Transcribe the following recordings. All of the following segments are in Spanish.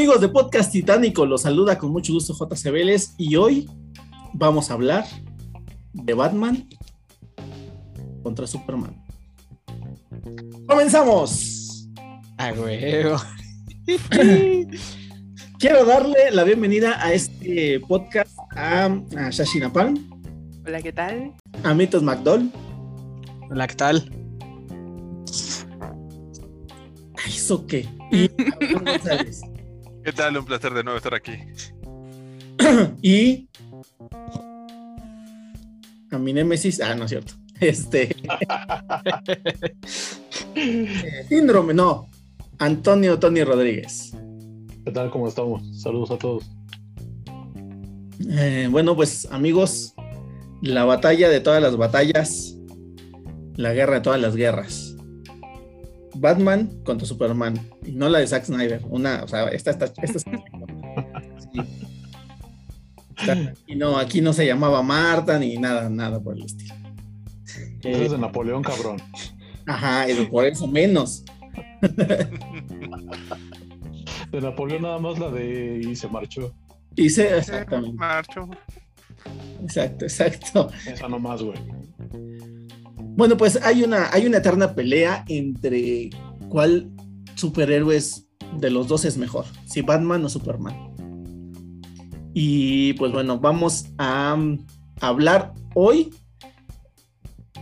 ¿Qué tal amigos de Podcast Titánico? Los saluda con mucho gusto JC Vélez y hoy vamos a hablar de Batman contra Superman. ¡Comenzamos! A huevo. Quiero darle la bienvenida a este podcast a, a Shashi Napan, Hola, ¿qué tal? a Mitos McDowell, Hola, ¿qué tal? ¿eso qué? Y a Juan González. ¿Qué tal? Un placer de nuevo estar aquí. Y a mi némesis, ah, no es cierto. Este. síndrome, no. Antonio Tony Rodríguez. ¿Qué tal? ¿Cómo estamos? Saludos a todos. Eh, bueno, pues amigos, la batalla de todas las batallas, la guerra de todas las guerras. Batman contra Superman, y no la de Zack Snyder, una, o sea, esta está, esta sí. Está- y no, aquí no se llamaba Marta ni nada, nada por el estilo. Eh, es de Napoleón, cabrón. ajá, y por eso menos. De Napoleón nada más la de y se marchó. Y se, exactamente, Marcho. exacto, exacto. Esa nomás, güey. Bueno, pues hay una, hay una eterna pelea entre cuál superhéroes de los dos es mejor, si Batman o Superman. Y pues bueno, vamos a um, hablar hoy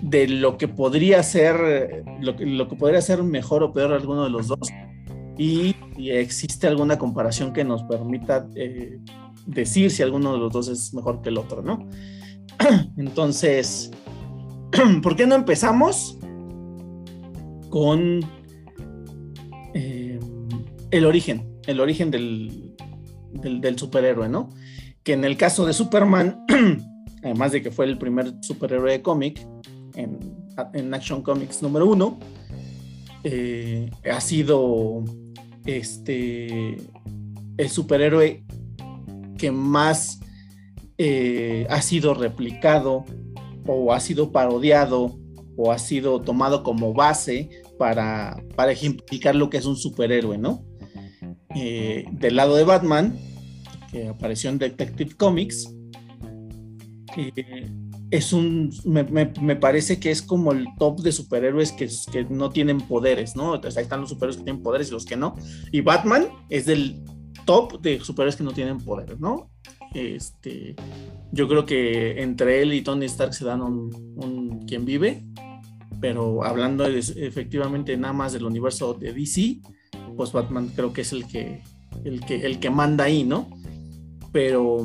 de lo que podría ser, lo que, lo que podría ser mejor o peor alguno de los dos. Y si existe alguna comparación que nos permita eh, decir si alguno de los dos es mejor que el otro, ¿no? Entonces, ¿por qué no empezamos con eh, el origen, el origen del, del, superhéroe, ¿no? Que en el caso de Superman, además de que fue el primer superhéroe de cómic en, en Action Comics número uno, eh, ha sido este el superhéroe que más eh, ha sido replicado o ha sido parodiado o ha sido tomado como base para, para ejemplificar lo que es un superhéroe, ¿no? Eh, del lado de Batman, que apareció en Detective Comics, eh, es un, me, me- parece que es como el top de superhéroes que, que no tienen poderes, ¿no? Entonces ahí están los superhéroes que tienen poderes y los que no. Y Batman es del top de superhéroes que no tienen poderes, ¿no? Este, yo creo que entre él y Tony Stark se dan un, quien vive, pero hablando efectivamente nada más del universo de DC, pues Batman creo que es el que, el que, el que manda ahí, ¿no? Pero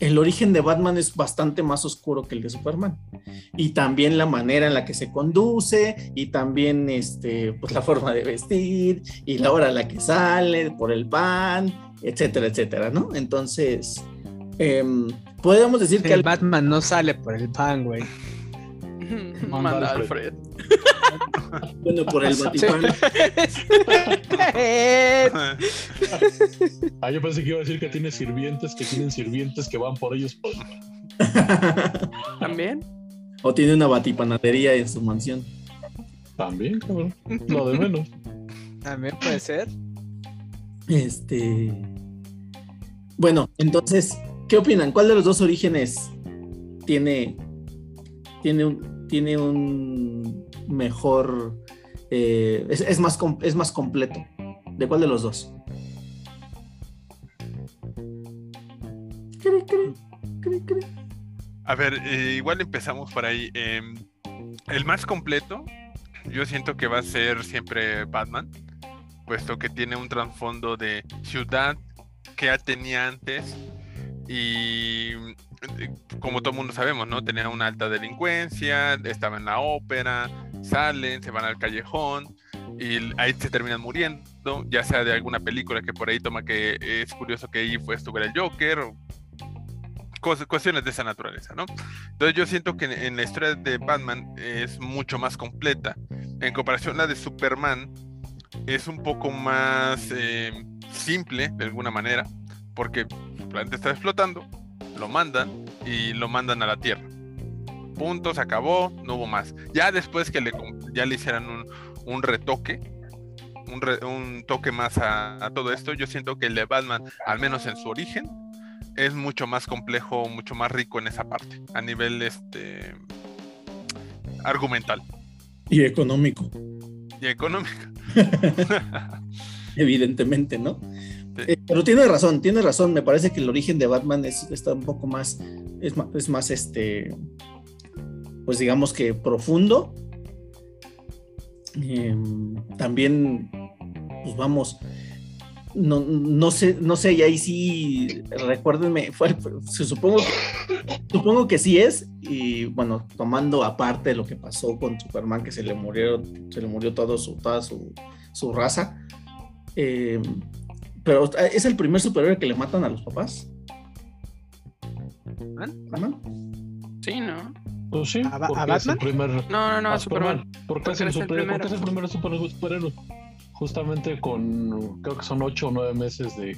el origen de Batman es bastante más oscuro que el de Superman. Y también la manera en la que se conduce, y también este, pues la forma de vestir, y la hora a la que sale, por el pan, etcétera, etcétera, ¿no? Entonces, em, podemos decir que El Batman no sale por el pan, güey. Manda Manda Alfred. Alfred. bueno, por el Vaticano. Ah, yo pensé que iba a decir que tiene sirvientes, que tienen sirvientes que van por ellos. ¿También? o tiene una batipanadería en su mansión. también, cabrón. Lo de menos. También puede ser. Este. Bueno, entonces, ¿qué opinan? ¿Cuál de los dos orígenes tiene, tiene, un, tiene un mejor. eh, es, es más, es más completo? ¿De cuál de los dos? Cri, cri, cri, cri. A ver, eh, igual empezamos por ahí. Em, el más completo, yo siento que va a ser siempre Batman, puesto que tiene un trasfondo de ciudad que ya tenía antes y como todo mundo sabemos, ¿no? Tenía una alta delincuencia, estaba en la ópera, salen, se van al callejón y ahí se terminan muriendo, ya sea de alguna película que por ahí toma que es curioso que ahí fue estuviera el Joker cuestiones de esa naturaleza, ¿no? Entonces yo siento que en, la historia de Batman es mucho más completa. En comparación a la de Superman, es un poco más eh, simple de alguna manera, porque su planeta está explotando, lo mandan y lo mandan a la Tierra. Punto, se acabó, no hubo más. Ya después que le, ya le hicieran un, un retoque, un, re- un toque más a, a todo esto, yo siento que el de Batman, al menos en su origen, es mucho más complejo, mucho más rico en esa parte, a nivel este argumental Y económico, y económico. evidentemente, ¿no? Eh, pero tiene razón, tiene razón. Me parece que el origen de Batman es, está un poco más, es más, es más este, pues digamos que profundo. Eh, también, pues vamos, no, no sé, no sé, y ahí sí, recuérdenme, fue, supongo, supongo que sí es, y bueno, tomando aparte lo que pasó con Superman, que se le murieron, se le murió todo su, toda su, su raza. eh, pero es el primer superhéroe que le matan a los papás. ¿Batman? Sí, ¿no? Pues sí, ¿A Batman? primer. No, no, no, a Superman. Porque el, es el super- porque es el primer super- superhéroe. Justamente con, creo que son ocho o nueve meses de,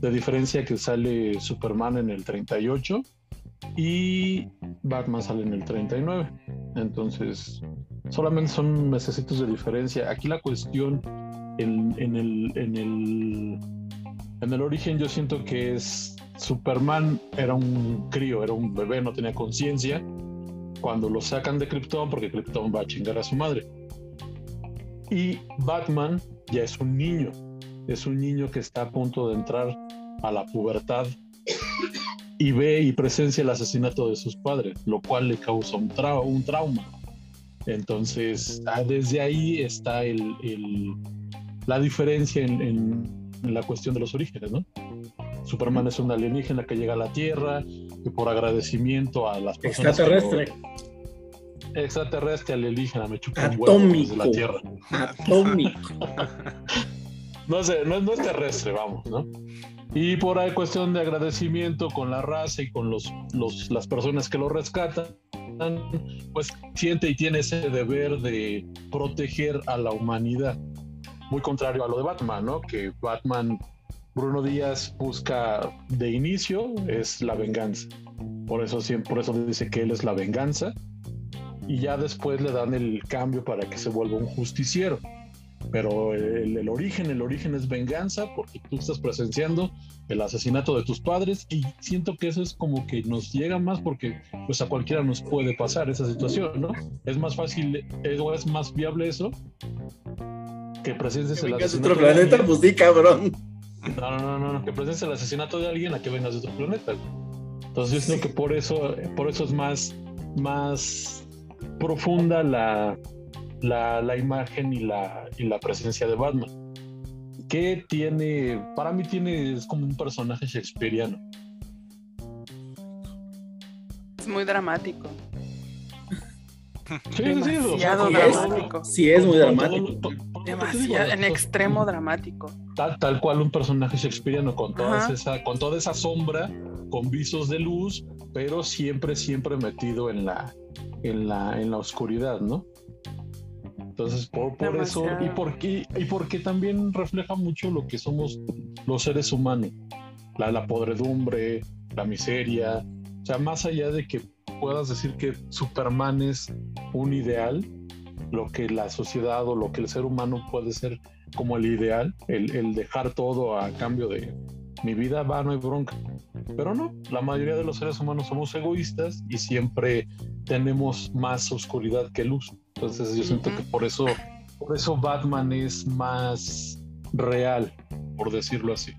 de diferencia que sale Superman en el 38 y Batman sale en el 39. Entonces, solamente son necesitos de diferencia. Aquí la cuestión en, en el, en, el, en el origen yo siento que es Superman era un crío, era un bebé, no tenía conciencia cuando lo sacan de Krypton porque Krypton va a chingar a su madre. Y Batman ya es un niño, es un niño que está a punto de entrar a la pubertad y ve y presencia el asesinato de sus padres, lo cual le causa un, trau- un trauma. Entonces, ah, desde ahí está el, el- la diferencia en, en- en la cuestión de los orígenes, ¿no? Superman es un alienígena que llega a la Tierra y por agradecimiento a las personas que lo- Extraterrestre. extraterrestre alienígena me chupa un huevo desde la. Tierra. Atómico. No sé, no, no es terrestre, vamos, ¿no? Y por ahí cuestión de agradecimiento con la raza y con los, los, las personas que lo rescatan, pues siente y tiene ese deber de proteger a la humanidad. Muy contrario a lo de Batman, ¿no? Que Batman, Bruno Díaz busca de inicio es la venganza. Por eso, por eso dice que él es la venganza. Y ya después le dan el cambio para que se vuelva un justiciero pero el, origen, el origen es venganza porque tú estás presenciando el asesinato de tus padres y siento que eso es como que nos llega más porque pues a cualquiera nos puede pasar esa situación, ¿no? Es más fácil, es, es más viable eso que presencias Que el vengas de asesinato otro de planeta, alguien. pues di cabrón. No, no, no, no, no, que el asesinato de alguien a que vengas de otro planeta. Entonces yo siento que por eso, por eso es más, más profunda la, la, la imagen y la, y la presencia de Batman. Que tiene, para mí tiene, es como un personaje shakespeariano. Es muy dramático. Sí, sí, sí, o sea, Sí es, dramático. sí muy con todo Demasiado, en extremo dramático. tal, tal cual un personaje shakespeariano con, todas esa, con toda esa sombra, con visos de luz, pero siempre, siempre metido en la, en la, en la oscuridad, ¿no? Entonces, por, por eso, y porque, y porque también refleja mucho lo que somos los seres humanos, la, la podredumbre, la miseria, o sea, más allá de que puedas decir que Superman es un ideal, lo que la sociedad o lo que el ser humano puede ser como el ideal, el, el dejar todo a cambio de mi vida, va, no hay bronca. Pero no, la mayoría de los seres humanos somos egoístas y siempre tenemos más oscuridad que luz. Entonces yo siento que por eso, por eso Batman es más real, por decirlo así.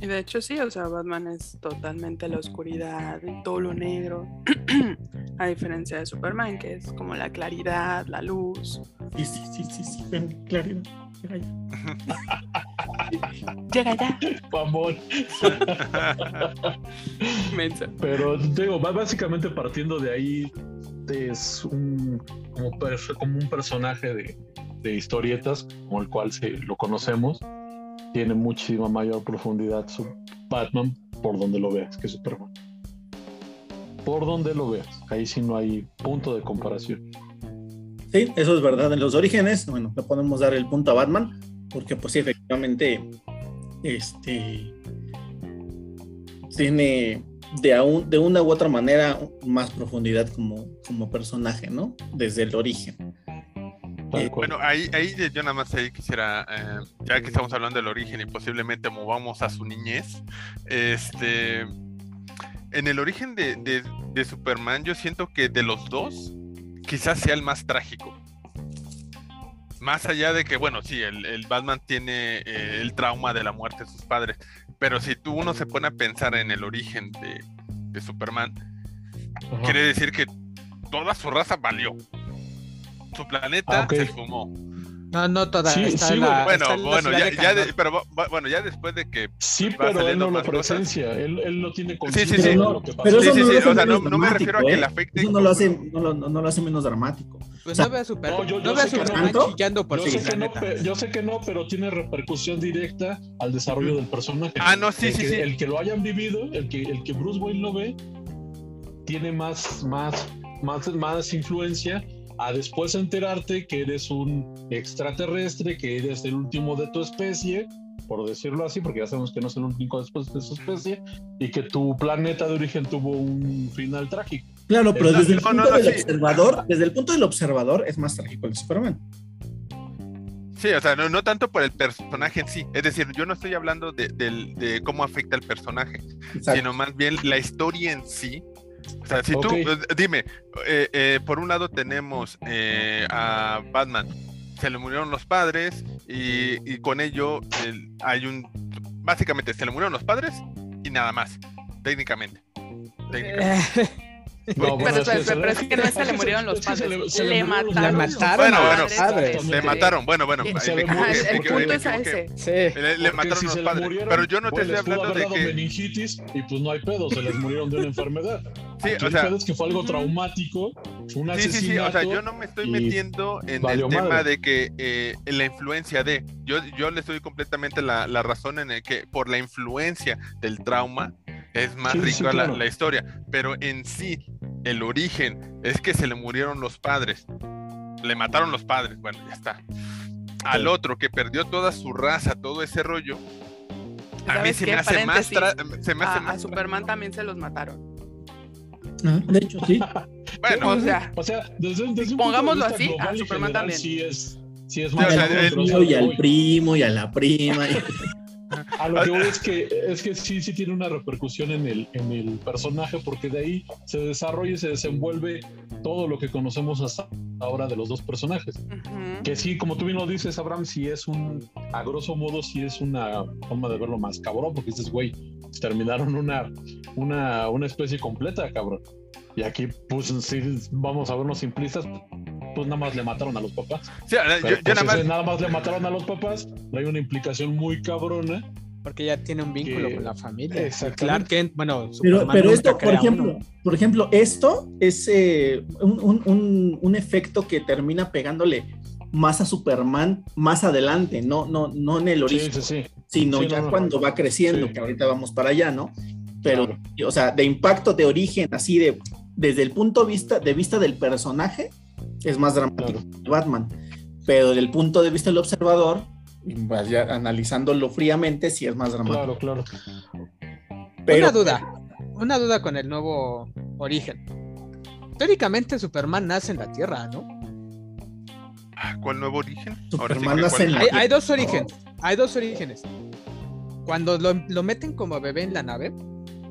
Y de hecho sí, o sea, Batman es totalmente la oscuridad, y todo lo negro. A diferencia de Superman, que es como la claridad, la luz. Sí, sí, sí, sí, sí, ven, claridad. Llega ya. Llega ya. Mensa. Pero digo, va básicamente partiendo de ahí, es un, como un personaje de, de historietas, como el cual se, lo conocemos, tiene muchísima mayor profundidad su Batman por donde lo veas que Superman. Por donde lo veas, ahí sí no hay punto de comparación. Sí, eso es verdad. En los orígenes, bueno, le podemos dar el punto a Batman, porque pues sí, efectivamente, este, tiene de, aún, de una u otra manera más profundidad como, como personaje, ¿no? Desde el origen. Tal Eh, cual. Bueno, ahí, ahí yo nada más ahí quisiera, eh, ya que estamos hablando del origen y posiblemente movamos a su niñez, este, en el origen de, de- de Superman yo siento que de los dos quizás sea el más trágico. Más allá de que, bueno, sí, el, el Batman tiene eh, el trauma de la muerte de sus padres, pero si tú uno se pone a pensar en el origen de, de Superman, Ajá. quiere decir que toda su raza valió. Su planeta Ah, ok. se esfumó. No, no toda. Sí, está sí, la- Bueno, está bueno, ya, ya de- pero bu- bueno, ya después de que Sí, va pero él no lo presencia, él, él no tiene sí, conciencia sí. de Pero lo no- que pasa. pero Sí, eso sí, no sí, lo hace o sea, no, menos no me refiero a que dramático, le ¿eh? afecte. Eso no lo hace, no lo, no lo hace menos dramático. Pues O sea, no veo a Super, no, yo- no yo veo a sé que no. Superman chillando por Yo su sé, que no, pe- yo sé que no, pero tiene repercusión directa al desarrollo del personaje. Ah, no, sí, el, sí, que, sí. el que lo hayan vivido, el que, el que Bruce Wayne lo ve, tiene más, más, más, más influencia a después enterarte que eres un extraterrestre, que eres el último de tu especie, por decirlo así, porque ya sabemos que no es el único después de su especie, y que tu planeta de origen tuvo un final trágico. Claro, pero desde el punto no, no, del sí. observador, desde el punto del observador es más trágico el de Superman. Sí, o sea, no, no tanto por el personaje en sí. Es decir, yo no estoy hablando de, del- de cómo afecta el personaje, Exacto. sino más bien la historia en sí. O sea, si tú, eh, dime, eh, eh, por un lado tenemos eh, a Batman, se le murieron los padres y, y con ello el- hay un... Básicamente, se le murieron los padres y nada más, técnicamente. Técnicamente. No, Pero, es que espera, se pero es que no se le murieron los se padres, se le mataron. Le mataron Bueno, a bueno, los padres. Le mataron, bueno, bueno, le mataron si los padres. murieron, pero yo no te pues, estoy les pudo hablando de dado que. meningitis y pues no hay pedo, se les murieron de una enfermedad. Sí, Aquí o sea, es que fue algo traumático, un Sí, sí, sí, o sea, yo no me estoy metiendo en el tema madre. de que eh, la influencia de, yo, yo le doy completamente la, la razón en el que por la influencia del trauma es más Sí, sí, rica la, claro. la historia, pero en sí, el origen es que se le murieron los padres, le mataron los padres, bueno, ya está. Al otro que perdió toda su raza, todo ese rollo, a mí ¿Sabes se qué? me hace más, se me hace A, Superman también se los mataron. Ah, De hecho, sí. bueno, O sea, o sea, desde, desde un pongámoslo así, a global Superman general, también. Sí es, sí es Sí, más o sea, al el- y al primo y a la prima. y- A lo que voy es que, es que sí, sí tiene una repercusión en el, en el personaje, porque de ahí se desarrolla y se desenvuelve todo lo que conocemos hasta ahora de los dos personajes. Que sí, como tú bien lo dices, Abraham, sí es un, a grosso modo, sí es una forma de verlo más cabrón, porque dices, güey, terminaron una, una, una especie completa, cabrón. Y aquí, pues, sí, vamos a vernos simplistas, pues nada más le mataron a los papás. sí, yo, Pero, yo pues, nada más ese nada más le mataron a los papás, hay una implicación muy cabrona. Porque ya tiene un vínculo Que- con la familia. Clark Kent, bueno, Pero, pero esto, por ejemplo, uno. por ejemplo, esto es eh, un, un- un- un efecto que termina pegándole más a Superman más adelante, no, no, no en el origen, sí, sí. sino Sí, ya no, no, cuando va creciendo, sí. que ahorita vamos para allá, ¿no? Pero, Claro. o sea, de impacto de origen, así de, desde el punto de vista, de vista del personaje, es más dramático Claro. que Batman. Pero desde el punto de vista del observador, pues ya analizándolo fríamente, sí es más dramático. Claro, claro. Pero, Una duda, una duda con el nuevo origen. Teóricamente Superman nace en la Tierra, ¿no? Ah, ¿Cuál nuevo origen? Superman nace en la- Hay, hay dos orígenes, hay dos orígenes. Cuando lo, lo meten como bebé en la nave,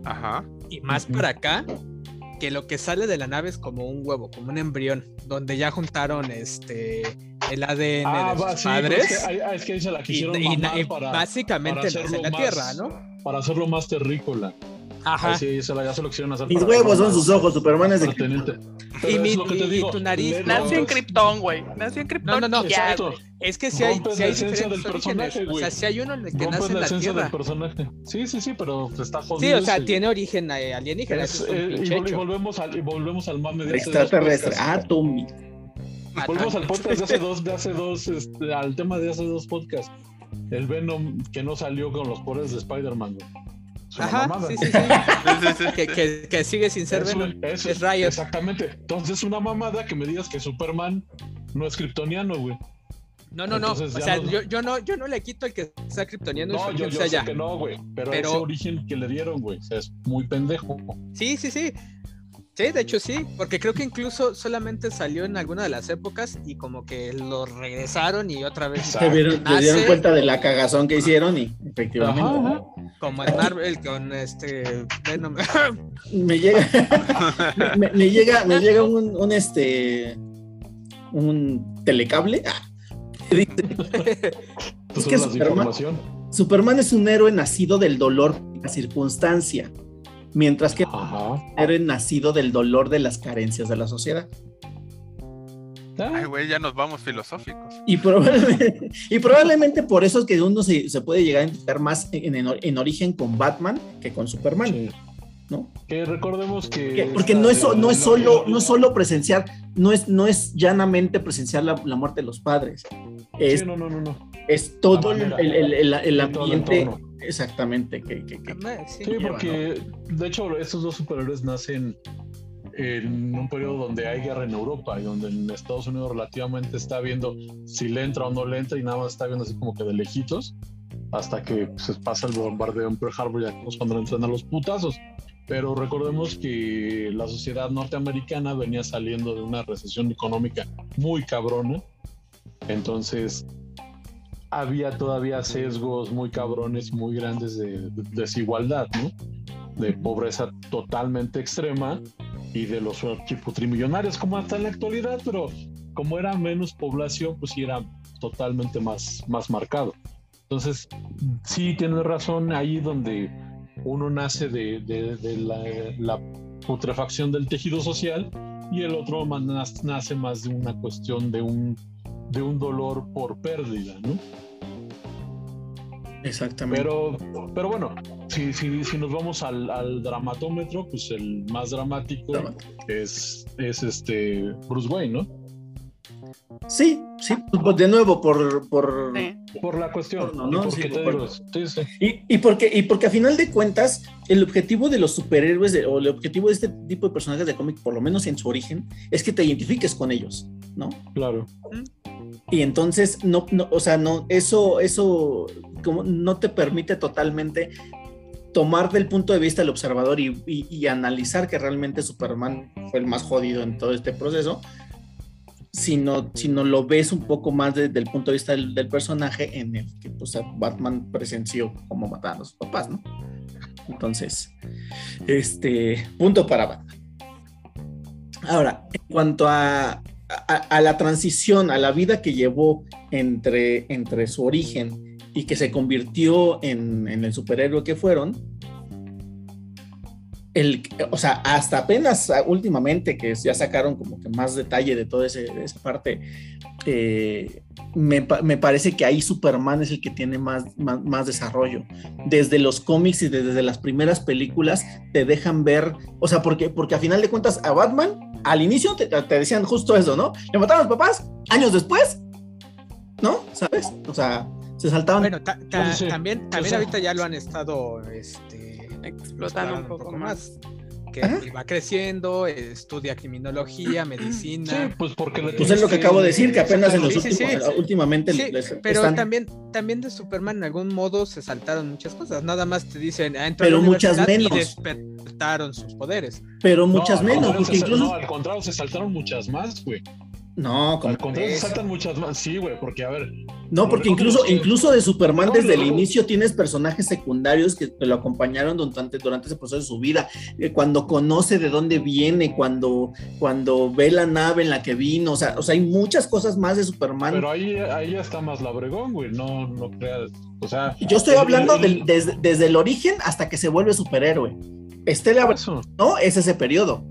Ajá. y más para acá, que lo que sale de la nave es como un huevo, como un embrión, donde ya juntaron este el ADN Ah, de sus sí, pero padres. es que, ahí- es que ahí se la y, quisieron y- mamar y para, básicamente para hacerlo en la más- Tierra, ¿no? para hacerlo más terrícola. Ajá. Ahí sí, se la, ya se lo quisieron hacer. mis huevos son sus ojos, Superman es de. Y mi- y- tu nariz Nació en Krypton, güey. Nació en Krypton. No, no, no, ya. Es que si hay, la hay diferentes del orígenes. personaje, O sea, si hay uno en el que nace en la Tierra. del personaje. Sí, sí, sí, pero está jodido. Sí, o sea, ese. tiene origen eh, alienígena. Eh, y, volvemos al, y volvemos al mame de extraterrestre. Ah, Tommy. Volvemos al podcast de hace dos, de hace dos, este, al tema de hace dos podcasts. El Venom que no salió con los poderes de Spider-Man. güey. Ajá, mamada. sí, sí, sí. Sí, sí, sí. que, que- que sigue sin ser Eso- Venom. eso es Riot. Exactamente. Entonces es una mamada que me digas que Superman no es kryptoniano, güey. No, no, no. O sea, no- yo, yo no, yo no le quito el que sea kryptoniano No, yo, yo sea sé ya. que no, güey. Pero, Pero- ese origen que le dieron, güey, o sea, es muy pendejo. Sí, sí, sí. Sí, de hecho sí, porque creo que incluso solamente salió en alguna de las épocas y como que lo regresaron y otra vez Se, vieron- se dieron cuenta de la cagazón que hicieron y efectivamente. Ajá, ajá. como en Marvel con este Venom. Me llega, me, me llega, me llega un, un, este un telecable. Ah, que dice, Pues Es que Superman- información. Superman es un héroe nacido del dolor la circunstancia, mientras que héroe nacido del dolor de las carencias de la sociedad. Ay, güey, ya nos vamos filosóficos. Y probablemente, y probablemente por eso es que uno se, se puede llegar a identificar más en, en- en origen con Batman que con Superman, Sí. ¿no? Que recordemos que. Que- Porque no es, so- no es solo, no es solo presenciar, no es, no es llanamente presenciar la, la muerte de los padres. Es, Sí, no, no, no, no. es todo el, manera. el- el- el- el Todo el ambiente. Exactamente. Que, que- que- Sí, Sí, porque de hecho estos dos superhéroes nacen en un periodo donde hay guerra en Europa y donde en Estados Unidos relativamente está viendo si le entra o no le entra y nada más está viendo así como que de lejitos hasta que se pasa el bombardeo en Pearl Harbor ya es cuando entran a los putazos. Pero recordemos que la sociedad norteamericana venía saliendo de una recesión económica muy cabrona. Entonces había todavía sesgos muy cabrones, muy grandes de, de desigualdad, ¿no? De pobreza totalmente extrema y de los tipo trimillonarios como hasta en la actualidad, pero como era menos población, pues sí era totalmente más, más marcado. Entonces, sí tienes razón, ahí donde uno nace de, de- de la, la putrefacción del tejido social y el otro nace más de una cuestión de un, de un dolor por pérdida, ¿no? exactamente. Pero, pero bueno, si, si, si nos vamos al, al dramatómetro, pues el más dramático es, es este Bruce Wayne, ¿no? sí, sí, pues, de nuevo, por, por, Sí. Por la cuestión. No, no, sí, te por- digo, sí, sí. Y, y porque, y porque a final de cuentas, el objetivo de los superhéroes de- o el objetivo de este tipo de personajes de cómic, por lo menos en su origen, es que te identifiques con ellos, ¿no? claro. Y entonces, no, no, o sea, no, eso, eso como no te permite totalmente tomar del punto de vista del observador y, y- analizar que realmente Superman fue el más jodido en todo este proceso, sino, sino lo ves un poco más desde el punto de vista del, personaje en el que pues, Batman presenció cómo mataban a sus papás, ¿no? Entonces, este, punto para Batman. Ahora, en cuanto a, a, la transición, a la vida que llevó entre, entre su origen y que se convirtió en, el superhéroe que fueron, el, o sea, hasta apenas últimamente que ya sacaron como que más detalle de toda esa parte, eh, me, me parece que ahí Superman es el que tiene más, más, más desarrollo. Desde los cómics y desde las primeras películas te dejan ver, o sea, porque, porque a final de cuentas a Batman al inicio te, te decían justo eso, ¿no? Le mataron a los papás, años después, ¿no? ¿Sabes? O sea, se saltaban. Bueno, ta- ta- Sí, sí. también, también sea- ahorita ya lo han estado este, Explotando un poco más. Que va creciendo, estudia criminología, medicina. Sí, pues porque pues es lo que acabo de decir, que apenas en los Sí, últimos, sí. últimamente Sí, les- pero están- también, también de Superman en algún modo se saltaron muchas cosas. Nada más te dicen, ah, Pero muchas menos. Y despertaron sus poderes. pero muchas No, menos, contrario, porque se- incluso no, al contrario, se saltaron muchas más, güey. No, como- Al contrario, saltan muchas más. Sí, güey, porque a ver, no, porque incluso, incluso de Superman No, desde no, el inicio tienes personajes secundarios que, que lo acompañaron durante, durante ese proceso de su vida. Eh, Cuando conoce de dónde viene, cuando, cuando ve la nave en la que vino, o sea, o sea, hay muchas cosas más de Superman. pero ahí, ahí ya está más labregón, güey. No, no creas. O sea, Yo estoy el- hablando el- desde, desde el origen hasta que se vuelve superhéroe. Estela. ¿no? Es ese periodo.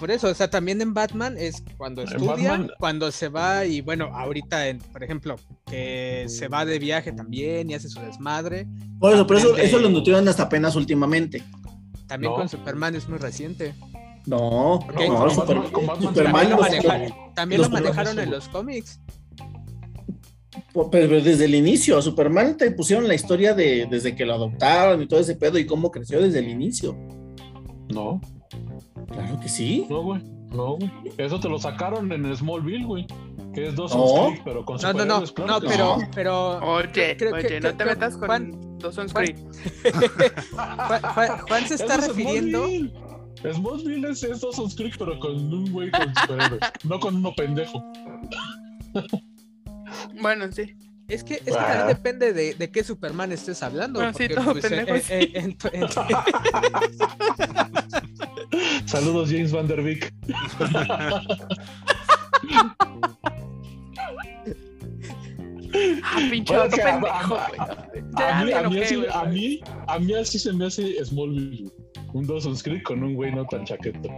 Por eso, o sea, también en Batman es cuando estudia, Batman- cuando se va y bueno, ahorita, en, por ejemplo, que se va de viaje también y hace su desmadre. Por eso, por eso, eso lo nutrieron hasta apenas últimamente. También No. con Superman es muy reciente. No, no, Batman Superman También lo, manejaron en los cómics. Pero desde el inicio, Superman te pusieron la historia de desde que lo adoptaron y todo ese pedo y cómo creció desde el inicio. No, Claro que sí. no, güey. No, güey. Eso te lo sacaron en Smallville, güey. Que es dos No. Creek, pero con No, no, no, claro no, pero, sí. pero Oye, Creo- oye, creo- no te creo- metas con Juan- Dawson's Juan- Creek. Juan, Juan- Juan se está Eso es refiriendo, Smallville. Smallville es, es Dawson's Creek, pero con un güey con superhéroes, no con uno pendejo. Bueno, sí. Es que, es que Ah. también depende de, de qué Superman estés hablando. Bueno, sí, todo pues, pendejo, eh, sí. eh, en tu- en tu- Saludos, James Van Der Beek. Ah, pinche Bueno, otro que a- pendejo, mí, a, mí así, a, mí, a mí así se me hace Smallville. Un Dawson's Creek con un güey no tan chaqueto.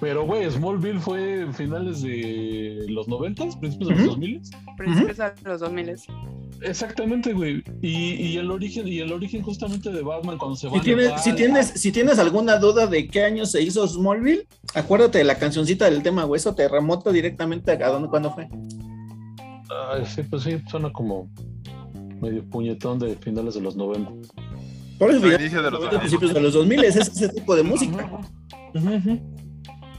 Pero, güey, Smallville fue en finales de los 90, principios de los Ujú. 2000. Principios de los 2000. Exactamente, güey. Y, y el origen, y el origen justamente de Batman cuando se va Si a tienes, Nepal. si, tienes, si tienes alguna duda de qué año se hizo Smallville, acuérdate de la cancioncita del tema, güey. Eso te remota directamente a dónde, cuándo fue. Ay, sí, pues sí, suena como medio puñetón de finales de los 90. Por eso, A inicio de los 2000. principios de los 2000 es ese tipo de música. Ujú, ujú.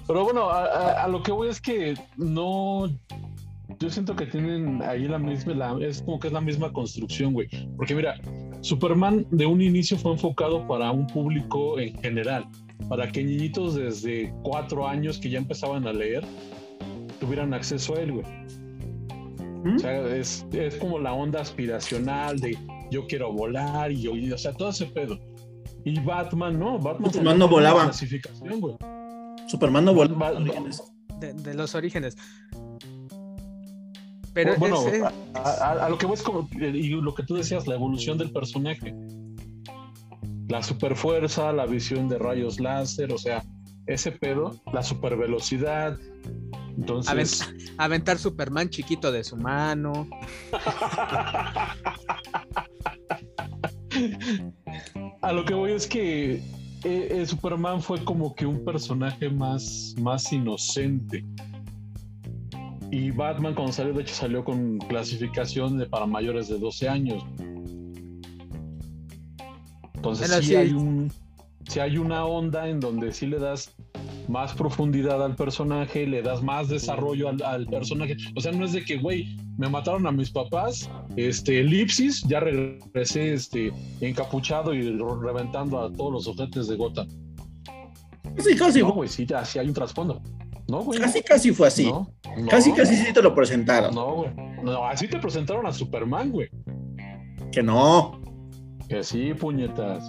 Pero bueno, a, a- a lo que voy es que no. Yo siento que tienen ahí la misma. la- es como que es la misma construcción, güey. Porque mira, Superman de un inicio fue enfocado para un público en general. Para que niñitos desde cuatro años que ya empezaban a leer tuvieran acceso a él, güey. ¿Mm? O sea, es, es como la onda aspiracional de yo quiero volar y yo, y, o sea, todo ese pedo. Y Batman, no, Batman, salió no volaba. Clasificación, güey. Superman no voló. Va- va- de, de los orígenes. Pero bueno, es- es- a, a- a lo que voy es como, y lo que tú decías, la evolución del personaje. La superfuerza, la visión de rayos láser, o sea, ese pedo, la supervelocidad. Entonces, Avent- aventar Superman chiquito de su mano. a lo que voy es que eh, eh, Superman fue como que un personaje más, más inocente. Y Batman cuando salió, de hecho salió con clasificación de para mayores de 12 años. Entonces sí. hay un, sí hay una onda en donde sí le das más profundidad al personaje, le das más desarrollo al, al personaje. O sea, no es de que, güey, me mataron a mis papás, este, elipsis, ya regresé este, encapuchado y reventando a todos los objetos de Gotham. Sí, casi, No, fue- güey, sí, ya, sí hay un trasfondo. No, güey. casi, casi fue así. No, no, Casi, casi sí te lo presentaron. No, güey. No, así te presentaron a Superman, güey. Que no. Que sí, puñetas.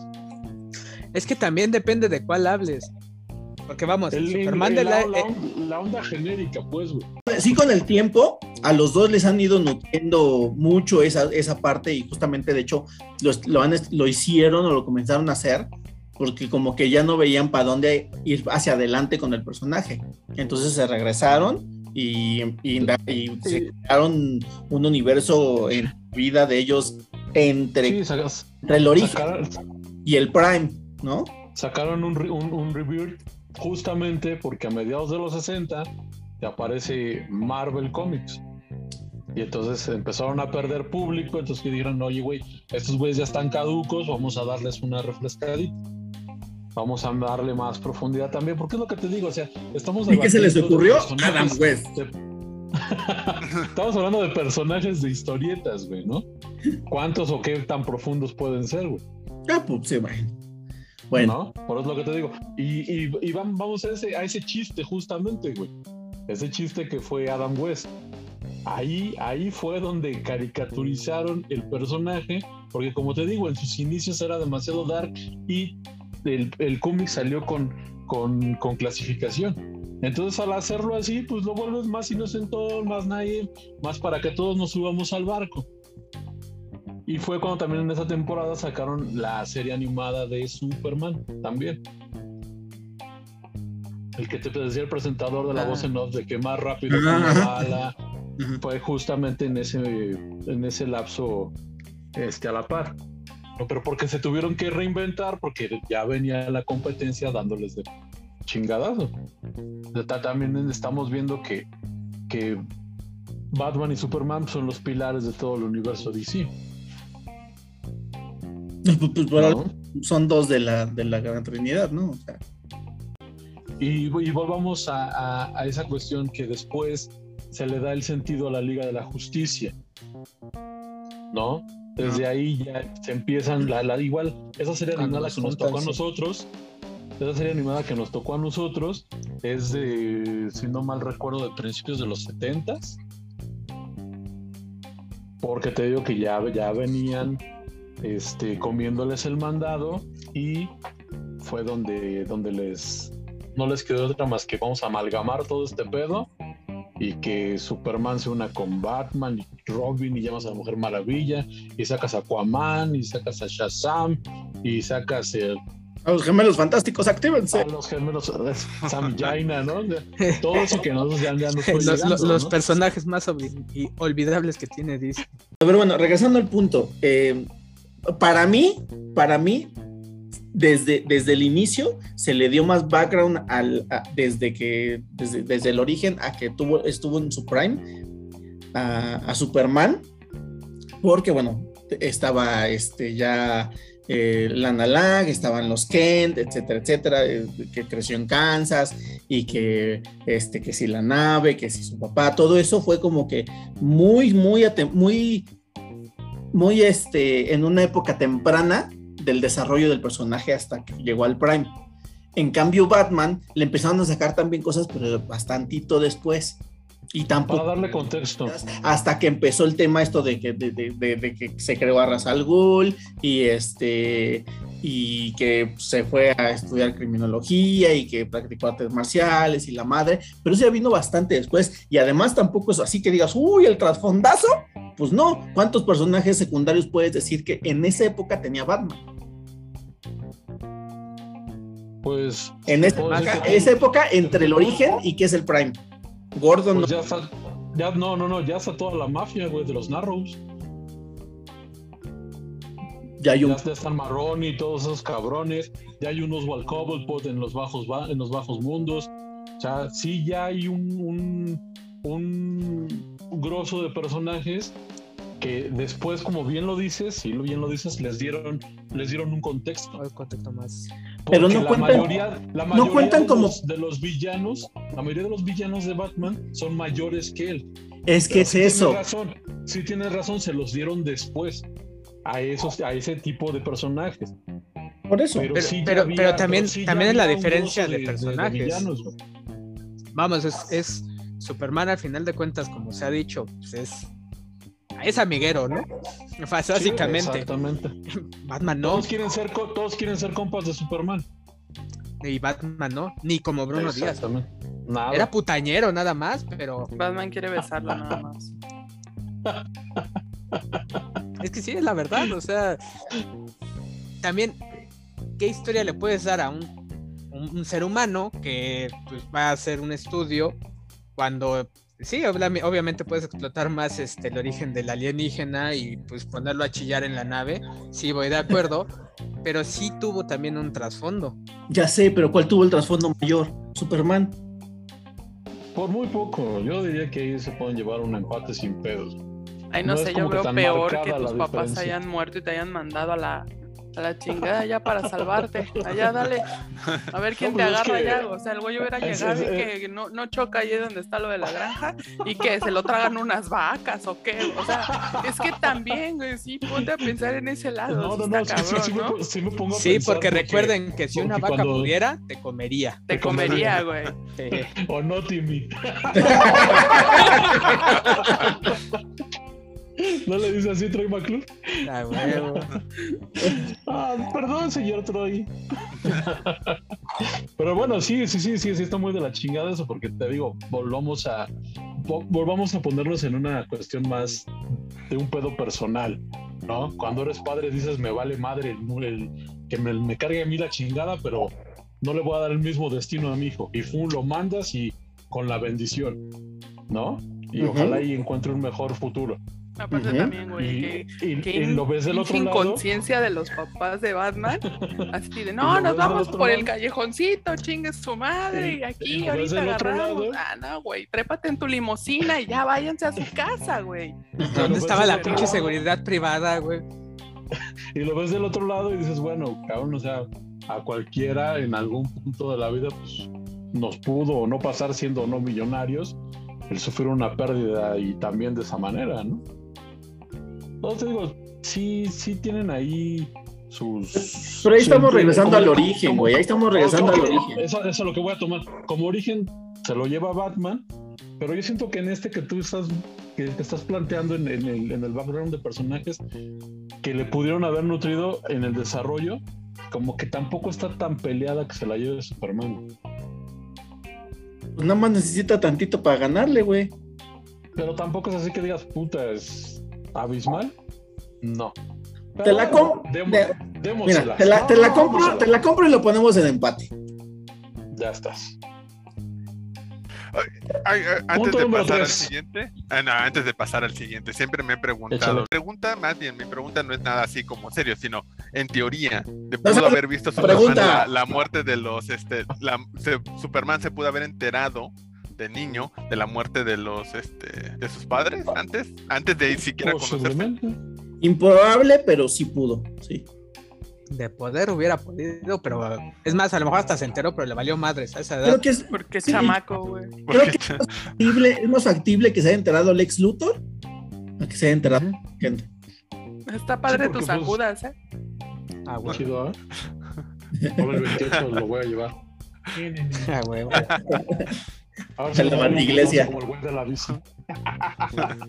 Es que también depende de cuál hables. Porque vamos, el, Superman el- de la, la, eh, la onda genérica, pues, güey. Sí, con el tiempo, a los dos les han ido nutriendo mucho esa, esa parte y justamente, de hecho, los- lo, han- lo hicieron o lo comenzaron a hacer porque como que ya no veían para dónde ir hacia adelante con el personaje. Entonces se regresaron y, y, y se crearon un universo en vida de ellos entre, Sí, sacas- entre el origen sacaron, y el prime, ¿no? sacaron un, un, un review justamente porque a mediados de los 60 te aparece Marvel Comics. Y entonces empezaron a perder público, entonces que dijeron, oye, güey, estos güeyes ya están caducos, vamos a darles una refrescadita. Vamos a darle más profundidad también, porque es lo que te digo, o sea, estamos ¿Y qué se les ocurrió? Adam West. de- Estamos hablando de personajes de historietas, güey, ¿no? ¿Cuántos o qué tan profundos pueden ser, güey? Ah, pues sí, bueno. Bueno, ¿No? Por eso es lo que te digo. Y, y, y vam- vamos a ese, a ese chiste justamente, güey. Ese chiste que fue Adam West. Ahí, ahí fue donde caricaturizaron el personaje, porque como te digo, en sus inicios era demasiado dark y el, el cómic salió con, con, con clasificación. Entonces al hacerlo así, pues lo vuelves más inocentón, más naive, más para que todos nos subamos al barco. Y fue cuando también en esa temporada sacaron la serie animada de Superman también. El que te decía el presentador de la Ah. voz en off de que más rápido que Ah, una bala fue justamente en ese, en ese lapso este, a la par. No, Pero porque se tuvieron que reinventar porque ya venía la competencia dándoles de chingadazo. También estamos viendo que, que Batman y Superman son los pilares de todo el universo DC. Pues, pues, por ¿no? son dos de la, de la Gran Trinidad, ¿no? O sea, Y, y volvamos a, a- a esa cuestión que después se le da el sentido a la Liga de la Justicia. ¿No? Desde ahí ya se empiezan, la, la, igual, esa serie animada que nos tocó a nosotros, esa serie animada que nos tocó a nosotros es de, si no mal recuerdo, de principios de los 70s. Porque te digo que ya, ya venían este, comiéndoles el mandado y fue donde, donde les no les quedó otra más que vamos a amalgamar todo este pedo y que Superman se una con Batman y Robin y llamas a la Mujer Maravilla y sacas a Aquaman y sacas a Shazam y sacas el- A los gemelos fantásticos, actívense. a los gemelos Sam y Jaina, ¿no? Todo eso que nosotros ya, ya nos fue Los, llegando, los ¿no? personajes más olvidables que tiene Disney. Pero bueno, regresando al punto, eh, para mí, para mí, desde, desde el inicio se le dio más background al, desde que, desde, desde el origen a que tuvo, estuvo en su prime, a, Superman, porque bueno, estaba este ya eh, Lana Lang, estaban los Kent, etcétera, etcétera, eh, que creció en Kansas y que este que si la nave, que si su papá, todo eso fue como que muy, muy, muy, muy este, en una época temprana del desarrollo del personaje hasta que llegó al Prime. En cambio, Batman le empezaron a sacar también cosas, pero bastantito después. Y Para tampoco darle contexto. hasta que empezó el tema esto de que, de, de- de- de que se creó a Ra's al Ghul y este y que se fue a estudiar criminología y que practicó artes marciales y la madre, pero eso ya vino bastante después y además tampoco es así que digas, uy, el trasfondazo, pues no, ¿cuántos personajes secundarios puedes decir que en esa época tenía Batman? Pues, En esa, Pues, época, es- esa época entre el origen y que es el Prime. Gordon pues no- ya está, ya no, no, no, ya está toda la mafia, güey, de los Narrows. Ya hay un Ya, están Marrón y todos esos cabrones. Ya hay unos Wal Cobblepot en los bajos ba- en los bajos mundos. O sea, sí ya hay un, un, un grosso de personajes que después, como bien lo dices, sí, lo bien lo dices, les dieron, les dieron un contexto. El contexto más. Pero no la cuentan- mayoría, la mayoría cuentan de, como- los, de los villanos, la mayoría de los villanos de Batman son mayores que él. es que Pero es sí tienes eso. razón, sí tienes razón, se los dieron después a esos, a ese tipo de personajes. Por eso. Pero- sí pero- había- pero también- sí también es la diferencia de personajes. villanos. Vamos, es, es Superman al final de cuentas, como se ha dicho, pues es, es amiguero, ¿no? Sí, Básicamente. exactamente. Batman no, Todos quieren ser todos quieren ser compas de Superman. y Batman no, ni como Bruno Díaz. Nada. Era putañero nada más, pero Batman quiere besarlo nada más. es que sí, es la verdad, o sea, también, ¿qué historia le puedes dar a un, un- un ser humano que pues, va a hacer un estudio cuando, sí, obviamente puedes explotar más este, el origen del alienígena y pues ponerlo a chillar en la nave, sí, voy de acuerdo, pero sí tuvo también un trasfondo. Ya sé, pero ¿cuál tuvo el trasfondo mayor? Superman. Por muy poco. Yo diría que ahí se pueden llevar un empate sin pedos. Ay, no, No sé, yo que veo tan peor que tus papás diferencia. hayan muerto y te hayan mandado a la, a la chingada ya para salvarte. Allá, dale. A ver quién No, te pues es agarra que- ya. O sea, el güey hubiera es- llegado y que no, no choca ahí donde está lo de la granja y que se lo tragan unas vacas o qué. O sea, es que también, güey, sí, ponte a pensar en ese lado. No, sí no, está no, sí, sí, cabrón, sí me ¿no? sí me pongo a Sí, pensar porque recuerden que si una porque vaca cuando- pudiera, te comería. Te comería, güey. Eh, O no, Timmy. ¿No le dice así Troy McClure? a huevo. Ah, perdón, señor Troy. Pero bueno, sí, sí, sí, sí, sí, está muy de la chingada eso, porque te digo, volvamos a vo- volvamos a ponernos en una cuestión más de un pedo personal, ¿no? Cuando eres padre dices, me vale madre el, el- que me, me cargue a mí la chingada, pero no le voy a dar el mismo destino a mi hijo. Y fu, lo mandas y con la bendición, ¿no? Y ojalá y encuentre un mejor futuro. Aparte también, güey, Y, que y- y lo ves del otro lado. inconsciencia de los papás de Batman. Así de, no, nos vamos por el lado. callejoncito, chingue su madre, Y- aquí lo ahorita agarramos. lado. Ah, no, güey, trépate en tu limusina y ya váyanse a su casa, güey. ¿Dónde estaba la pinche lado. seguridad privada, güey? Y lo ves del otro lado y dices, bueno, cabrón, o sea, a cualquiera en algún punto de la vida, pues nos pudo o no pasar siendo o no millonarios, el sufrir una pérdida y también de esa manera, ¿no? No te digo, sí, sí tienen ahí sus. Pero ahí estamos regresando al origen, güey. Ahí estamos regresando al origen. Eso, eso es lo que voy a tomar. Como origen se lo lleva Batman, pero yo siento que en este que tú estás, que, que estás planteando en, en el, en el background de personajes que le pudieron haber nutrido en el desarrollo, como que tampoco está tan peleada que se la lleve Superman. Pues nada más necesita tantito para ganarle, güey. Pero tampoco es así que digas, puta, es abismal. No. Te la com- Demo- de- démosela. Mira, te la, te la compro, te la compro y lo ponemos en empate. Ya estás. Ay, ay, antes de pasar al siguiente, ah, no, antes de pasar al siguiente, siempre me he preguntado. Échale. Pregunta, más bien, mi pregunta no es nada así como serio, sino en teoría, de No, pudo haber visto Superman la, la muerte de los, este, la, se- Superman se pudo haber enterado de niño de la muerte de los, este, de sus padres antes, antes de siquiera conocerse. Improbable, pero sí pudo. Sí. De poder hubiera podido, pero es más, a lo mejor hasta se enteró, pero le valió madres a esa edad. Creo que es, Porque es Sí. chamaco, güey. creo que es más factible, es más factible que se haya enterado Lex Luthor a que se haya enterado gente. Está padre porque, tus pues, ajudas, ¿eh? Ah, güey. Chido, ¿eh? Ahora el 28 lo voy a llevar. Ah, güey. A ver Se la iglesia. Como el güey de la visa.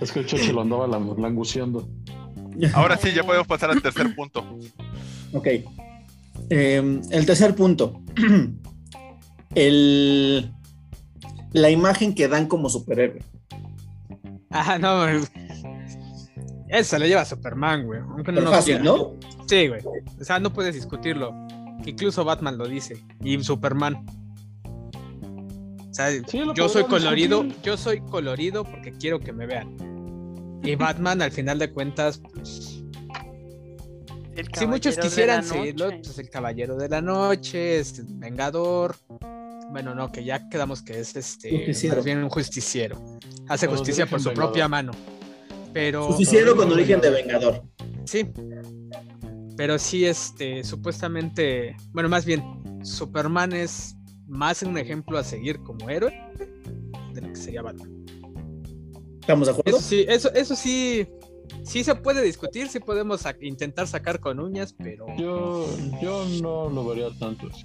es que el choche lo andaba lang- languceando. Ahora sí, ya podemos pasar al tercer punto. Ok. Eh, el tercer punto. El, la imagen que dan como superhéroe. Ah, no, güey. Eso le lleva a Superman, güey. Aunque no Pero fácil. ¿no? Sí, güey. O sea, no puedes discutirlo. Incluso Batman lo dice. Y Superman. O sea, Sí, lo yo soy colorido. discutir. Yo soy colorido porque quiero que me vean. Y Batman, al final de cuentas, pues, si muchos quisieran seguirlo, pues el Caballero de la Noche, es Vengador. Bueno, no, que ya quedamos que es este Justiciero. más bien un justiciero. Hace justicia por su propia mano. Pero Justiciero con origen de Vengador. Sí. Pero sí, este, supuestamente, bueno, más bien, Superman es más un ejemplo a seguir como héroe de lo que sería Batman. ¿Estamos de acuerdo? Eso sí, eso, eso sí, sí se puede discutir, sí podemos sa- intentar sacar con uñas, pero Yo, yo no lo vería tanto así.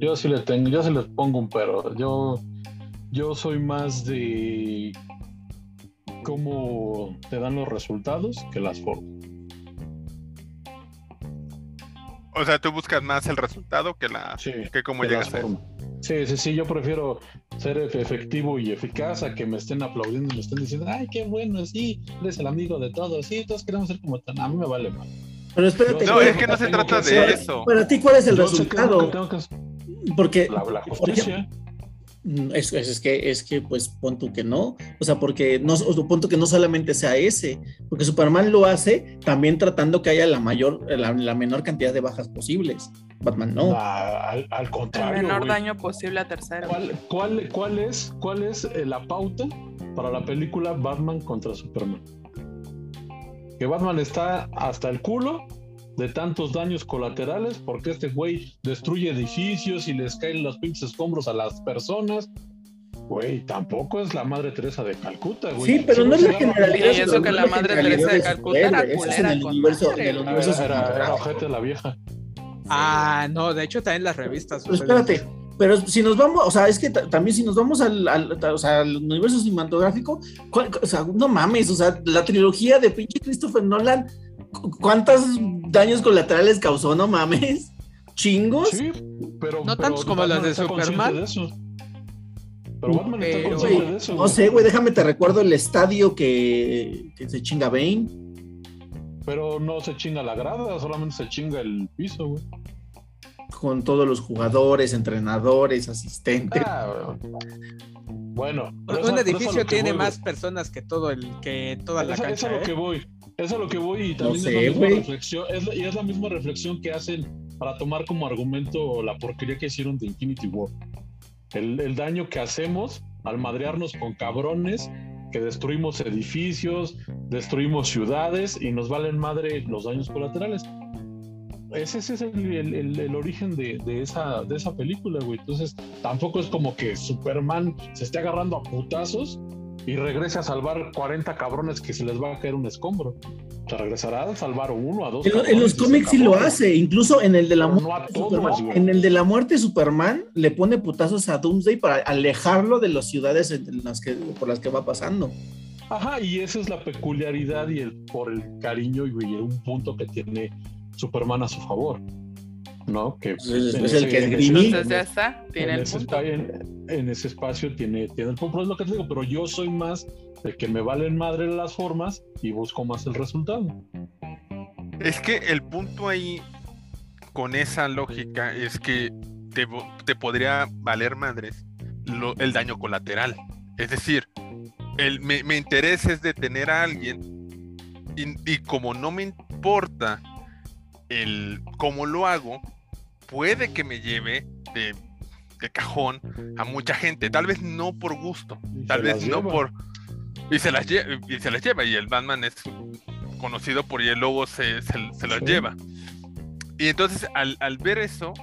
Yo sí le tengo, yo sí les pongo un pero. Yo, yo soy más de cómo te dan los resultados que las formas. O sea, tú buscas más el resultado que la Sí, que cómo que llega a las ser. formas. Sí, sí, sí, yo prefiero ser efe- efectivo y eficaz a que me estén aplaudiendo y me estén diciendo, ay, qué bueno, sí, eres el amigo de todos, sí, todos queremos ser como tan, a mí me vale mal. Pero espérate. No, ¿cuál- es que no se trata que de hacer- eso. Para ti, ¿cuál es el Yo sé que resultado? tengo que hacer Porque la, justicia. Mm, Es, es- es que, es que, pues, pon tú que no. O sea, porque no, o pon tú que no solamente sea ese, porque Superman lo hace también tratando que haya la mayor, la, la menor cantidad de bajas posibles. Batman no. La- al, al El contrario. menor daño posible a terceros. ¿Cuál, cuál, cuál es, ¿Cuál es eh, la pauta para la película Batman contra Superman? Que Batman está hasta el culo de tantos daños colaterales porque este güey destruye edificios y les caen los pinches escombros a las personas. Güey, tampoco es la madre Teresa de Calcuta, güey. Sí, pero no es la generalidad. Y eso que la madre Teresa de Calcuta era culera el con universo, Era, era, era cinematográfico. ojete la vieja. ah, no, de hecho también las revistas. Pero espérate, pero si nos vamos, o sea, es que ta- también si nos vamos al, al- o sea, al universo cinematográfico, ¿cuál- o sea, no mames, o sea, la trilogía de pinche Christopher Nolan, ¿cuántos daños colaterales causó? No mames, chingos. Sí, pero. No pero tantos como Batman las de Superman. de eso. Pero Batman está Pero- consciente Güey, de eso. no sé, güey, déjame te recuerdo el estadio que, que se chinga Bane. Pero no se chinga la grada, solamente se chinga el piso, güey. con todos los jugadores, entrenadores, asistentes. Ah, bueno. Eso- un eso es edificio tiene voy, más personas que todo el que toda la Eso- eso cancha. es a lo ¿eh? que voy. Eso es a lo que voy y también sé, es la misma reflexión. Es la- y es la misma reflexión que hacen para tomar como argumento la porquería que hicieron de Infinity War. El, el daño que hacemos al madrearnos con cabrones, que destruimos edificios, destruimos ciudades y nos valen madre los daños colaterales. Ese, ese es el, el- el- el origen de, de esa, de esa película, güey. Entonces, tampoco es como que Superman se esté agarrando a putazos y regrese a salvar 40 cabrones que se les va a caer un escombro. O sea, regresará a salvar uno a dos. En, lo- en los cómics sí lo hace, incluso en el de la muerte. no de todos, Superman, en el de la muerte Superman le pone putazos a Doomsday para alejarlo de las ciudades en las que, por las que va pasando. Ajá, y esa es la peculiaridad y el por el cariño y, y un punto que tiene Superman a su favor. ¿No? Que es- el ese- que en ese- esgrimí. Entonces ya está, tiene en el ese, punto. espa- en, en ese espacio tiene, tiene el punto, es lo que te digo, pero yo soy más de que me valen madre las formas y busco más el resultado. Es que el punto ahí, con esa lógica, es que te, te podría valer madres lo- el daño colateral. Es decir, el, me, me interesa es detener a alguien y, y como no me importa el cómo lo hago, puede que me lleve de, de cajón a mucha gente. Tal vez no por gusto, tal vez no lleva. por... Y se, las lle- y se las lleva, y el Batman es conocido por y el lobo se, se, se las Sí. lleva. Y entonces al, al ver eso,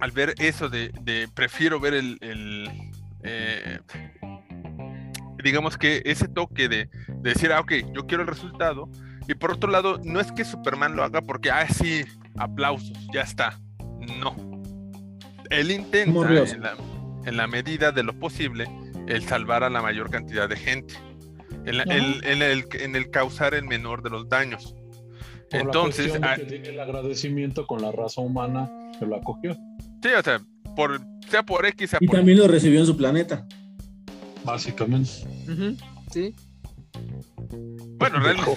al ver eso de, de prefiero ver el, el, eh, digamos que ese toque de, de decir, ah, ok, yo quiero el resultado. Y por otro lado, no es que Superman lo haga porque, ah, sí, aplausos, ya está. No. Él intenta, en la, en la medida de lo posible, el salvar a la mayor cantidad de gente. En, la- el- en el, en el causar el menor de los daños. Por la Entonces, de ah, que tiene el agradecimiento con la raza humana que lo acogió. sí, o sea, por, sea por X, sea Y por también lo recibió en su planeta. Básicamente. Sí. Bueno, realmente.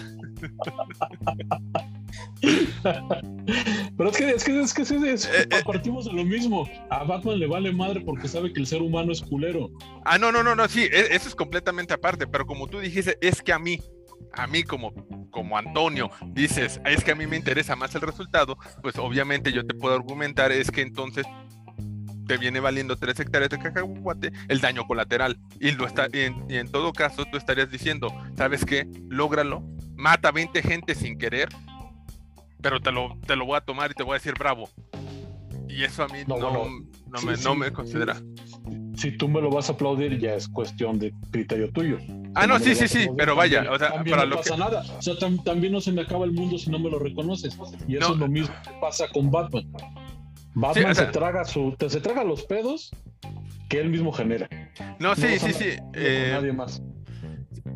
Pero es que, es que, es que, es que es- Eh, eh. partimos de lo mismo. A Batman le vale madre porque sabe que el ser humano es culero. Ah, no, no, no, no, sí, e- eso es completamente aparte, pero como tú dijiste, es que a mí, a mí como, como Antonio, dices, es que a mí me interesa más el resultado, pues obviamente yo te puedo argumentar, es que entonces te viene valiendo tres hectáreas de cacahuate el daño colateral. Y, lo está, y en, y en todo caso tú estarías diciendo, ¿sabes qué? Lógralo, mata 20 gente sin querer, pero te lo, te lo voy a tomar y te voy a decir bravo. Y eso a mí no, No, no, me, Sí, no me considera. Si tú me lo vas a aplaudir, ya es cuestión de criterio tuyo. Ah, no, sí, sí, sí, pero vaya, o sea, también para no lo que... pasa nada. O sea, tam- también no se me acaba el mundo si no me lo reconoces. Y eso es lo mismo que pasa con Batman. Batman Sí, o sea- se traga su, te- se traga los pedos que él mismo genera. No, sí, sí, sí. eh, nadie más.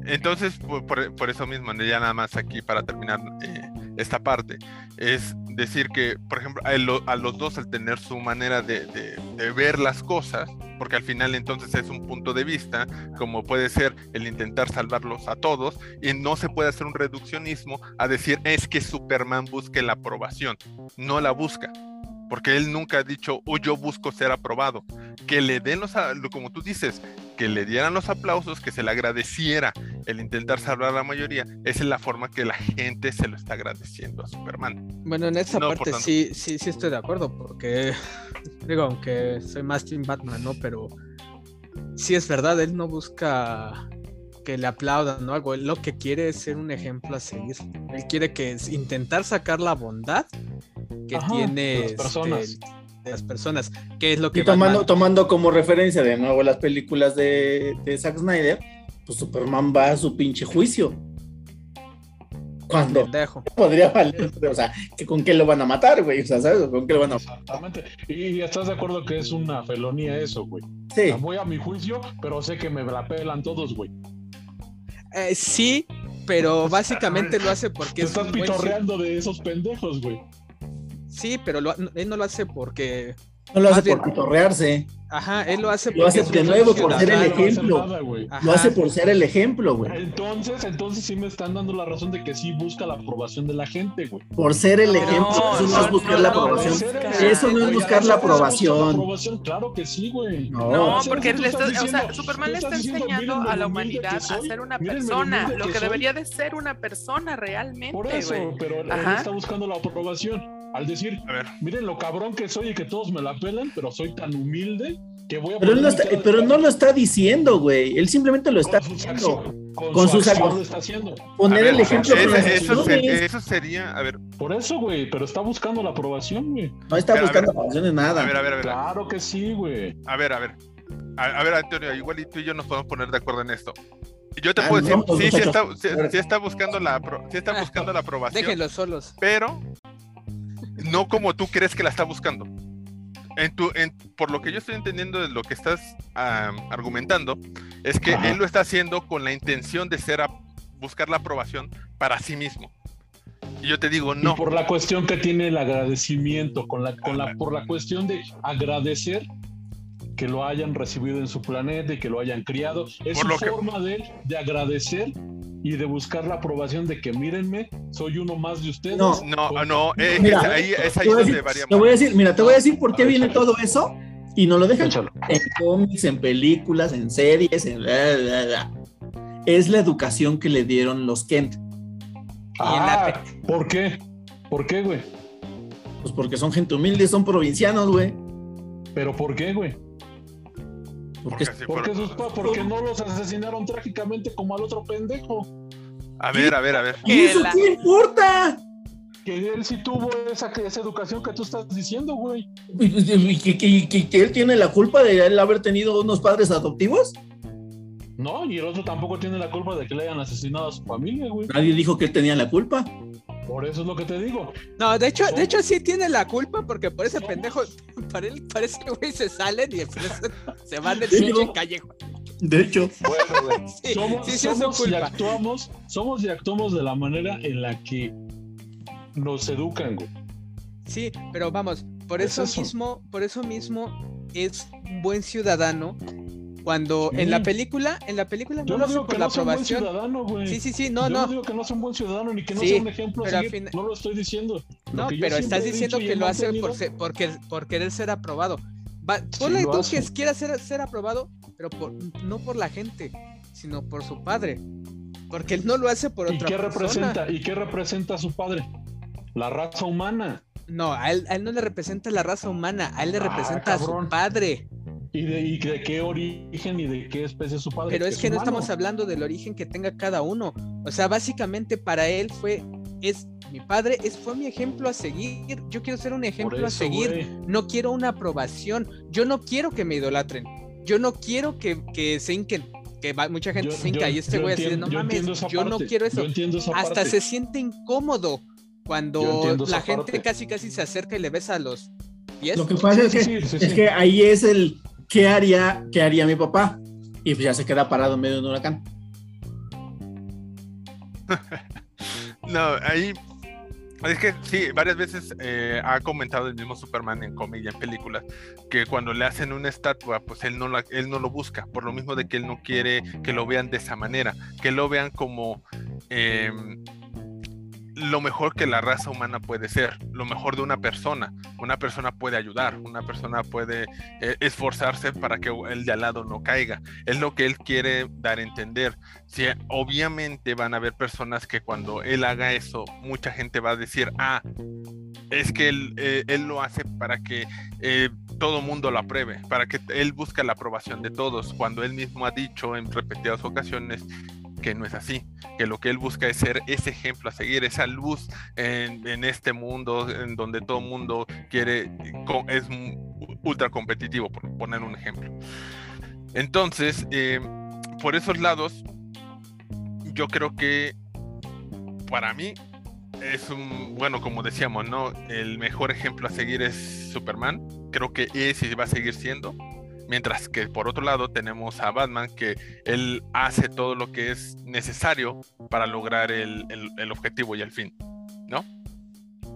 Entonces, por, por- eso mismo, ya nada más aquí para terminar eh, esta parte, es decir que, por ejemplo, a, a los dos al tener su manera de, de- de ver las cosas, porque al final entonces es un punto de vista, como puede ser el intentar salvarlos a todos, y no se puede hacer un reduccionismo a decir es que Superman busque la aprobación, no la busca. Porque él nunca ha dicho, oh, yo busco ser aprobado. Que le den los, como tú dices, que le dieran los aplausos, que se le agradeciera el intentar salvar a la mayoría, esa es la forma que la gente se lo está agradeciendo a Superman. Bueno, en esa No, parte tanto. sí, sí, sí estoy de acuerdo, porque digo, aunque soy más Team Batman, ¿no? Pero sí es verdad, él no busca que le aplaudan o algo, él lo que quiere es ser un ejemplo a seguir. Él quiere que es intentar sacar la bondad que Ajá, tiene de las este, personas. de las personas, que es lo que Y tomando, Batman- tomando como referencia de nuevo las películas de, de Zack Snyder, pues Superman va a su pinche juicio. Cuando podría valer, o sea, que con qué lo van a matar, güey, o sea, ¿sabes? ¿Con qué lo van a Exactamente. Y estás de acuerdo que es una felonía eso, güey. Sí, Voy a mi juicio, pero sé que me la pelan todos, güey. Eh, sí, pero básicamente lo hace porque Te es estás pitorreando de esos pendejos, güey. Sí, pero lo- él no lo hace porque no lo hace por pitorrearse, Ajá, él lo hace Lo hace de nuevo por ser el ejemplo. lo hace por ser el ejemplo, güey, Entonces, entonces sí me están dando la razón de que sí busca la aprobación de la gente, güey. por ser el No, ejemplo, eso no, es buscar no, la aprobación, eso no es buscar la aprobación. aprobación, Claro que sí, güey. No. Porque le o sea, Superman le está enseñando "Miren a lo la humanidad a ser una persona, lo que que soy". debería de ser una persona realmente, Por eso, pero él está buscando la aprobación. Al decir, A ver, miren lo cabrón que soy y que todos me la pelan, pero soy tan humilde que voy a Pero, él no está, pero no lo está diciendo, güey, él simplemente lo está acciones. Con, Con su sus acciones. lo está haciendo. Poner ver, el ejemplo las eso acciones. eso sería, a ver, Por eso, güey, pero está buscando la aprobación, güey. No está Pero, buscando aprobación de nada. a ver, a ver, a ver, Claro que sí, güey. a ver, a ver, a, a ver, Antonio, igual y tú y yo nos podemos poner de acuerdo en esto. Yo te Ah, puedo decir, vamos, sí, sí está, sí- sí está buscando la, sí está buscando la aprobación, Déjenlos solos. pero no como tú crees que la está buscando. En tu, en- por lo que yo estoy entendiendo de lo que estás argumentando, es que Ajá. él lo está haciendo con la intención de ser a- buscar la aprobación para sí mismo. Y yo te digo, Y no. por la cuestión que tiene el agradecimiento, con la, con la, por la cuestión de agradecer que lo hayan recibido en su planeta y que lo hayan criado. Es Por su lo que- forma de él de agradecer y de buscar la aprobación de que mírenme, soy uno más de ustedes. No. No, no, eh, Mira, es ahí, es ahí Te voy, a donde decir, varía te voy a decir, mira, te voy a decir por qué viene todo eso y no lo dejan Échalo. en cómics, en películas, en series, en bla, bla, bla. Es la educación que le dieron los Kent. Ah, ¿Por qué? ¿Por qué, güey? Pues porque son gente humilde, son provincianos, güey. ¿Pero por qué, güey? Porque Porque así Porque, fueron- sus pa- porque no los asesinaron trágicamente como al otro pendejo. A ver, a ver, a ver. ¿Y eso qué importa? Que él sí tuvo esa, esa educación que tú estás diciendo, güey. ¿Y- y- y ¿Que, que- que- que él tiene la culpa de él haber tenido unos padres adoptivos? No, y el otro tampoco tiene la culpa de que le hayan asesinado a su familia, güey. Nadie dijo que él tenía la culpa. Por eso es lo que te digo. No, de hecho, de hecho sí tiene la culpa porque por ese Somos- pendejo, para él, para ese güey se salen y después se van del pinche no. callejón. De hecho, Bueno, güey. Sí, somos, sí, sí es su somos y actuamos, somos y actuamos de la manera en la que nos educan, güey. Sí, pero vamos, por Es eso, eso. mismo, por eso mismo es un buen ciudadano cuando Sí. en la película, en la película no Yo lo no hace digo por que la no sea un buen aprobación. ciudadano, güey. Sí, sí, sí, no, Yo no. no digo que no sea un buen ciudadano ni que no Sí, sea un ejemplo pero al seguir. fin- No lo estoy diciendo. No, pero estás diciendo y que lo hace por, ser- porque, por querer ser aprobado. Va, ponle lo tú hace. que quiera ser, ser aprobado, pero por- no por la gente, sino por su padre. Porque él no lo hace por ¿Y otra qué persona. representa? ¿Y qué representa a su padre? La raza humana. No, a él, a él no le representa la raza humana, a él le Ah, representa a su padre. ¿Y de, y de qué origen y de qué especie es su padre? Pero es que no estamos hablando del origen que tenga cada uno. O sea, básicamente para él fue, es mi padre, es, fue mi ejemplo a seguir. Yo quiero ser un ejemplo a seguir. güey. No quiero una aprobación. Yo no quiero que me idolatren. Yo no quiero que, que se hinquen. Que va- mucha gente Yo- se hinca yo- y este güey así de, no mames, yo no quiero eso. Hasta parte. se siente incómodo cuando la gente parte. casi casi se acerca y le besa los pies. lo que pasa es Sí, que, sí, sí, es sí. que ahí es el ¿qué haría, qué haría mi papá? Y pues ya se queda parado en medio de un huracán. No, ahí. Es que sí, varias veces eh, ha comentado el mismo Superman en cómic y en películas que cuando le hacen una estatua, pues él no, la, él no lo busca, por lo mismo de que él no quiere que lo vean de esa manera, que lo vean como eh, lo mejor que la raza humana puede ser, lo mejor de una persona. Una persona puede ayudar, una persona puede eh, esforzarse para que el de al lado no caiga. Es lo que él quiere dar a entender. Sí, obviamente van a haber personas que cuando él haga eso, mucha gente va a decir, ah, es que él, eh, él lo hace para que eh, todo mundo lo apruebe, para que él busca la aprobación de todos, cuando él mismo ha dicho en repetidas ocasiones que no es así, que lo que él busca es ser ese ejemplo a seguir, esa luz en, en este mundo en donde todo mundo quiere, es ultra competitivo, por poner un ejemplo. Entonces, eh, por esos lados, yo creo que para mí es un, bueno, como decíamos, ¿no? El mejor ejemplo a seguir es Superman. Creo que es y va a seguir siendo. Mientras que por otro lado tenemos a Batman que él hace todo lo que es necesario para lograr el, el- el objetivo y el fin. ¿No?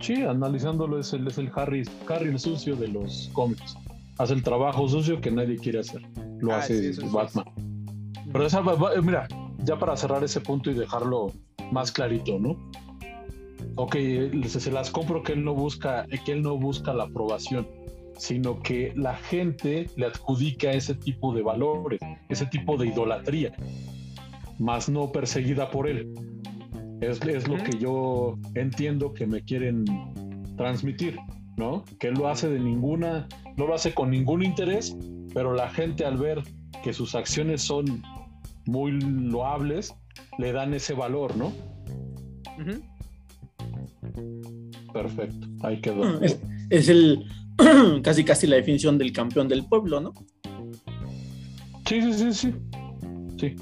Sí, analizándolo es el, es el Harry, Harry el sucio de los cómics. Hace el trabajo sucio que nadie quiere hacer. Lo Ah, hace sí, eso sí Batman. Pero esa, mira, ya para cerrar ese punto y dejarlo más clarito, ¿no? Ok, se, se las compro que él no busca, que él no busca la aprobación, sino que la gente le adjudica ese tipo de valores, ese tipo de idolatría, más no perseguida por él. Es, es lo que yo entiendo que me quieren transmitir, ¿no? Que él lo hace de ninguna, no lo hace con ningún interés, pero la gente al ver que sus acciones son muy loables, le dan ese valor, ¿no? Perfecto, ahí quedó. Es, es el casi casi la definición del campeón del pueblo, ¿no? Sí, sí, sí, sí. Sí,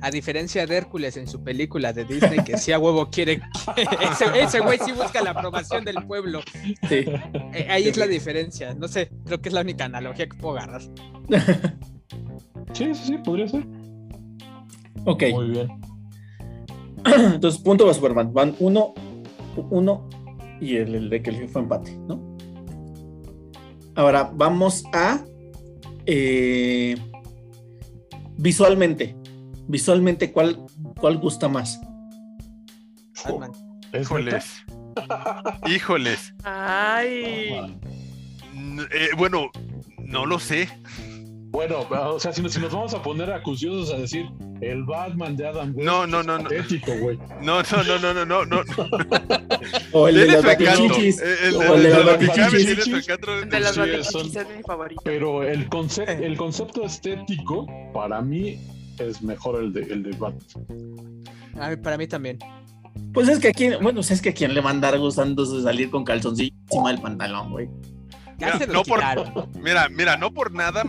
A diferencia de Hércules en su película de Disney, que sí a huevo quiere. ese, ese güey sí busca la aprobación del pueblo. Sí. Eh, ahí es la diferencia. No sé, creo que es la única analogía que puedo agarrar. Sí, sí, sí, podría ser. Ok. Muy bien. Entonces, punto para Superman. Van uno, uno y el, el de que el fue empate, ¿no? Ahora vamos a eh, visualmente. Visualmente, ¿cuál, ¿cuál gusta más? Híjoles. Híjoles. Ay. Eh, bueno, no lo sé. Bueno, o sea, si nos, si nos vamos a poner acuciosos a decir el Batman de Adam West. No, no, no, no. Ético, güey. No, no, no, no, no, no, no. O el de las batichichis. El de las batichichis. De batichichis son- es mi favorito. Pero el, concepto el concepto estético, para mí, es mejor el de, el de Batman. A mí- para mí también. Pues es que aquí, bueno, es que a quien le va a andar gustándose salir con calzoncillo encima del pantalón, güey. Ya Mira, se lo no por- quitaron. Mira, mira, no por nada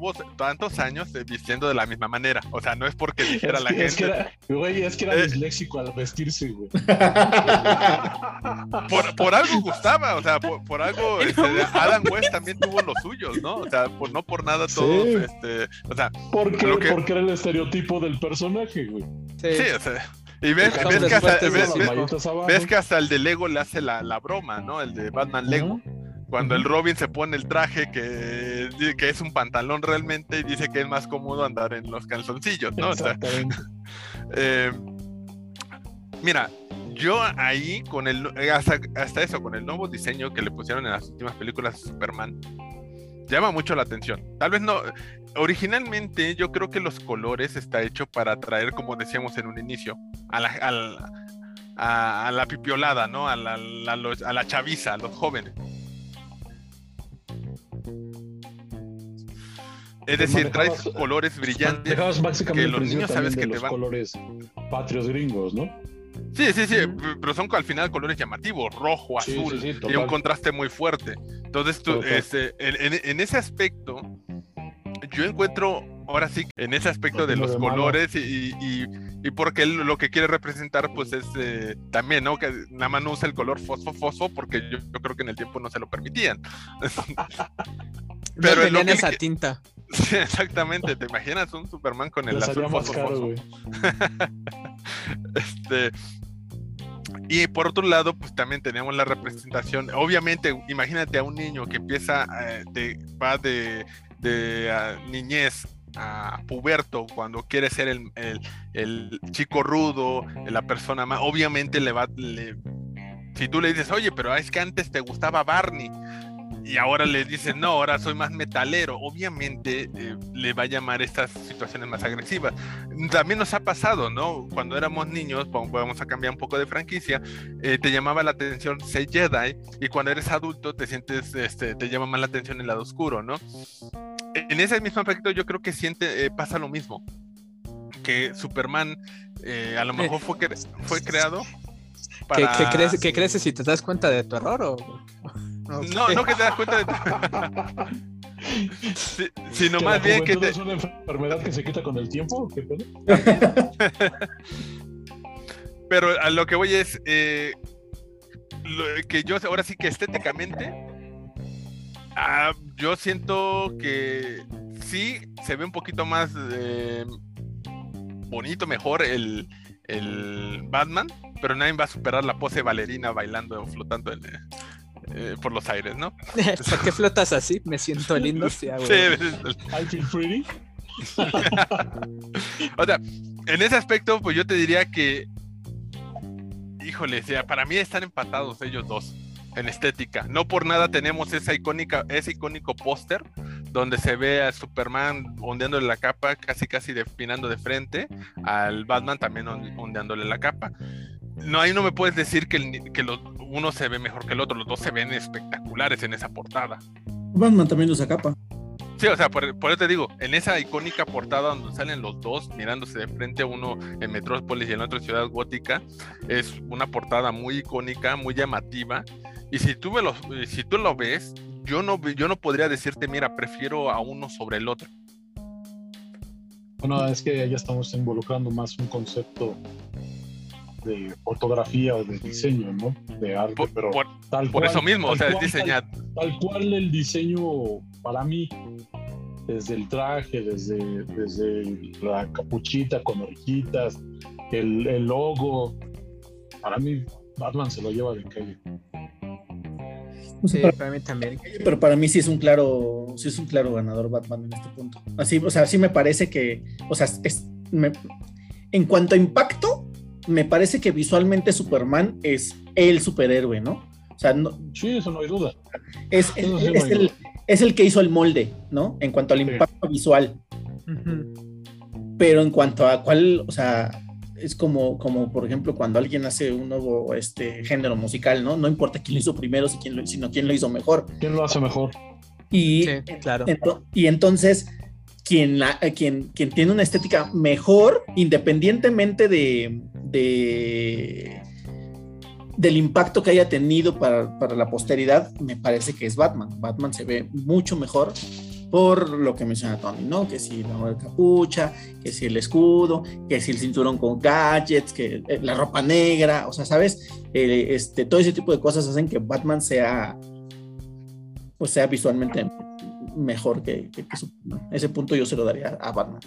mantuvo tantos años eh, vistiendo de la misma manera. O sea, no es porque dijera Es la que, es que gente. era, güey, es que era Eh. disléxico al vestirse, güey. Por, por algo gustaba, o sea, por, por algo este, Adam West también tuvo los suyos, ¿no? O sea, por, no por nada todos, Sí. este, o sea, Porque, Lo que- porque era el estereotipo del personaje, güey. Sí. sí, o sea, y ves, ves, que hasta, ves, ves que hasta el de Lego le hace la, la broma, ¿no? El de Batman Lego. Cuando el Robin se pone el traje que, que es un pantalón realmente y dice que es más cómodo andar en los calzoncillos, ¿no? O sea. Eh, mira, yo ahí con el eh, hasta, hasta eso, con el nuevo diseño que le pusieron en las últimas películas de Superman, llama mucho la atención. Tal vez no. Originalmente, yo creo que los colores está hecho para atraer, como decíamos en un inicio, a la, a, a la pipiolada, ¿no? A la, a los- a la chaviza, a los jóvenes. Es decir, traes colores brillantes. Que los niños sabes que te los van- colores patrios gringos, ¿no? Sí, sí, sí, pero son al final colores llamativos, rojo, azul, sí, sí, y un contraste muy fuerte. Entonces, tú, este, en, ese aspecto, yo encuentro, ahora sí, en ese aspecto de Lo los colores y, y- y porque él lo que quiere representar, pues es eh, también, ¿no? Que nada más no usa el color fosfo, fosfo, porque yo, yo creo que en el tiempo no se lo permitían. No Pero en lo tenían esa tinta. Sí, exactamente, ¿te imaginas un Superman con el azul fosfo, caro, fosfo? Este, y por otro lado, pues también tenemos la representación. Obviamente, imagínate a un niño que empieza, eh, de, va de, de ah, niñez a puberto cuando quiere ser el, el- chico rudo, la persona más. Obviamente le va. le- si tú le dices, oye, pero es que antes te gustaba Barney. Y ahora le dices, no, ahora soy más metalero. Obviamente eh, le va a llamar estas situaciones más agresivas también nos ha pasado, ¿no? Cuando éramos niños, vamos a cambiar un poco de franquicia, eh, te llamaba la atención ser Jedi y cuando eres adulto te sientes, este, te llama más la atención el lado oscuro, ¿no? En ese mismo aspecto yo creo que siente, eh, pasa lo mismo, que Superman eh, a lo mejor fue, cre- fue creado ¿Qué, para... qué crees, qué creces si te das cuenta de tu error o...? No, qué? no que te das cuenta de... Sí, sino ¿Que más bien que te... es una enfermedad que se quita con el tiempo? ¿o ¿Qué pedo? Pero a lo que voy es eh, lo- que yo ahora sí que estéticamente, ah, yo siento que sí se ve un poquito más eh, bonito, mejor el, el Batman, pero nadie va a superar la pose bailarina bailando o flotando en, eh, por los aires, ¿no? ¿Por qué flotas así? Me siento lindo. Sí, ah. I feel pretty. O sea, en ese aspecto, pues yo te diría que, híjole, sea, para mí están empatados ellos dos en estética. No por nada tenemos esa icónica, ese icónico póster donde se ve a Superman ondeándole la capa, casi casi despinando de frente, al Batman también on- ondeándole la capa. No, ahí no me puedes decir que, el que los- uno se ve mejor que el otro, los dos se ven espectaculares en esa portada. Batman también usa capa. Sí, o sea, por, por eso te digo, en esa icónica portada donde salen los dos mirándose de frente, uno en Metrópolis y el otro en Ciudad Gótica, es una portada muy icónica, muy llamativa. Y si tú, me lo, si tú lo ves, yo no, yo no podría decirte, mira, prefiero a uno sobre el otro. No, es que ya estamos involucrando más un concepto de fotografía o de diseño, ¿no? De arte, Por, pero por- tal por cual- eso mismo, o sea, es cual- diseñar. Tal cual el diseño para mí, desde el traje, desde, desde la capuchita con orejitas, el, el logo, para mí Batman se lo lleva de calle. Sí, pero, para mí también. pero para mí sí es un claro, sí es un claro ganador Batman en este punto. Así, o sea, sí me parece que, o sea, es, me- en cuanto a impacto, me parece que visualmente Superman es el superhéroe, ¿no? O sea, no- Sí, eso no hay duda. es, sí es no hay el, duda. es el que hizo el molde, ¿no? En cuanto al Sí. impacto visual. Pero en cuanto a cuál, o sea, es como, como por ejemplo cuando alguien hace un nuevo este, género musical, ¿no? No importa quién lo hizo primero, si quién lo- sino quién lo hizo mejor. ¿Quién lo hace mejor? Y, Sí, claro. ento- y entonces, quien, la, eh, quien, quien tiene una estética mejor, independientemente de, de- del impacto que haya tenido para, para la posteridad, me parece que es Batman. Batman se ve mucho mejor por lo que menciona Tony, ¿no? Que si la capucha, que si el escudo, que si el cinturón con gadgets, que eh, la ropa negra, o sea, ¿sabes? Eh, este, todo ese tipo de cosas hacen que Batman sea, pues sea visualmente mejor que, que- que Superman. Ese punto yo se lo daría a Batman.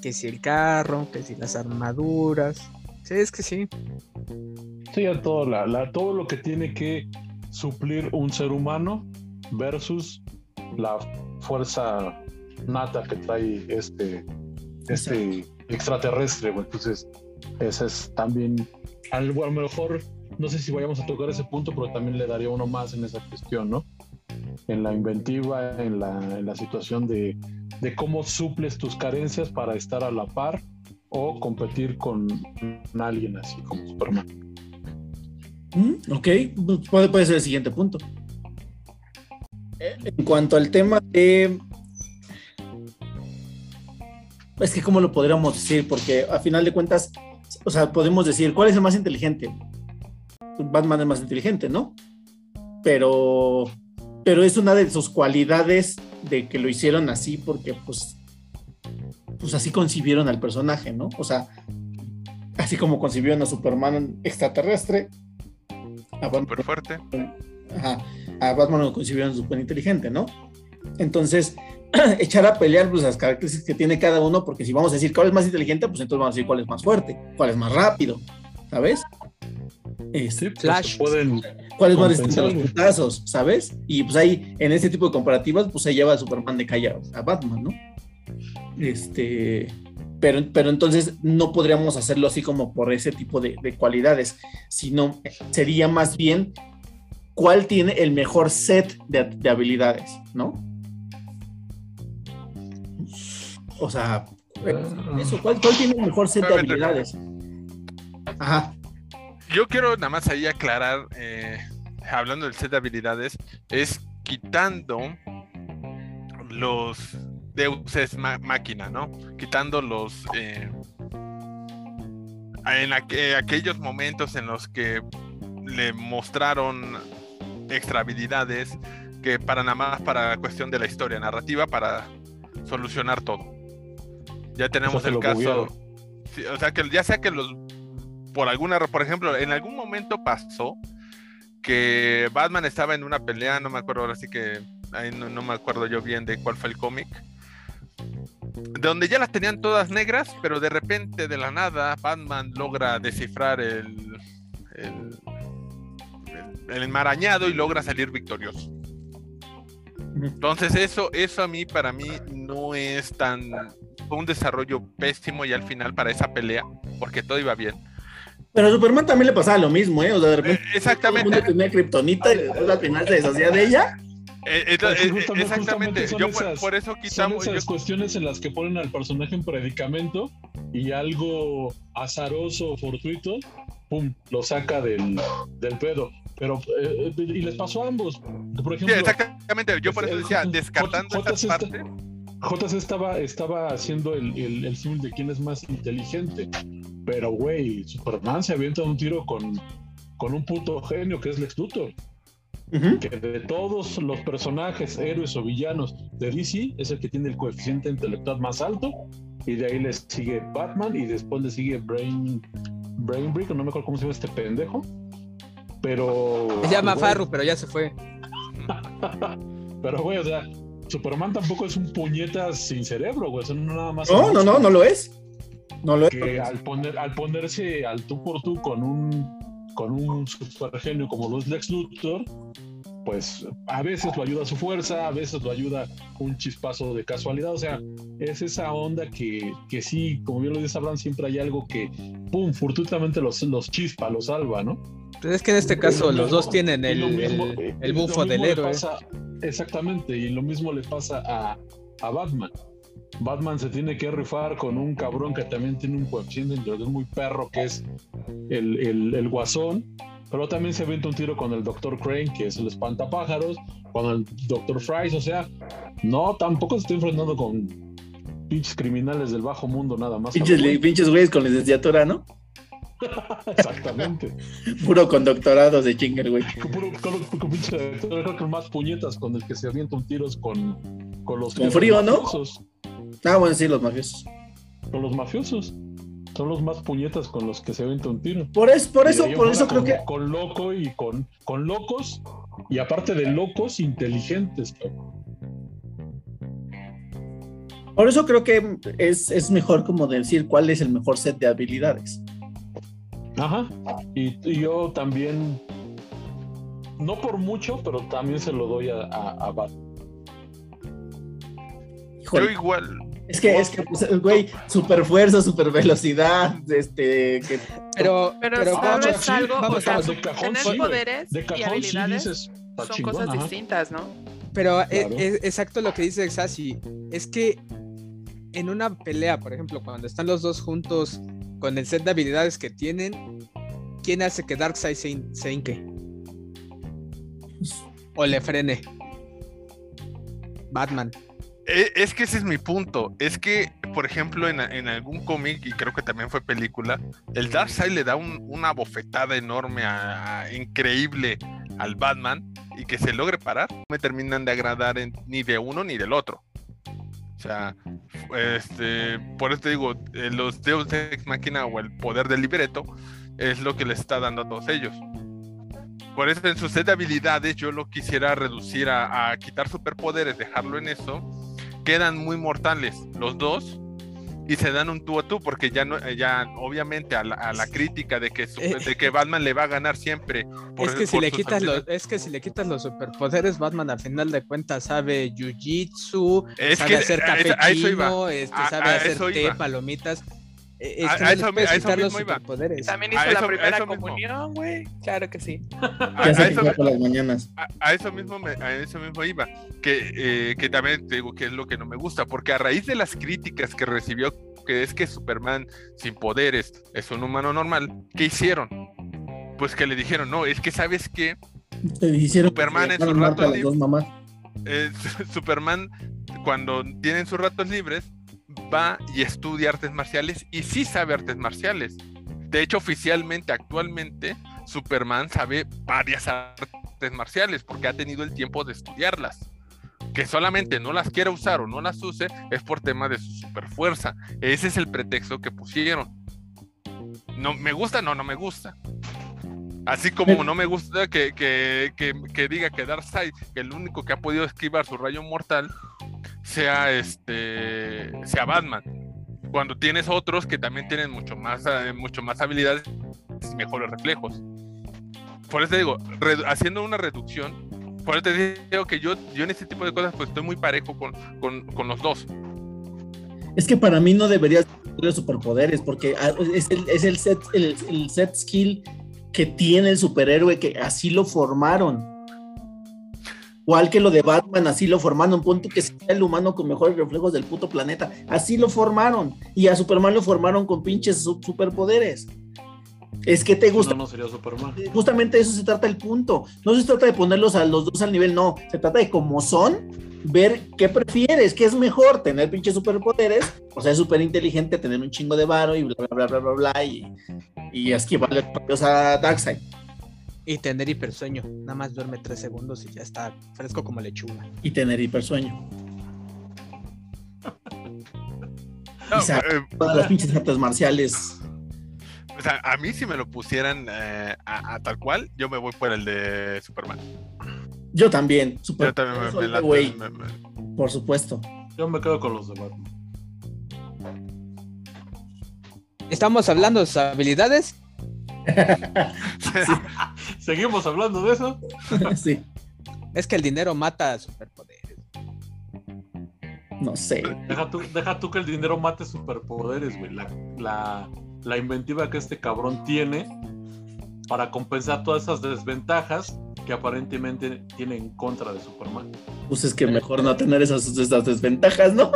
Que si el carro, que si las armaduras. Sí, es que sí. Sí, ya todo, la, la- todo lo que tiene que suplir un ser humano versus la fuerza nata que trae este, este extraterrestre. güey. Entonces, ese es también algo, a lo mejor, no sé si vayamos a tocar ese punto, pero también le daría uno más en esa cuestión, ¿no? En la inventiva, en la, en la situación de, de cómo suples tus carencias para estar a la par o competir con alguien así como Superman. Mm, ok, puede, puede ser el siguiente punto. En cuanto al tema de... Es que cómo lo podríamos decir, porque a final de cuentas, o sea, podemos decir, ¿cuál es el más inteligente? Batman es más inteligente, ¿no? Pero, pero es una de sus cualidades de que lo hicieron así, porque pues, pues así concibieron al personaje, ¿no? O sea, así como concibieron a Superman extraterrestre, a Batman Súper fuerte. Ajá, a Batman lo concibieron súper inteligente, ¿no? Entonces, echar a pelear pues, las características que tiene cada uno, porque si vamos a decir cuál es más inteligente, pues entonces vamos a decir cuál es más fuerte, cuál es más rápido, ¿sabes? Este, pues, Flash. pueden cuál es más a los putazos, ¿sabes? Y pues ahí, en este tipo de comparativas, pues se lleva a Superman de calle a- a Batman, ¿no? Este, pero, pero entonces no podríamos hacerlo así como por ese tipo de, de cualidades, sino sería más bien cuál tiene el mejor set de, de habilidades, ¿no? O sea, eso, ¿cuál, cuál tiene el mejor set de habilidades? Ajá. Yo quiero nada más ahí aclarar, eh, hablando del set de habilidades, es quitando los Deus es ma- máquina, ¿no? Quitando los... eh, en aqu- aquellos momentos en los que le mostraron extra habilidades que para nada más para cuestión de la historia narrativa para solucionar todo. Ya tenemos O sea, que el caso... Sí, o sea, que ya sea que los por alguna, por ejemplo, en algún momento pasó que Batman estaba en una pelea, no me acuerdo ahora sí que ahí no, no me acuerdo yo bien de cuál fue el cómic, donde ya las tenían todas negras, pero de repente de la nada Batman logra descifrar el el, el- enmarañado y logra salir victorioso. Entonces eso, eso a mí, para mí, no es tan fue un desarrollo pésimo y al final para esa pelea, porque todo iba bien. Pero a Superman también le pasaba lo mismo, ¿eh? O sea, de repente Eh, exactamente. todo el mundo tenía kriptonita y después al final se deshacía de ella. Eh, eh, eh, justamente- exactamente. justamente son Yo por, esas- por eso quitamos. esas yo- cuestiones en las que ponen al personaje en predicamento y algo azaroso o fortuito, pum, lo saca del, del pedo. Pero, eh, y les pasó a ambos. Por sí, ejemplo, exactamente. Yo por eso decía, descartando J- esas J- partes. JC estaba, estaba haciendo el, el, el símil de quién es más inteligente. Pero, güey, Superman se avienta un tiro con, con un puto genio que es Lex Luthor. Que de todos los personajes, héroes o villanos de DC, es el que tiene el coeficiente intelectual más alto y de ahí le sigue Batman y después le sigue Brain Brain Brick, no me acuerdo cómo se llama este pendejo. Pero. Se llama güey, Farru, pero ya se fue. Pero, güey, o sea, Superman tampoco es un puñeta sin cerebro, güey. Son nada más. No, no, no, no lo es. No lo es. Que al, poner, al ponerse al tú por tú con un con un super genio como los Lex Luthor, pues a veces lo ayuda su fuerza, a veces lo ayuda un chispazo de casualidad. O sea, es esa onda que, que sí, como bien lo dice Abraham, siempre hay algo que, pum, fortuitamente los, los chispa, los salva, ¿no? Pero es que en este caso los dos tienen el, mismo- el- lo bufo del héroe. pasa- exactamente, y lo mismo le pasa a, a Batman. Batman se tiene que rifar con un cabrón que también tiene un coeficiente de muy perro, que es el, el, el guasón, pero también se avienta un tiro con el Dr. Crane, que es el espantapájaros, con el Dr. Fries, o sea, no, tampoco se está enfrentando con pinches criminales del bajo mundo nada más. Pinches, pinches güeyes con licenciatura, ¿no? Exactamente. Puro con doctorados de chingar, güey. Con puro- con- con pinche- que más puñetas con el que se avienta un tiros con, con los Con frío, ¿no? mafiosos, Ah, bueno, sí, los mafiosos. Con los mafiosos. Son los más puñetas con los que se avienta un tiro. Por, es, por eso, por eso creo con, que. Con loco y con, con locos. Y aparte de locos, inteligentes. Por eso creo que es, es mejor como decir cuál es el mejor set de habilidades. Ajá. Y, y yo también. No por mucho, pero también se lo doy a, a, a Bat. Yo igual. Es que, es que, pues, güey, super fuerza, super velocidad, este, que Pero, Pero, pero ¿sabes vamos- algo? vamos, o sea, vamos. de cajón tener sí, poderes De y sí habilidades dices. está son chingón, cosas ajá. distintas, ¿no? Pero e- Claro. es, exacto lo que dice Xasi. Es que en una pelea, por ejemplo, cuando están los dos juntos con el set de habilidades que tienen, ¿quién hace que Darkseid se, hin- se hinque? O le frene. Batman. E- Es que ese es mi punto. Es que, por ejemplo, en, algún cómic, y creo que también fue película, el Darkseid le da un- una bofetada enorme, a- increíble al Batman, y que se logre parar. No me terminan de agradar ni de uno ni del otro. O sea, este, por eso digo, eh, los Deus Ex Machina o el poder del libreto es lo que le está dando a todos ellos. Por eso en su set de habilidades yo lo quisiera reducir a quitar superpoderes, dejarlo en eso. Quedan muy mortales los dos y se dan un tú a tú porque ya no, eh, ya obviamente a la, a la crítica de que, su- Eh. de que Batman le va a ganar siempre. por- es que si le quitas los, es que si le quitas los superpoderes, Batman al final de cuentas sabe jiu-jitsu, Es sabe que hacer a a cappuccino, este, sabe hacer té, iba. palomitas. Eh, Es A- que a no eso a mismo iba. También A hizo eso- la a primera comunión, güey. Claro que sí. A- a eso fija me- por las mañanas. a, a eso mismo me- a eso mismo iba que, eh, que también te digo que es lo que no me gusta porque a raíz de las críticas que recibió que es que Superman sin poderes es un humano normal ¿qué hicieron? pues que le dijeron no es que sabes que Superman en su rato a libre. dos mamás. Superman cuando tienen sus ratos libres va y estudia artes marciales y sí sabe artes marciales de hecho oficialmente actualmente Superman sabe varias artes marciales porque ha tenido el tiempo de estudiarlas que solamente no las quiera usar o no las use es por tema de su superfuerza. Ese es el pretexto que pusieron. No me gusta, no, no me gusta. Así como no me gusta que, que, que, que diga que Darkseid, que el único que ha podido esquivar su rayo mortal, sea este sea Batman. Cuando tienes otros que también tienen mucho más, eh, mucho más habilidades y mejores reflejos. Por eso te digo, haciendo una reducción, por eso te digo que yo, yo en este tipo de cosas pues estoy muy parejo con, con, con los dos. Es que para mí no debería tener superpoderes, porque ah, es el, es el set, el, el set skill que tiene el superhéroe, que así lo formaron. Igual que lo de Batman, así lo formaron, un punto que sea el humano con mejores reflejos del puto planeta. Así lo formaron. Y a Superman lo formaron con pinches su- superpoderes. Es que te gusta. No, no sería Superman. Justamente de eso se trata el punto. No se trata de ponerlos a los dos al nivel, no. Se trata de como son, ver qué prefieres, qué es mejor, tener pinches superpoderes, o sea, súper inteligente, tener un chingo de varo y bla, bla, bla, bla, bla, bla, y, y esquivarle rayos a Darkseid. Y tener hipersueño. Nada más duerme tres segundos y ya está fresco como lechuga. Y tener hipersueño. No, eh, Todas las pinches artes marciales. o sea, a mí si me lo pusieran eh, a, a tal cual, yo me voy por el de Superman. Yo también. Super Yo también me, me late, güey, me- me- por supuesto. Yo me quedo con los de Batman. Estamos hablando de sus habilidades. ¿Seguimos hablando de eso? sí, Es que el dinero mata superpoderes. no sé. Deja tú, deja tú que el dinero mate superpoderes, güey. La, la, la inventiva que este cabrón tiene para compensar todas esas desventajas que aparentemente tiene en contra de Superman. Pues es que mejor no tener esas, esas desventajas, ¿no?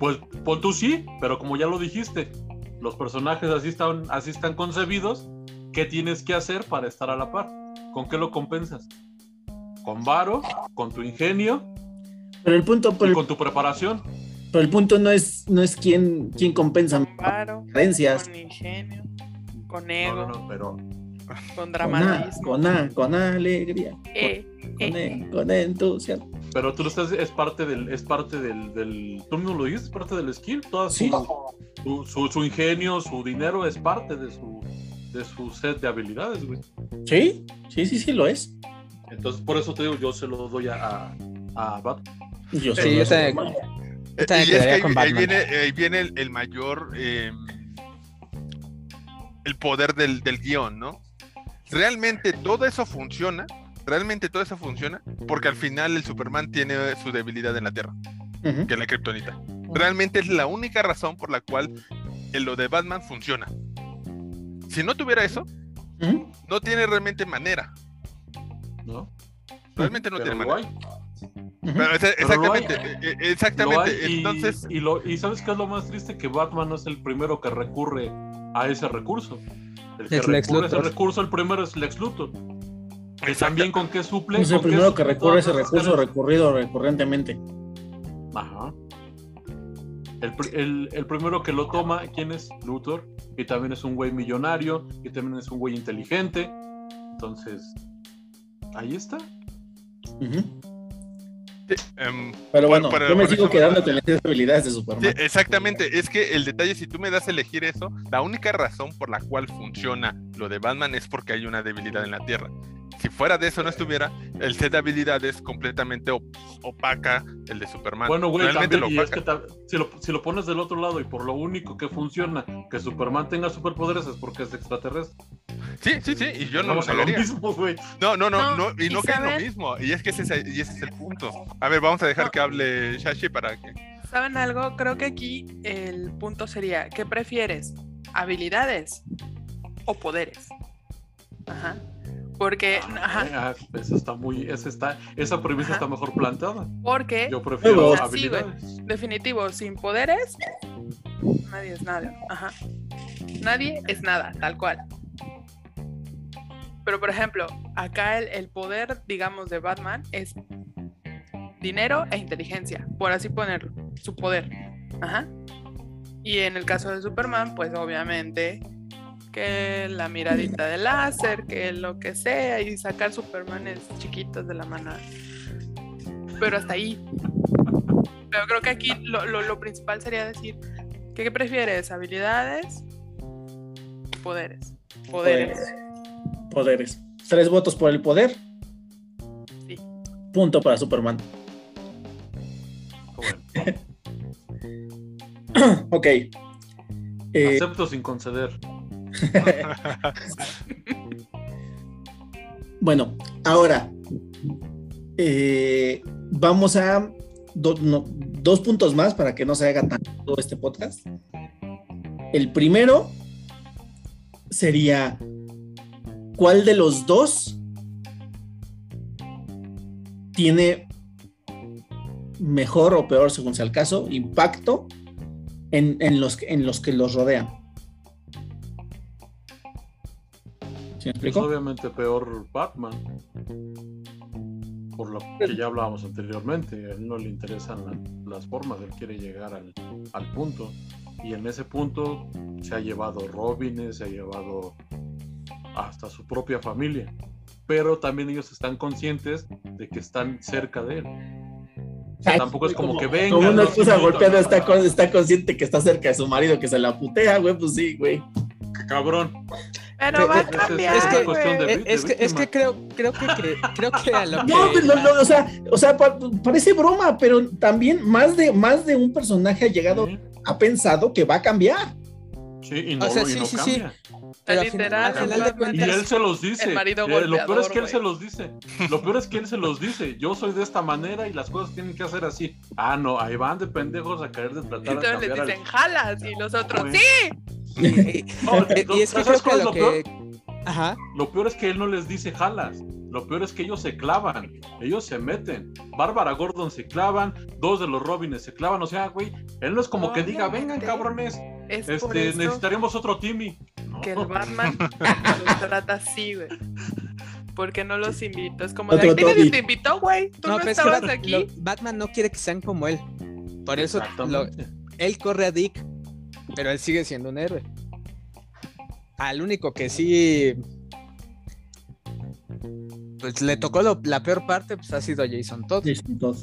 Pues, pues tú sí, pero como ya lo dijiste, los personajes así están, así están concebidos. ¿Qué tienes que hacer para estar a la par? ¿Con qué lo compensas? ¿Con varo? ¿Con tu ingenio? Pero el punto, pero ¿Y con tu preparación? pero el punto no es, no es quién, quién compensa Con varo, carencias. con ingenio, con No, ego, no, no, pero con Con A, dramatismo. con A, con alegría, Eh, con, eh, E, con entusiasmo. Pero tú lo estás, es parte del, es parte del, del, tú no lo dices, es parte del skill, toda su, Sí. su, su- su ingenio, su dinero es parte de su, de su set de habilidades, güey. Sí, sí, sí, sí lo es. Entonces, por eso te digo, yo se lo doy a, a, Batman. Yo Sí, soy yo y es que ahí, con ahí viene, ahí viene el, el mayor eh, el poder del, del guion, ¿no? Realmente todo eso funciona, realmente todo eso funciona, porque al final el Superman tiene su debilidad en la Tierra, que es la kriptonita. Realmente es la única razón por la cual lo de Batman funciona. Si no tuviera eso, Ujú. no tiene realmente manera. ¿no? Realmente no Pero tiene manera. Pero, hay. exactamente, eh, eh, exactamente. hay y, Entonces, y, lo, y ¿sabes qué es lo más triste? Que Batman no es el primero que recurre a ese recurso. El que Es Lex recurre a ese Luthor. recurso, el primero es Lex Luthor. Exacto. también con qué suple. Es el primero que recurre a ese recurso recurrido recurrentemente. Ajá. El, el- el primero que lo toma, ¿quién es? Luthor. Y también es un güey millonario. Y también es un güey inteligente. Entonces, ahí está. Em, Pero bueno, por- yo me sigo quedando con las habilidades de Sí, Superman. exactamente, es que el detalle, si tú me das a elegir eso, la única razón por la cual funciona lo de Batman es porque hay una debilidad en la Tierra. Si fuera de eso no estuviera, el set de habilidades completamente op- opaca el de Superman. Bueno, güey, Realmente también, y lo es que si, lo, si lo pones del otro lado y por lo único que funciona que Superman tenga superpoderes es porque es extraterrestre. Sí, sí, sí, y yo no a lo mismo, güey. No, no, no, No, no, y ¿y no que es lo mismo, y es que ese es, y ese es el punto. A ver, vamos a dejar No. que hable Shashi para que... ¿Saben algo? Creo que aquí el punto sería, ¿qué prefieres? ¿Habilidades o poderes? Ajá. Porque, ajá, Ah, esa está muy, esa está, esa premisa Ajá. está mejor planteada. porque Yo prefiero definitivo, sin poderes, nadie es nada. Ajá. Nadie es nada, tal cual. Pero, por ejemplo, acá el, el poder, digamos, de Batman es dinero e inteligencia, por así ponerlo, su poder. Ajá. Y en el caso de Superman, pues obviamente que la miradita de láser, que lo que sea, y sacar Supermanes chiquitos de la mano. Pero hasta ahí. Pero creo que aquí lo, lo- lo principal sería decir, ¿qué prefieres? ¿Habilidades? Poderes. Poderes. Poderes. Tres votos por el poder. Sí. Punto para Superman. Ok. Eh, acepto sin conceder. bueno, ahora eh, vamos a dos puntos más para que no se haga tan todo este podcast. El primero sería ¿cuál de los dos tiene mejor o peor, según sea el caso, impacto en, en los, en los que los rodean? ¿Sí me obviamente peor Batman. Por lo que ya hablábamos anteriormente, a él no le interesan la- las formas, él quiere llegar al, al punto. Y en ese punto se ha llevado Robin, se ha llevado hasta su propia familia. Pero también ellos están conscientes de que están cerca de él. O sea, tampoco es como, que venga. Como una esposa golpeada está, está consciente que está cerca de su marido que se la putea, güey, pues sí, güey. Cabrón. Pero va a es- cambiar, es que- güey. de- Eh, Es que, es que creo, creo que, que- creo que a lo que. No, pero no, no, o sea, o sea, pa- parece broma, pero también más de, más de un personaje ha llegado, Sí, ha pensado que va a cambiar. sí, y no, O sea, y sí, no sí, sí. Pero al Literal, final- al final de Batman Y cuentas- él se los dice. El marido Eh, lo peor es que él se los dice. Lo peor es que él se los dice. Yo soy de esta manera y las cosas tienen que hacer así. Ah, no, ahí van de pendejos a querer de Y tratar de entonces les al- dicen jalas y los otros sí. Y, No, es que ¿sabes creo que cuál es lo peor? que. Ajá. Lo peor es que él no les dice jalas. Lo peor es que ellos se clavan. Ellos se meten. Bárbara Gordon se clavan. Dos de los Robins se clavan. O sea, güey, él no es como que diga, vengan cabrones. Es Este, eso necesitaríamos otro Timmy. No. que el Batman los trata así, güey. Porque no los invito. Es como de, Otro "Ay, nadie Toby". te invitó, güey. Tú no, que estabas Bat- aquí. lo- Batman no quiere que sean como él. Por eso lo- él corre a Dick, pero él sigue siendo un héroe. Al único que sí. Pues le tocó lo- la peor parte, pues ha sido a Jason Todd. Jason Todd.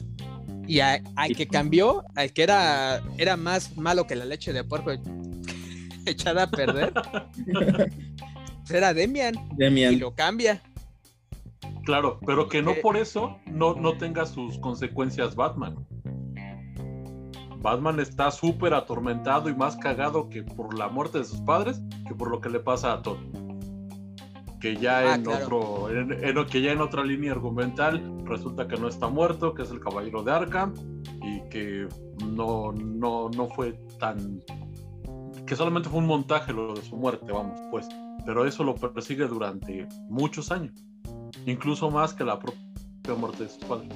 Y a- al que cambió, al que era, era más malo que la leche de puerco echada a perder, pues era Demian. Y lo cambia. Claro, pero que no Eh. por eso no, no tenga sus consecuencias Batman. Batman está súper atormentado y más cagado que por la muerte de sus padres que por lo que le pasa a Todd. Que ya Ah, en claro. otro, en- en- que ya en otra línea argumental resulta que no está muerto, que es el caballero de Arkham y que no, no, no fue tan que solamente fue un montaje lo de su muerte, vamos, pues. Pero eso lo persigue durante muchos años incluso más que la propia muerte de sus padres.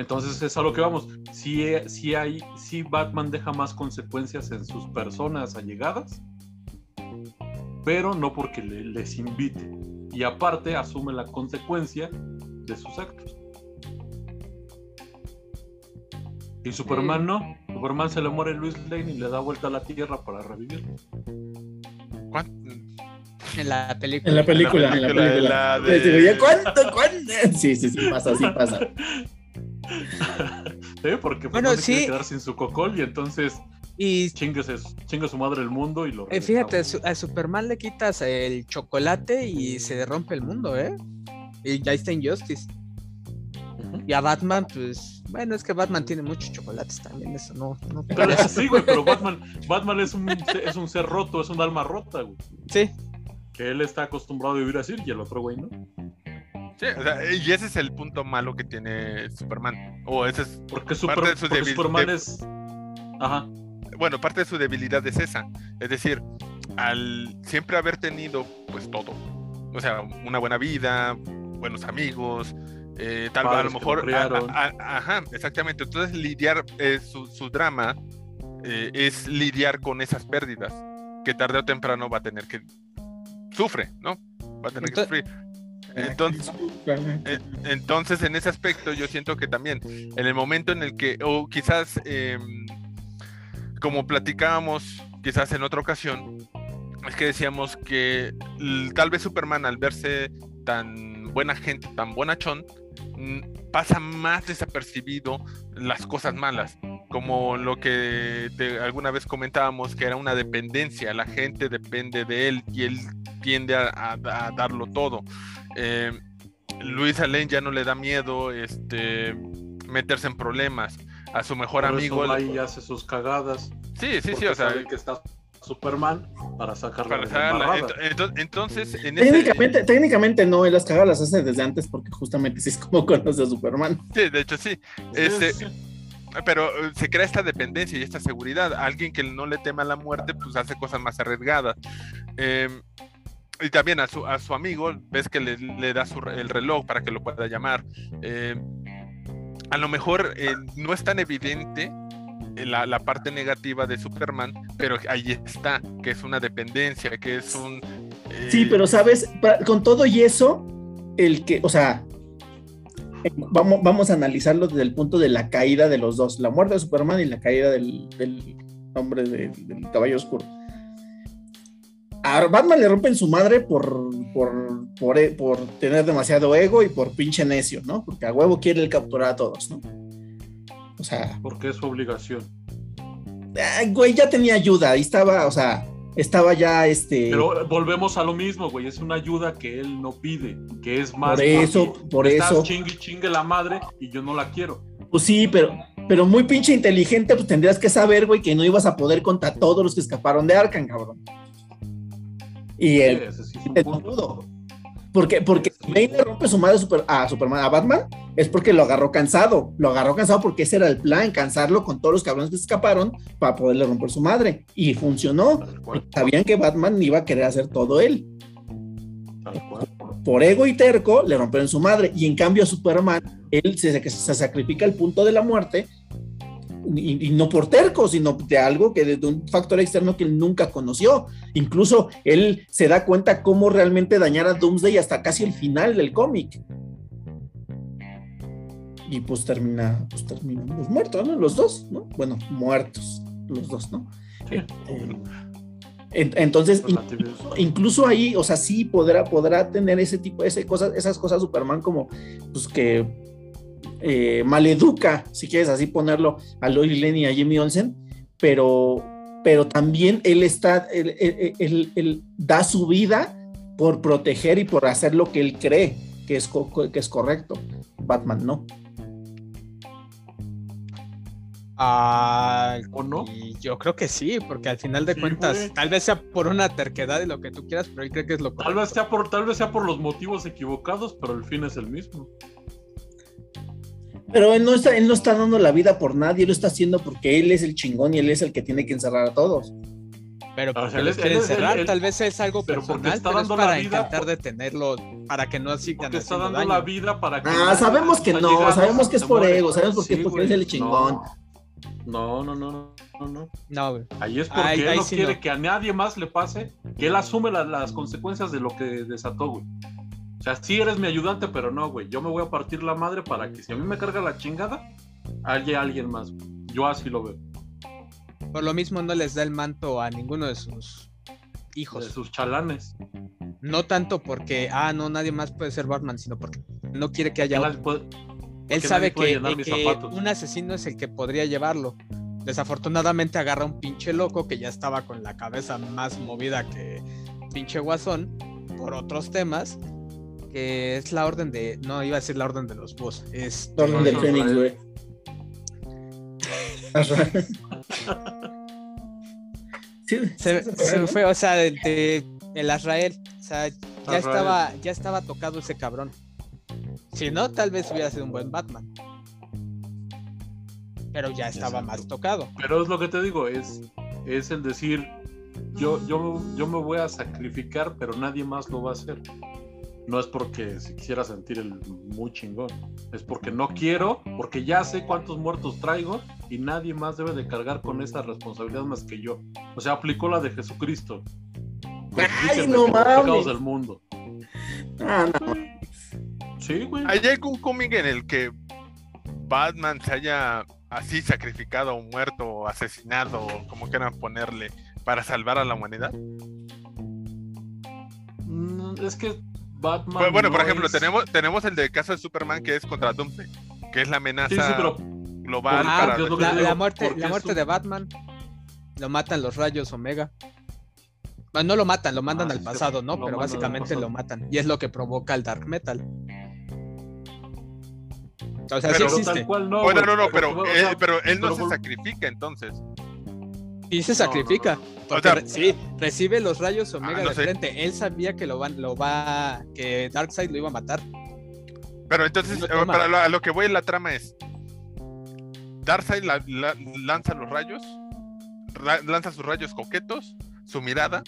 Entonces es a lo que vamos. Si, si hay, si Batman deja más consecuencias en sus personas allegadas, pero no porque le- les invite. Y aparte asume la consecuencia de sus actos. Y Superman no. Superman se le muere Luis Lane y le da vuelta a la tierra para revivir. ¿Cuán- En la película. En la película, en la película de película. la de- Sí, güey, ¿Cuánto, cuánto? Sí, sí, sí, pasa, sí pasa. ¿Eh? Porque pues, Bueno, no se quiere sí. quedar sin su cocol y entonces Y chingue, su madre el mundo y lo eh, fíjate, a Superman le quitas el chocolate y se rompe el mundo, ¿eh? Y ya está Injustice. Y a Batman, pues, bueno, es que Batman tiene muchos chocolates también, eso no, no Pero sí, güey, pero Batman, Batman es, un, es un ser roto, es un alma rota, güey. Sí, Que él está acostumbrado a vivir así y el otro güey no. Sí, o sea, y ese es el punto malo que tiene Superman. O ese es, Porque, Parte Super- de su porque Superman de- es. Ajá. bueno, parte de su debilidad es esa. Es decir, al siempre haber tenido, pues todo. O sea, una buena vida, buenos amigos, eh, tal vez a lo mejor. lo criaron. a- a- ajá, exactamente. Entonces, lidiar, eh, su, su drama eh, es lidiar con esas pérdidas que tarde o temprano va a tener que. Sufre, ¿no? Va a tener que sufrir. Entonces, Entonces, en ese aspecto, yo siento que también, en el momento en el que, o quizás, eh, como platicábamos, quizás en otra ocasión, es que decíamos que tal vez Superman, al verse tan buena gente, tan bonachón, pasa más desapercibido las cosas malas, como lo que te- alguna vez comentábamos, que era una dependencia, la gente depende de él y él tiende a, a- a darlo todo. Eh, Luis Allen ya no le da miedo este meterse en problemas. A su mejor Por amigo. eso y hace sus cagadas. Sí, sí, sí, o sea, que está Superman para sacarla para sacarla. Entonces, en ese. Técnicamente, técnicamente no, él las cagadas las hace desde antes porque justamente así es como conoce a Superman. Sí, de hecho sí. Sí, Este, sí. Pero eh, se crea esta dependencia y esta seguridad. Alguien que no le tema a la muerte, pues hace cosas más arriesgadas. Eh, y también a su, a su amigo, ves que le, le da su el reloj para que lo pueda llamar. Eh, a lo mejor eh, no es tan evidente eh, la, la parte negativa de Superman, pero ahí está, que es una dependencia, que es un... eh, Sí, pero sabes, con todo y eso, el que, o sea, vamos, vamos a analizarlo desde el punto de la caída de los dos, la muerte de Superman y la caída del, del hombre de- del caballo oscuro. A Batman le rompen su madre por, por, por, e- por tener demasiado ego y por pinche necio, ¿no? Porque a huevo quiere el capturar a todos, ¿no? O sea, Porque es su obligación. ay, güey, ya tenía ayuda, ahí estaba, o sea, estaba ya este. Pero volvemos a lo mismo, güey. Es una ayuda que él no pide, que es más. Por eso, papi, por estás eso. Chingue, y chingue la madre y yo no la quiero. Pues sí, pero, pero muy pinche inteligente, pues tendrías que saber, güey, que no ibas a poder contra todos los que escaparon de Arkham, cabrón. Y el, Ese sí es un el punto. dudo. Porque, porque Bane le rompe su madre a, Super- a Superman, a Batman, es porque lo agarró cansado. Lo agarró cansado porque ese era el plan, cansarlo con todos los cabrones que se escaparon para poderle romper su madre. Y funcionó. Sabían que Batman iba a querer hacer todo él. Por ego y terco, le rompieron su madre. Y en cambio, a Superman, él se, se sacrifica al punto de la muerte. Y, y no por terco, sino de algo que de un factor externo que él nunca conoció. Incluso él se da cuenta cómo realmente dañar a Doomsday hasta casi el final del cómic. Y pues termina, pues terminamos muertos, ¿no? Los dos, ¿no? Bueno, muertos, los dos, ¿no? Sí. Eh, en- entonces, incluso ahí, o sea, sí podrá, podrá tener ese tipo, ese cosas, esas cosas Superman como, pues que eh, maleduca, si quieres así ponerlo, a Lois Lane y a Jimmy Olsen, pero, pero también él está, él, él- él- él da su vida por proteger y por hacer lo que él cree que es, que es correcto. Batman no. Ah, ¿O no? y yo creo que sí, porque al final de Sí, cuentas, güey. tal vez sea por una terquedad y lo que tú quieras, pero él cree que es lo Tal correcto. vez, sea por, tal vez sea por los motivos equivocados, pero el fin es el mismo. Pero él no, está, él no está dando la vida por nadie, él lo está haciendo porque él es el chingón y él es el que tiene que encerrar a todos. Pero O sea, porque él los es- quiere él es- encerrar, él- tal vez es algo pero porque personal, está pero es dando la para vida intentar detenerlo, para que no sigan Porque está dando daño. la vida para que. Ah, sabemos que no, sabemos que es por muere. ego, sabemos por qué, Sí, porque es el chingón. No, no, no, no, no, no. No, güey. Ahí es porque Ahí- él ahí no sí quiere no. que a nadie más le pase, que él asume la- las consecuencias de lo que desató, güey. O sea, sí eres mi ayudante, pero no, güey. Yo me voy a partir la madre para que si a mí me carga la chingada, haya alguien más. güey. Yo así lo veo. Por lo mismo no les da el manto a ninguno de sus De hijos. sus chalanes. No tanto porque, ah, no, nadie más puede ser Batman, sino porque no quiere que haya Él otro. puede- Él sabe que, que un asesino es el que podría llevarlo. Desafortunadamente agarra un pinche loco que ya estaba con la cabeza más movida que pinche guasón por otros temas. Que es la orden de. No, iba a decir la orden de los boss. Es. Orden del Fénix, güey. Se, sí, se fue, o sea, de, de- el Azrael. O sea, ya Azrael. estaba, ya estaba tocado ese cabrón. Si no, tal vez hubiera sido un buen Batman. Pero ya estaba Exacto. más tocado. Pero es lo que te digo, es, es el decir, yo, yo, yo me voy a sacrificar, pero nadie más lo va a hacer. No es porque si quisiera sentir el muy chingón, es porque no quiero, porque ya sé cuántos muertos traigo y nadie más debe de cargar con esa responsabilidad más que yo. O sea, aplicó la de Jesucristo. Ay, no por los pecados mames. del mundo. Ah, no. Sí, güey. ¿Hay algún cómic en el que Batman se haya así sacrificado o muerto o asesinado o como quieran ponerle para salvar a la humanidad? Mm, Es que Batman. Pues, bueno, por no ejemplo, es- tenemos, tenemos el del caso de Superman que es contra Doomsday, que es la amenaza Sí, sí, pero global Ah, para la, la muerte, la muerte de Batman. Lo matan los rayos Omega. Bueno, no lo matan, lo mandan Ah, al sí, pasado, ¿no? Pero básicamente pasado. lo matan. Y es lo que provoca el Dark Metal. O sea, sí Pero existe. tal cual no. Bueno, no, no, pero o él, pero él no pero se sacrifica entonces. Y se No, no, sacrifica. no. Porque O sea- re- sí, recibe los rayos Omega Ah, no de sé. frente. Él sabía que lo, van, lo va. que Darkseid lo iba a matar. Pero entonces, No eh, para lo, a lo que voy en la trama es, Darkseid la- la- lanza los rayos, ra- lanza sus rayos coquetos, su mirada,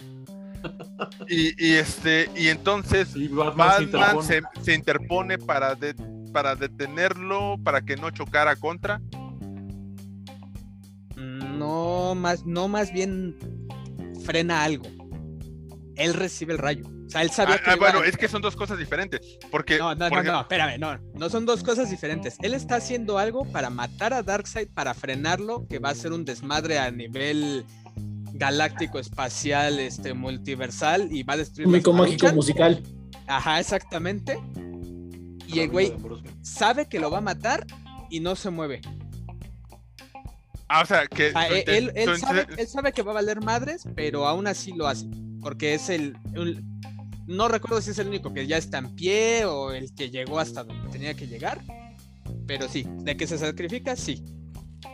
y, y este, y entonces Y Batman, se interpone. se, se interpone para, de- para detenerlo, para que no chocara contra. No más, no más bien frena algo. Él recibe el rayo. O sea, él sabía Ah, que ah, bueno, es que son dos cosas diferentes. Porque, No, no, por no, ejemplo- no, espérame, no. No son dos cosas diferentes. Él está haciendo algo para matar a Darkseid, para frenarlo, que va a ser un desmadre a nivel galáctico, espacial, este, multiversal y va a destruir Cómico mágico musical. Ajá, exactamente. Y el güey sabe que lo va a matar y no se mueve. Ah, o sea, que. Ah, su él, él- él sabe, inten- él sabe que va a valer madres, pero aún así lo hace. Porque es el. el- no recuerdo si es el único que ya está en pie o el que llegó hasta donde tenía que llegar. Pero sí, de que se sacrifica, sí.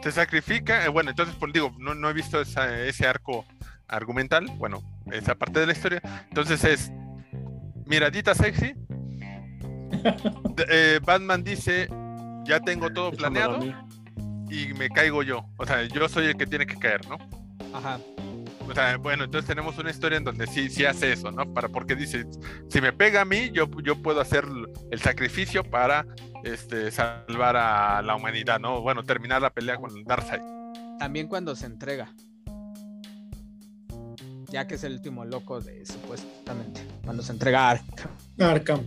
se sacrifica. eh, bueno, entonces, pues digo, no, no he visto esa- ese arco argumental. Bueno, esa parte de la historia. Entonces es miradita sexy. de- eh, Batman dice: Ya tengo todo Échamelo a planeado mí. Y me caigo yo. O sea, yo soy el que tiene que caer, ¿no? Ajá. O sea, bueno, entonces tenemos una historia en donde sí, sí hace eso, ¿no? Para, porque dice, si me pega a mí, yo, yo puedo hacer el sacrificio para este, salvar a la humanidad, ¿no? Bueno, terminar la pelea con Darkseid. También cuando se entrega. Ya que es el último loco de supuestamente. Cuando se entrega a Arkham. Arkham.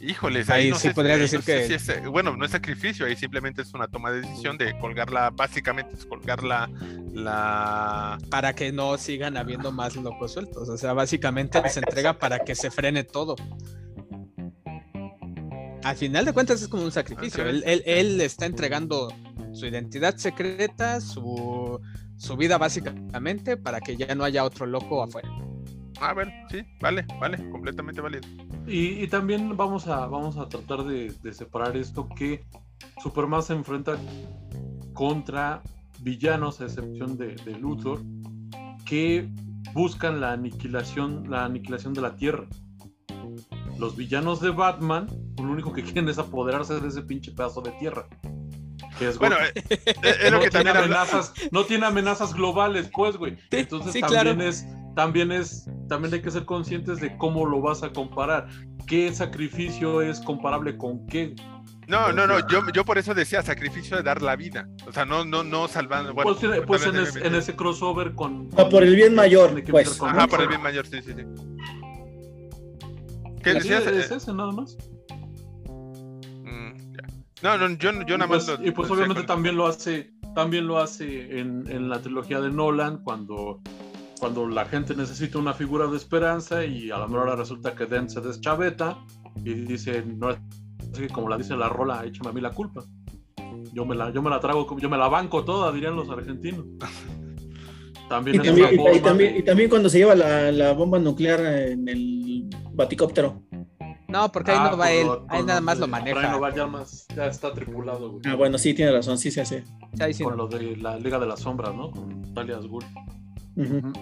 Híjoles, Ahí ahí, no sí sé, podrías ahí decir no que- si es, eh, bueno, no es sacrificio, ahí simplemente es una toma de decisión de colgarla, básicamente es colgar la. Para que no sigan habiendo más locos sueltos. O sea, básicamente se entrega para que se frene todo. Al final de cuentas es como un sacrificio. Él, él- él está entregando su identidad secreta, su, su vida básicamente, para que ya no haya otro loco afuera. Ah, bueno, sí, vale, vale, completamente válido. Y, y también vamos a, vamos a tratar de, de separar esto que Superman se enfrenta contra villanos, a excepción de, de Luthor, que buscan la aniquilación, la aniquilación de la Tierra. Los villanos de Batman, lo único que quieren es apoderarse de ese pinche pedazo de tierra. Que es Bueno, eh, eh, es lo no que tiene amenazas, no tiene amenazas globales, pues, güey. Entonces sí, también claro. es, también es, también hay que ser conscientes de cómo lo vas a comparar. ¿Qué sacrificio es comparable con qué? No, no, no, yo, yo por eso decía sacrificio de dar la vida. O sea, no, no, no salvando. Bueno, pues pues en, es- ese crossover con. Ah, por el bien mayor, pues. con Ajá, por el bien mayor, sí, sí, sí. ¿Qué decías? es Eh, ese nada más. mm. No, no, yo, yo nada pues, más lo- y pues lo obviamente con- también lo hace, también lo hace en, en la trilogía de Nolan cuando, cuando la gente necesita una figura de esperanza y a la mejor resulta que Dent se deschaveta y dice, no es que como la dice la rola, échame a mí la culpa. Yo me la, yo me la trago, yo me la banco toda, dirían los argentinos. También Y también, y también- y también cuando se lleva la, la bomba nuclear en el baticóptero. No, porque ahí Ah, no va con él. lo- Ahí nada más de- lo por ahí maneja. no va, ya, más, ya está tripulado, güey. Ah, bueno, sí, tiene razón, sí se hace. Ahí sí con no. lo de la Liga de las Sombras, ¿no? Con Talia al Ujú,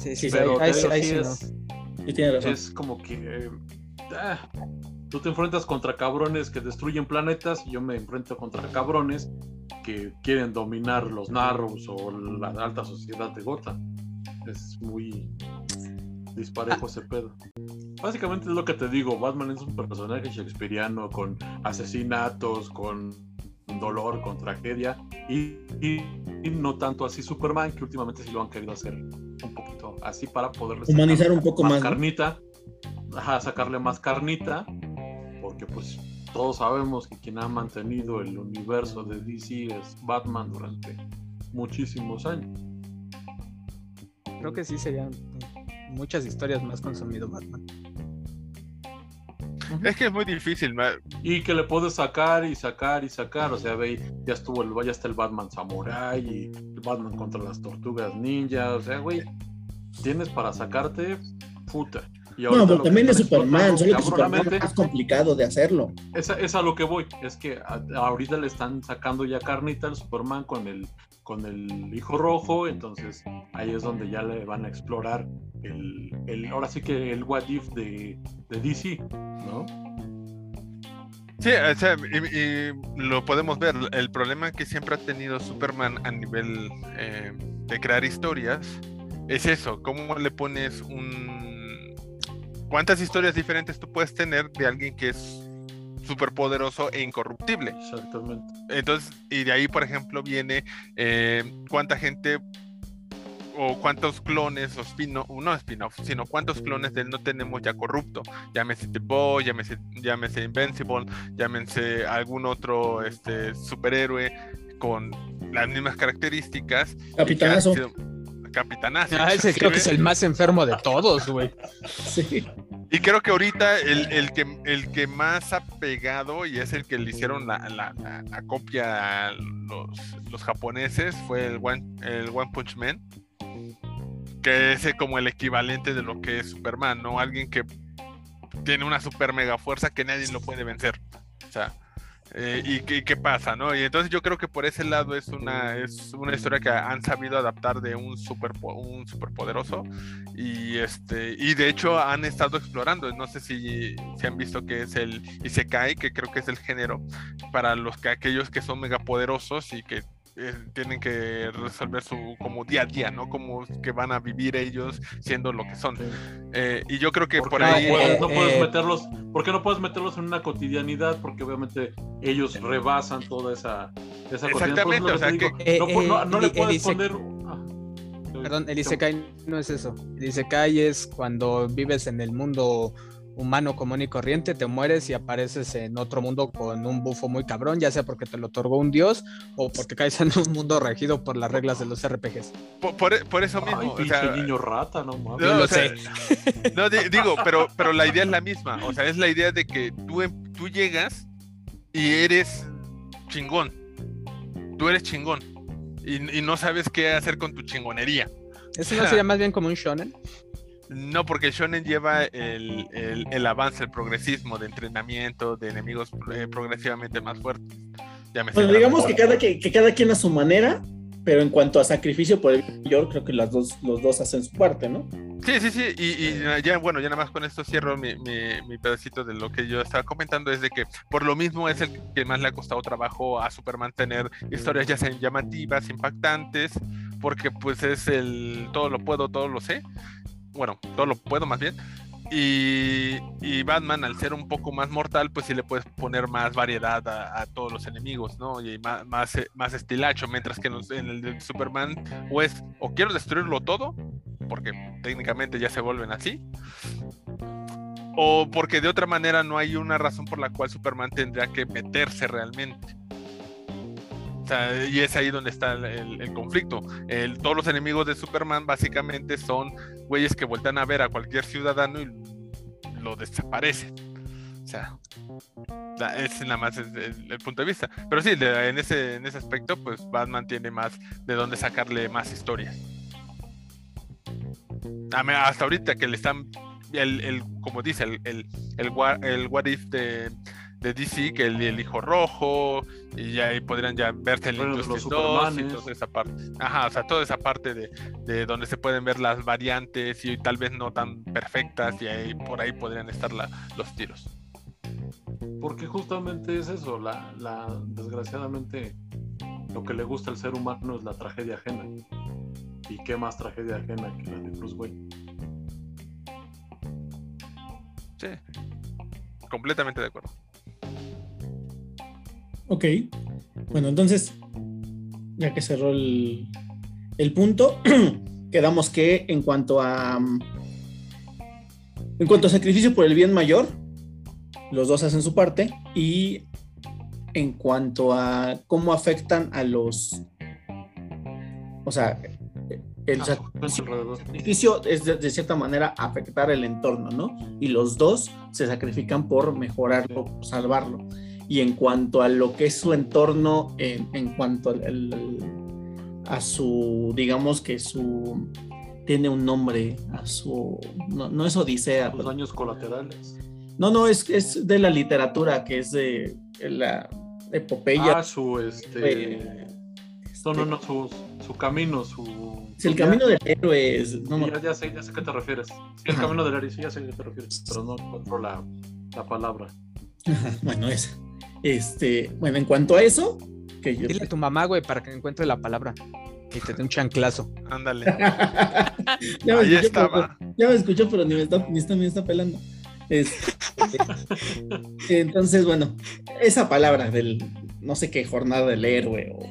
Sí, sí, Pero ahí, sí- digo, ahí sí sí no. es, Sí, tiene razón. es como que eh, ah, tú te enfrentas contra cabrones que destruyen planetas y yo me enfrento contra cabrones que quieren dominar los Narrows o la alta sociedad de Gotham. Es muy disparejo ese pedo. Básicamente es lo que te digo, Batman es un personaje shakespeariano con asesinatos, con dolor, con tragedia y, y- y no tanto así Superman que últimamente sí lo han querido hacer un poquito así para poder Humanizar un poco más, ¿no? carnita, ajá, sacarle más carnita, porque pues todos sabemos que quien ha mantenido el universo de DC es Batman durante muchísimos años. Creo que sí serían muchas historias más consumido Batman. Es que es muy difícil. ma- Y que le puedes sacar y sacar y sacar, o sea, ve, ya estuvo el, ya está el Batman Samurai y el Batman contra las tortugas ninja, o sea, güey, tienes para sacarte puta. Y No, pero también es Superman, solo que Superman es complicado de hacerlo. Es, a- es a lo que voy, es que a- ahorita le están sacando ya carnita al Superman con el, con el hijo rojo, entonces ahí es donde ya le van a explorar el, el ahora sí que el what if de, de DC, ¿no? Sí, o sea, y, y lo podemos ver. El problema que siempre ha tenido Superman a nivel eh, de crear historias es eso. ¿Cómo le pones un... ¿Cuántas historias diferentes tú puedes tener de alguien que es súper poderoso e incorruptible? Exactamente. Entonces, y de ahí, por ejemplo, viene eh, cuánta gente o cuántos clones o spin no spin-off, sino cuántos clones de él no tenemos ya corrupto. Llámese The Boy, llámese, llámese Invincible, llámense algún otro este, superhéroe con las mismas características. Capitanazo. Capitanazo. Ah, ese creo que es el más enfermo de todos, güey. Sí. Y creo que ahorita el, el que, el que más ha pegado y es el que le hicieron la, la- la- la copia a los, los japoneses fue el One, el One Punch Man. Que es como el equivalente de lo que es Superman, ¿no? Alguien que tiene una super mega fuerza que nadie lo puede vencer. O sea, eh, y, qué, qué pasa, ¿no? Y entonces yo creo que por ese lado es una, es una historia que han sabido adaptar de un super un superpoderoso y este y de hecho han estado explorando no sé si, si han visto que es el Isekai que creo que es el género para los que aquellos que son megapoderosos y que eh, tienen que resolver su como día a día no como que van a vivir ellos siendo lo que son Eh, y yo creo que ¿Por ahí no puedes, no eh, puedes eh, meterlos, ¿por qué no puedes meterlos en una cotidianidad? Porque obviamente ellos rebasan toda esa, esa Exactamente, o sea, digo, que- no, pu- Eh, no- eh, no le el puedes poner. ah. Perdón, el Isekai no es eso. El Isekai es cuando vives en el mundo humano común y corriente, te mueres y apareces en otro mundo con un bufo muy cabrón, ya sea porque te lo otorgó un dios o porque caes en un mundo regido por las reglas de los RPGs. por, por- por eso mismo Ay, o sea, niño rata, no mames. No, lo o sea, sé. no, di- digo, pero, pero la idea es la misma. O sea, es la idea de que tú, em- tú llegas y eres chingón. Tú eres chingón. Y, y no sabes qué hacer con tu chingonería. Eso no sería más bien como un shonen. No, porque el shonen lleva el, el- el avance, el progresismo de entrenamiento, de enemigos eh, progresivamente más fuertes. Bueno, digamos que cada, que, que cada quien a su manera, pero en cuanto a sacrificio por el mayor, creo que las dos, los dos hacen su parte, ¿no? Sí, sí, sí, y, y ya, bueno, ya nada más con esto cierro mi, mi- mi pedacito de lo que yo estaba comentando, es de que por lo mismo es el que más le ha costado trabajo a Superman tener historias ya sean llamativas, impactantes, porque pues es el todo lo puedo, todo lo sé, bueno, todo lo puedo más bien, y, y Batman al ser un poco más mortal, pues sí le puedes poner más variedad a, todos los enemigos, ¿no? Y más, más, eh, más estilacho, mientras que en, los- en el de Superman o es o quiero destruirlo todo, porque técnicamente ya se vuelven así. O porque de otra manera no hay una razón por la cual Superman tendría que meterse realmente. Sea, y es ahí donde está el, conflicto. Todos los enemigos de Superman básicamente son güeyes que vueltan a ver a cualquier ciudadano y lo desaparecen. O sea, ese nada más es el, punto de vista. Pero sí, en, ese, en ese aspecto, pues Batman tiene más de dónde sacarle más historias. Hasta ahorita que le están, el, como dice, el, el, el what if de, de DC, que el, el hijo rojo, y ya ahí podrían ya verse el Bueno, Injustice 2 y toda esa parte. Ajá, o sea, toda esa parte de, de donde se pueden ver las variantes y tal vez no tan perfectas, y ahí por ahí podrían estar la- los tiros. Porque justamente es eso, la, la, desgraciadamente lo que le gusta al ser humano es la tragedia ajena. ¿Y qué más tragedia ajena que la de Bruce Wayne? Sí, completamente de acuerdo. Ok. Bueno, entonces, ya que cerró el, el punto, quedamos que en cuanto a. mm, En cuanto a sacrificio por el bien mayor, los dos hacen su parte. Y en cuanto a cómo afectan a los. O sea, el sacrificio es de, de cierta manera afectar el entorno, ¿no? Y los dos se sacrifican por mejorarlo, salvarlo. Y en cuanto a lo que es su entorno, en, en cuanto al- al- a su, digamos que su, tiene un nombre, a su, no, no es Odisea, Los daños colaterales. no, no, es, es de la literatura, que es de la epopeya. Ah, su este. eh, No, no, no, su, su camino, su. es el su camino del héroe, es- no me Sí, ya, ya sé, ya sé a qué te refieres. Sí, el camino del héroe, sí, ya sé a qué te refieres, pero no encuentro la, la palabra. Ajá, bueno, esa. Este, bueno, en cuanto a eso, que yo. Dile a tu mamá, güey, para que encuentre la palabra y te dé un chanclazo. Ándale. ya, me Ahí escuchó, estaba. pero- ya me escuchó, pero ni me está, ni está, me está pelando. Este, entonces, bueno, esa palabra del no sé qué jornada del héroe o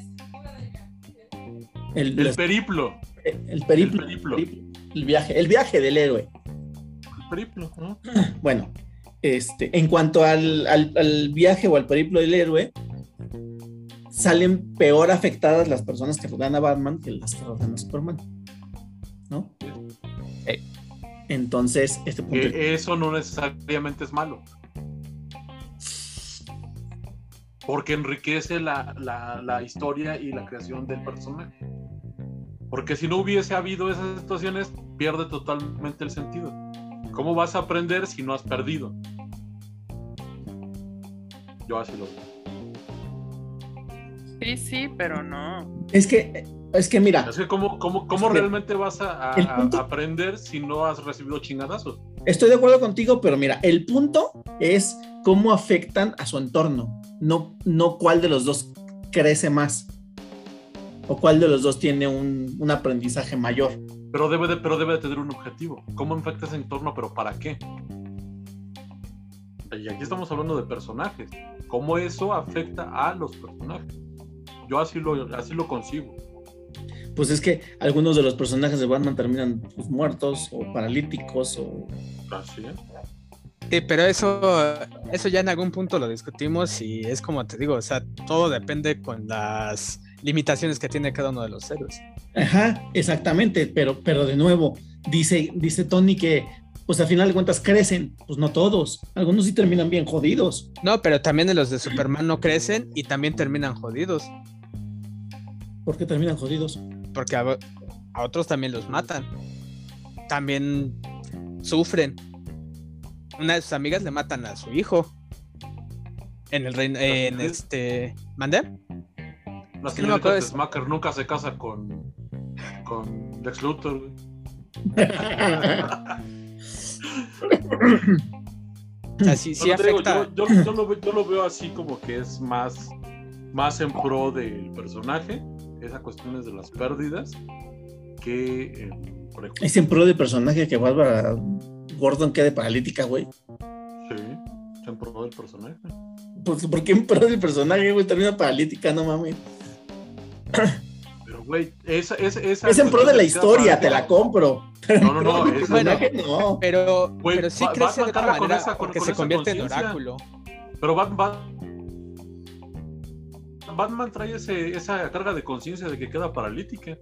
el, El periplo. el periplo, el periplo. el viaje, el viaje del héroe. El periplo, ¿no? Bueno, este, en cuanto al, al- al viaje o al periplo del héroe, salen peor afectadas las personas que rodean a Batman que las que rodean a Superman. ¿No? Eh. Entonces, este punto. Eso no necesariamente es malo. Porque enriquece la, la- la historia y la creación del personaje. Porque si no hubiese habido esas situaciones, pierde totalmente el sentido. ¿Cómo vas a aprender si no has perdido? Yo así lo veo. Sí, sí, pero no. Es que, es que mira, Es que ¿cómo, cómo, cómo Es que realmente vas a, a- el punto- a aprender si no has recibido chingadazos? estoy de acuerdo contigo, pero mira, el punto es cómo afectan a su entorno, no, no cuál de los dos crece más o cuál de los dos tiene un, un aprendizaje mayor. Pero debe, de, pero debe de tener un objetivo. ¿Cómo afecta ese entorno? ¿Pero para qué? Y aquí estamos hablando de personajes. ¿Cómo eso afecta a los personajes? Yo así lo, así lo concibo. Pues es que algunos de los personajes de Batman terminan pues, muertos o paralíticos o... Así es. Sí, pero eso, eso ya en algún punto lo discutimos y es como te digo, o sea, todo depende con las limitaciones que tiene cada uno de los héroes. Ajá, exactamente, pero, pero de nuevo, dice, dice Tony que pues al final de cuentas crecen, pues no todos, algunos sí terminan bien jodidos. No, pero también en los de Superman no crecen y también terminan jodidos, ¿Por qué terminan jodidos? porque a, a otros también los matan. También sufren. Una de sus amigas le matan a su hijo. En el reino, en este, ¿mandé? La que no me señorita acuerdo de- Smacker nunca se casa con, con Lex Luthor. güey. Sea, sí, digo, yo, yo- yo lo, ve- yo lo veo así como que es más, más en pro del personaje, esa cuestión es de las pérdidas, que eh, por Es en pro del personaje que Bárbara Gordon quede paralítica, güey. sí, es en pro del personaje. Pues, ¿Por qué en pro del personaje, güey? Termina paralítica, no mames. Güey, esa, esa, esa Es en pro de la historia, te la compro. No, no, no, es- personaje, no. Pero, Güey, pero sí crece de Batman otra manera esa- porque con se convierte en oráculo. Pero Batman, Batman trae ese, esa carga de conciencia de que queda paralítica.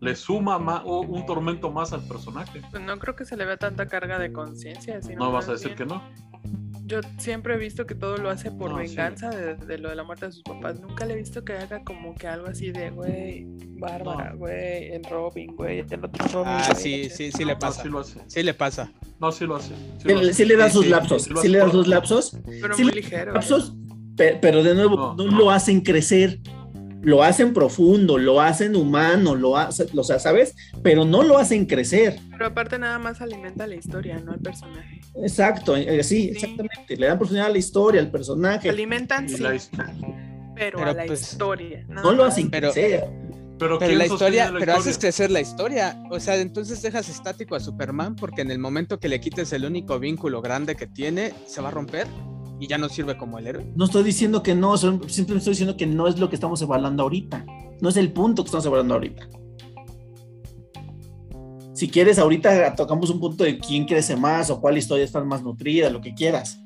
Le suma ma- o un tormento más al personaje. Pues no creo que se le vea tanta carga de conciencia. No vas más a decir bien- que no. Yo siempre he visto que todo lo hace por No, sí. venganza de, de lo de la muerte de sus papás. Nunca le he visto que haga como que algo así de, güey, Bárbara, No. güey, el Robin, güey, el otro Robin. Ah, sí, sí, sí le No, pasa. sí lo hace. Sí le pasa. No, sí lo hace. Sí, lo le- hace. sí le dan Sí, sus lapsos, sí le hace. sus lapsos, Pero sí muy le- ligero. lapsos, pe- pero de nuevo, No. no, lo hacen crecer, lo hacen profundo, lo hacen humano, lo hacen, o sea, ¿sabes? Pero no lo hacen crecer. Pero aparte nada más alimenta la historia, no el personaje. Exacto, eh, sí, exactamente. Le dan profundidad a la historia, al personaje. Alimentan, sí, la pero, Pero a la pues, historia. nada No lo hacen Pero- crecer. Pero, Pero ¿quién la historia, la pero haces crecer la historia. O sea, entonces dejas estático a Superman porque en el momento que le quites el único vínculo grande que tiene, se va a romper y ya no sirve como el héroe. No estoy diciendo que no, simplemente estoy diciendo que no es lo que estamos evaluando ahorita. No es el punto que estamos evaluando ahorita. Si quieres, ahorita tocamos un punto de quién crece más o cuál historia está más nutrida, lo que quieras.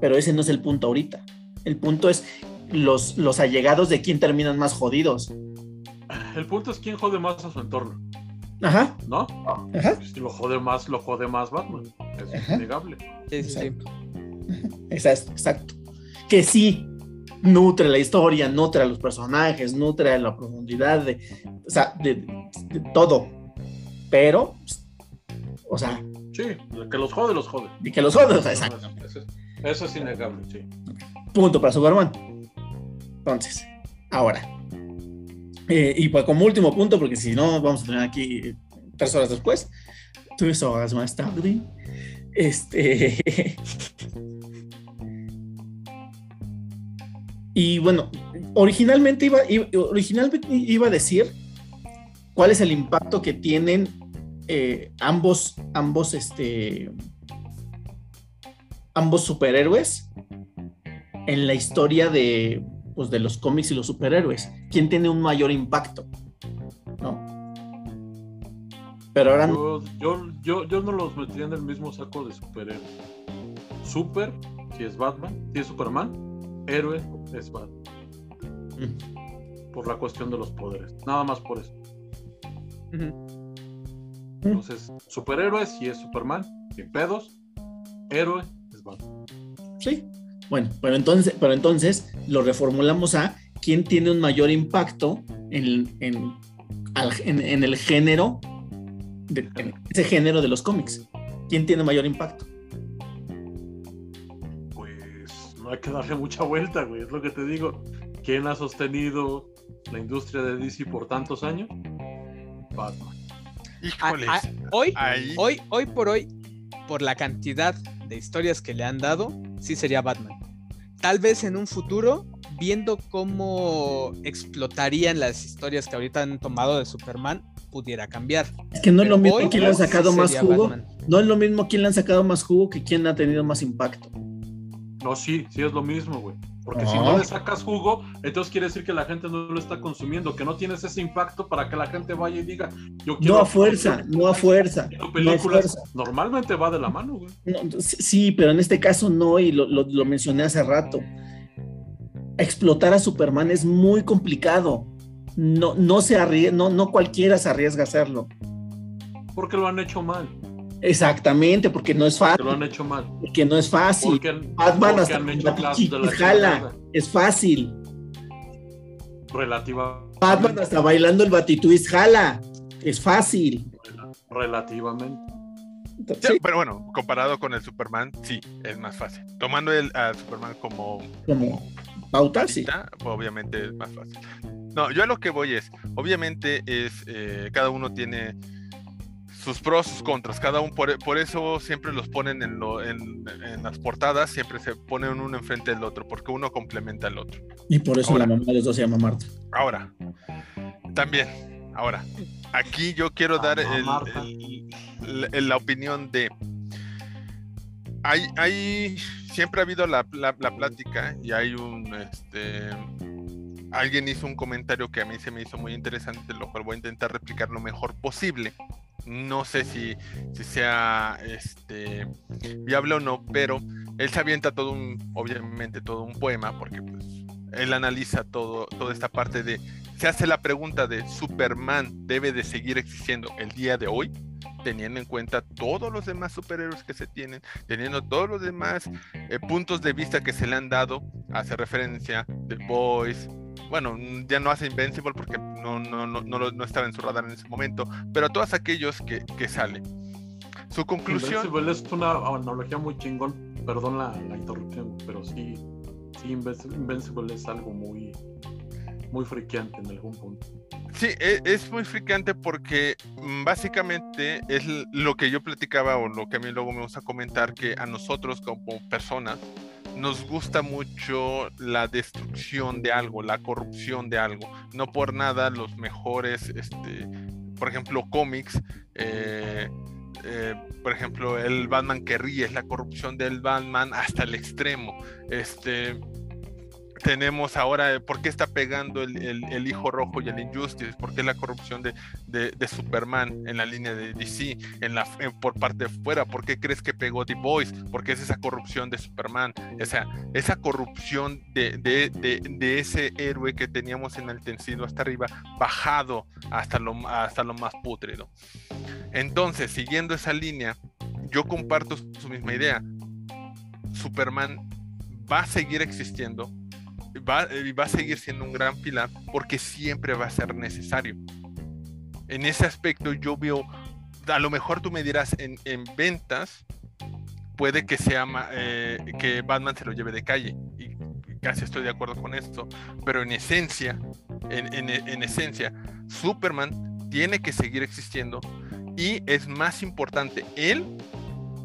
Pero ese no es el punto ahorita. El punto es los, los allegados de quién terminan más jodidos. El punto es quién jode más a su entorno, Ajá, ¿no? ajá. Si lo jode más, lo jode más Batman. Es Ajá. innegable. Sí, sí, sí. Exacto. Que sí nutre la historia, nutre a los personajes, nutre a la profundidad de, o sea, de, de todo. Pero, o sea, Sí, que los jode, los jode. de que los exacto. Eso es, eso es innegable, sí. Punto para Superman. Entonces, ahora. eh, y pues como último punto, porque si no, vamos a tener aquí tres horas después. Tres horas más tarde. Este. y bueno, originalmente iba, originalmente iba a decir cuál es el impacto que tienen eh, ambos, ambos, este, ambos superhéroes en la historia de, pues, de los cómics y los superhéroes. ¿Quién tiene un mayor impacto? ¿No? Pero ahora. Yo, yo, yo, yo no los metería en el mismo saco de superhéroes. Super, si es Batman, si es Superman, héroe es Batman. Por la cuestión de los poderes. Nada más por eso. Entonces, superhéroe sí es Superman, sin pedos. Héroe es Batman. Sí. Bueno, pero entonces, pero entonces lo reformulamos a quién tiene un mayor impacto en, en- en- en el género, de, ese género de los cómics. ¿Quién tiene mayor impacto? No hay que darle mucha vuelta, güey. Es lo que te digo. ¿Quién ha sostenido la industria de DC por tantos años? Batman. Híjoles. A- a- hoy, Ahí. hoy, hoy por hoy, por la cantidad de historias que le han dado, sí sería Batman. Tal vez en un futuro, viendo cómo explotarían las historias que ahorita han tomado de Superman, pudiera cambiar. Es que no es lo mismo hoy, quién le han sí sacado más jugo. Batman. No es lo mismo quién le han sacado más jugo que quién ha tenido más impacto. No, sí, sí es lo mismo, güey. Porque si No. no le sacas jugo, entonces quiere decir que la gente no lo está consumiendo, que no tienes ese impacto para que la gente vaya y diga, yo quiero. No a fuerza, no a fuerza. No películas. fuerza. Normalmente va de la mano, güey. No, sí, pero en este caso no, y lo, lo- lo mencioné hace rato. Explotar a Superman es muy complicado. No, no se arrie- no, no cualquiera se arriesga a hacerlo. Porque lo han hecho mal. Exactamente, porque no es Que lo fácil. han hecho mal. Porque no es fácil. Porque, Batman porque hasta han hecho de la jala. Es fácil. Relativa. Batman hasta bailando el batitwist jala. Es fácil. Relativamente. Sí, Sí, Pero bueno, comparado con el Superman, sí, es más fácil. Tomando el a Superman como como pauta, sí. obviamente es más fácil. No, yo a lo que voy es, obviamente es, eh, cada uno tiene sus pros, sus contras, cada uno, por, por eso siempre los ponen en, lo- en, en las portadas, siempre se ponen uno enfrente del otro, porque uno complementa al otro. Y por eso Ahora. la mamá de los dos se llama Marta. Ahora, también, ahora, aquí yo quiero dar el- la- la opinión de... Hay, hay, siempre ha habido la, la- la plática y hay un, este, alguien hizo un comentario que a mí se me hizo muy interesante, lo cual voy a intentar replicar lo mejor posible. No sé si, sea este, viable o no, pero él se avienta todo un, obviamente todo un poema, porque pues, él analiza todo, toda esta parte de, se hace la pregunta de Superman debe de seguir existiendo el día de hoy, teniendo en cuenta todos los demás superhéroes que se tienen, teniendo todos los demás eh, puntos de vista que se le han dado, hace referencia The Boys, bueno, ya no hace Invincible porque no, no, no, no, no estaba en su radar en ese momento, pero todos aquellos que, que salen. Su conclusión... Invincible es una analogía muy chingón. Perdón la, la interrupción, pero sí, sí, Invincible Invincible es algo muy, muy friqueante en algún punto. Sí, e- es, muy fricante porque mm, básicamente es lo que yo platicaba o lo que a mí luego me gusta comentar, que a nosotros como personas nos gusta mucho la destrucción de algo, la corrupción de algo. No por nada los mejores, este, por ejemplo, cómics, eh, eh, por ejemplo, el Batman que ríe es la corrupción del Batman hasta el extremo. Este, tenemos ahora, eh, ¿por qué está pegando el, hijo rojo y el Injustice? ¿Por qué la corrupción de, Superman en la línea de DC, en la, por parte de fuera? ¿Por qué crees que pegó The Boys? ¿Por qué es esa corrupción de Superman? O sea, esa corrupción de, ese héroe que teníamos en el tensido hasta arriba, bajado hasta lo, hasta lo más pútrido. Entonces, siguiendo esa línea, yo comparto su misma idea. Superman va a seguir existiendo, va, y va a seguir siendo un gran pilar porque siempre va a ser necesario. En ese aspecto yo veo, a lo mejor tú me dirás, en, en ventas puede que sea eh, que Batman se lo lleve de calle y casi estoy de acuerdo con esto, pero en esencia, en, en- en esencia, Superman tiene que seguir existiendo y es más importante él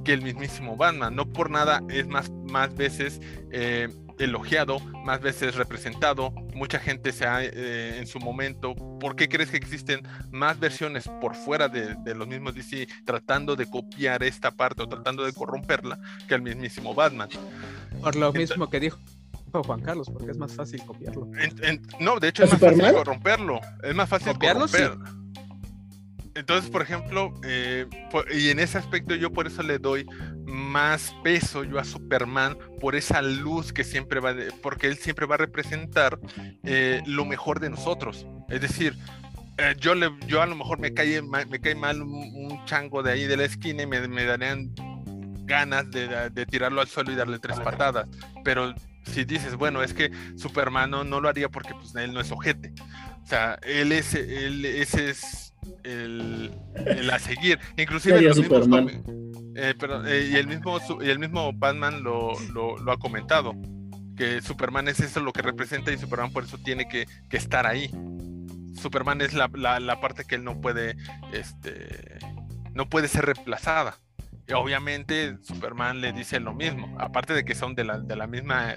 que el mismísimo Batman. No por nada es más, más veces eh, elogiado, más veces representado. Mucha gente se ha eh, en su momento. ¿Por qué crees que existen más versiones por fuera de, de los mismos DC tratando de copiar esta parte o tratando de corromperla que el mismísimo Batman? Por lo Entonces- mismo que dijo Juan Carlos, porque es más fácil copiarlo. En- en- no, de hecho ¿A es más fácil corromperlo. Es más fácil ¿Copiarlo? Sí. Entonces, por ejemplo, eh, y en ese aspecto yo por eso le doy más peso yo a Superman por esa luz que siempre va, porque él siempre va a representar eh, lo mejor de nosotros. Es decir, eh, yo, le, yo a lo mejor me cae, me cae mal un, chango de ahí de la esquina y me, darían ganas de, de, tirarlo al suelo y darle tres patadas. Pero si dices, bueno, es que Superman no, no lo haría porque pues, él no es ojete. O sea, él es, él, ese es el, el, a seguir. Inclusive eh, eh, y, el mismo, y el mismo Batman lo, lo, lo, ha comentado, que Superman es eso lo que representa y Superman por eso tiene que, que estar ahí. Superman es la, la, la, parte que él no puede, este, no puede ser reemplazada. Y obviamente Superman le dice lo mismo, aparte de que son de la, de la misma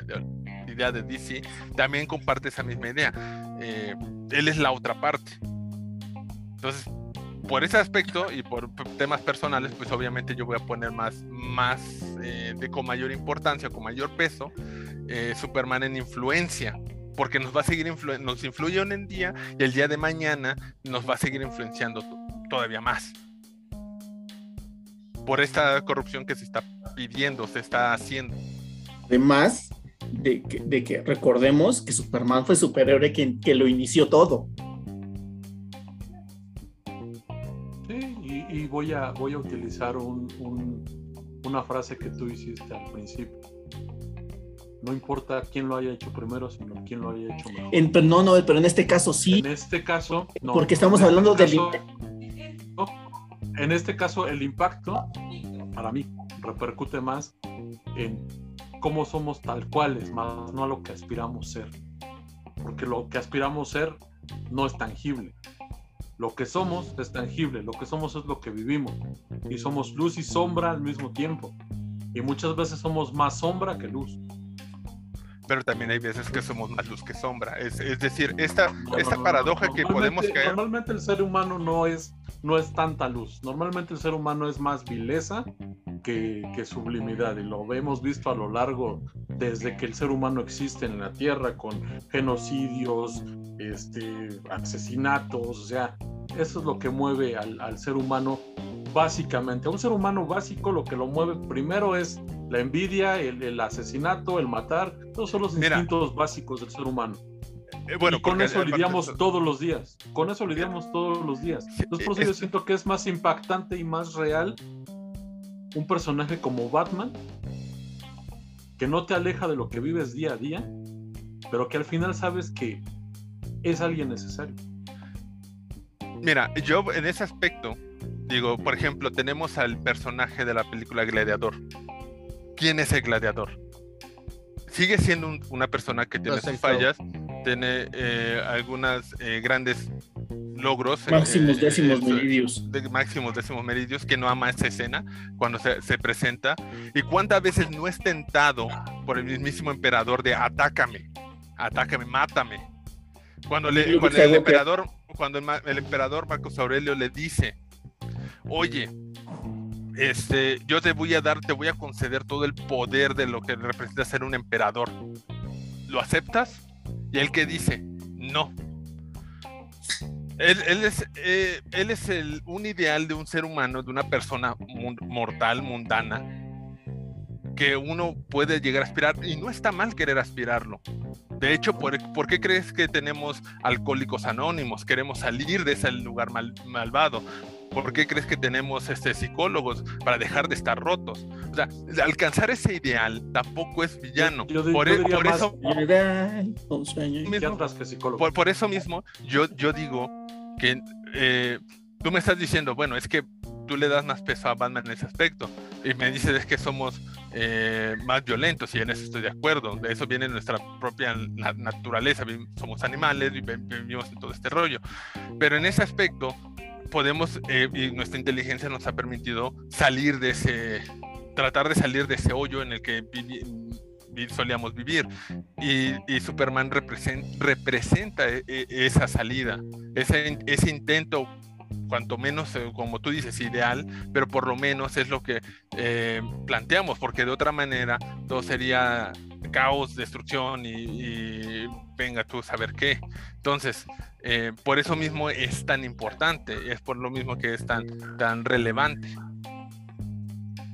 idea de DC, también comparte esa misma idea. Eh, él es la otra parte. Entonces, por ese aspecto y por temas personales, pues obviamente yo voy a poner más, más eh, de con mayor importancia, con mayor peso, eh, Superman en influencia, porque nos va a seguir nos influye hoy en día y el día de mañana nos va a seguir influenciando todavía más por esta corrupción que se está pidiendo, se está haciendo. Además de que, de que recordemos que Superman fue superhéroe quien que lo inició todo. Voy, a, voy a utilizar una frase que tú hiciste al principio. No importa quién lo haya hecho primero, sino quién lo haya hecho mejor. En, no, no, pero en este caso sí. En este caso, no. Porque estamos hablando este del en este caso el impacto para mí repercute más en cómo somos tal cuales, más no a lo que aspiramos ser. Porque lo que aspiramos ser no es tangible. Lo que somos es tangible, lo que somos es lo que vivimos. Y somos luz y sombra al mismo tiempo. Y muchas veces somos más sombra que luz pero también hay veces que somos más luz que sombra. Es, decir, esta, esta paradoja que podemos caer. Normalmente el ser humano no es, no es tanta luz. Normalmente el ser humano es más vileza que, que sublimidad. Y lo hemos visto a lo largo desde que el ser humano existe en la Tierra con genocidios, este, asesinatos. O sea, eso es lo que mueve al, al ser humano básicamente. A un ser humano básico lo que lo mueve primero es la envidia, el, asesinato, el matar. Todos son los instintos básicos del ser humano. Eh, bueno, con eso lidiamos todos los días. Con eso lidiamos todos los días. Entonces, por eso yo siento que es más impactante y más real un personaje como Batman, que no te aleja de lo que vives día a día, pero que al final sabes que es alguien necesario. Mira, yo en ese aspecto, digo, por ejemplo, tenemos al personaje de la película Gladiador. ¿Quién es el gladiador? Sigue siendo una persona que tiene sus fallas, tiene eh, algunas eh, grandes logros. Eh, máximos décimos meridios. De, máximos décimos meridios, que no ama esa escena cuando se, se, presenta. ¿Y cuántas veces no es tentado por el mismísimo emperador de atácame, atácame, mátame? Cuando, le, cuando el emperador, cuando el, emperador Marcos Aurelio le dice, oye, este, yo te voy a dar, te voy a conceder todo el poder de lo que representa ser un emperador. ¿Lo aceptas? Y él que dice, no. Él, es, eh, él es el, un ideal de un ser humano, de una persona mortal, mundana, que uno puede llegar a aspirar y no está mal querer aspirarlo. De hecho, ¿por, qué crees que tenemos alcohólicos anónimos? Queremos salir de ese lugar malvado. ¿Por qué crees que tenemos este, psicólogos para dejar de estar rotos? O sea, alcanzar ese ideal tampoco es villano. por, eso, por, eso mismo, yo, yo digo que eh, tú me estás diciendo, bueno, es que tú le das más peso a Batman en ese aspecto. Y me dices es que somos eh, más violentos y en eso estoy de acuerdo. De eso viene nuestra propia naturaleza. Somos animales y vivimos en todo este rollo. Pero en ese aspecto podemos eh, y nuestra inteligencia nos ha permitido salir de ese, tratar de salir de ese hoyo en el que solíamos vivir. Y, Superman representa, representa e, e, esa salida, ese, ese intento cuanto menos, eh, como tú dices, ideal, pero por lo menos es lo que eh, planteamos, porque de otra manera todo sería caos, destrucción y, venga tú saber qué. Entonces, eh, por eso mismo es tan importante, es por lo mismo que es tan, tan relevante.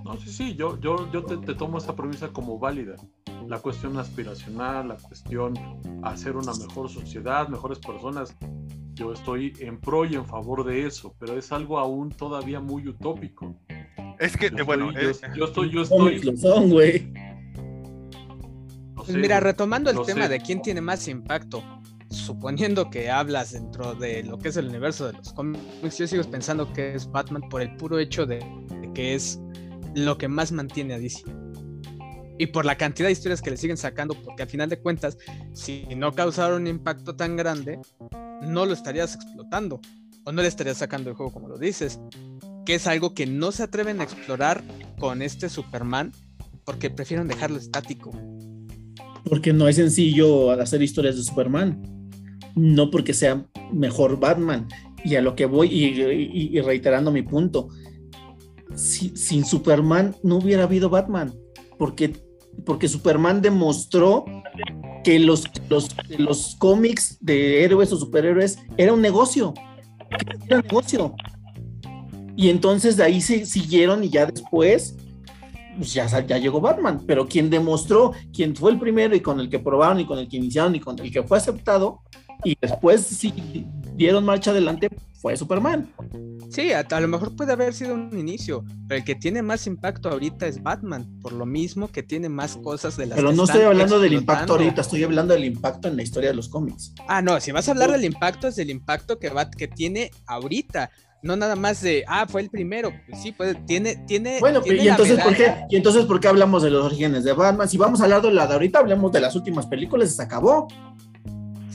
No, sí, sí, yo, yo, yo te, te tomo esa premisa como válida la cuestión aspiracional, la cuestión hacer una mejor sociedad, mejores personas. Yo estoy en pro y en favor de eso, pero es algo aún todavía muy utópico. Es que, bueno, yo, estoy, yo estoy. son, güey. Pues mira, retomando el tema de quién tiene más impacto, suponiendo que hablas dentro de lo que es el universo de los cómics, yo sigo pensando que es Batman por el puro hecho de, de que es lo que más mantiene a DC y por la cantidad de historias que le siguen sacando, porque al final de cuentas, si no causaron un impacto tan grande, no lo estarías explotando o no le estarías sacando el juego como lo dices, que es algo que no se atreven a explorar con este Superman porque prefieren dejarlo estático. Porque no es sencillo hacer historias de Superman, no porque sea mejor Batman. Y a lo que voy, y, reiterando mi punto, sin Superman no hubiera habido Batman, porque porque Superman demostró que los, los, cómics de héroes o superhéroes era un negocio. Era un negocio. Y entonces de ahí se siguieron y ya después pues ya, ya llegó Batman. Pero quien demostró, quien fue el primero y con el que probaron y con el que iniciaron y con el que fue aceptado, y después sí dieron marcha adelante, fue Superman. Sí, a, lo mejor puede haber sido un inicio, pero el que tiene más impacto ahorita es Batman, por lo mismo que tiene más cosas de las Pero no estoy hablando del impacto ahorita, estoy hablando del impacto en la historia de los cómics. Ah, no, si vas a hablar del impacto, es del impacto que, va, que tiene ahorita. No nada más de, ah, fue el primero. Pues sí, pues tiene, tiene. Bueno, y entonces, ¿por qué, y entonces, ¿por qué hablamos de los orígenes de Batman? Si vamos a hablar de la de ahorita, hablemos de las últimas películas, se acabó.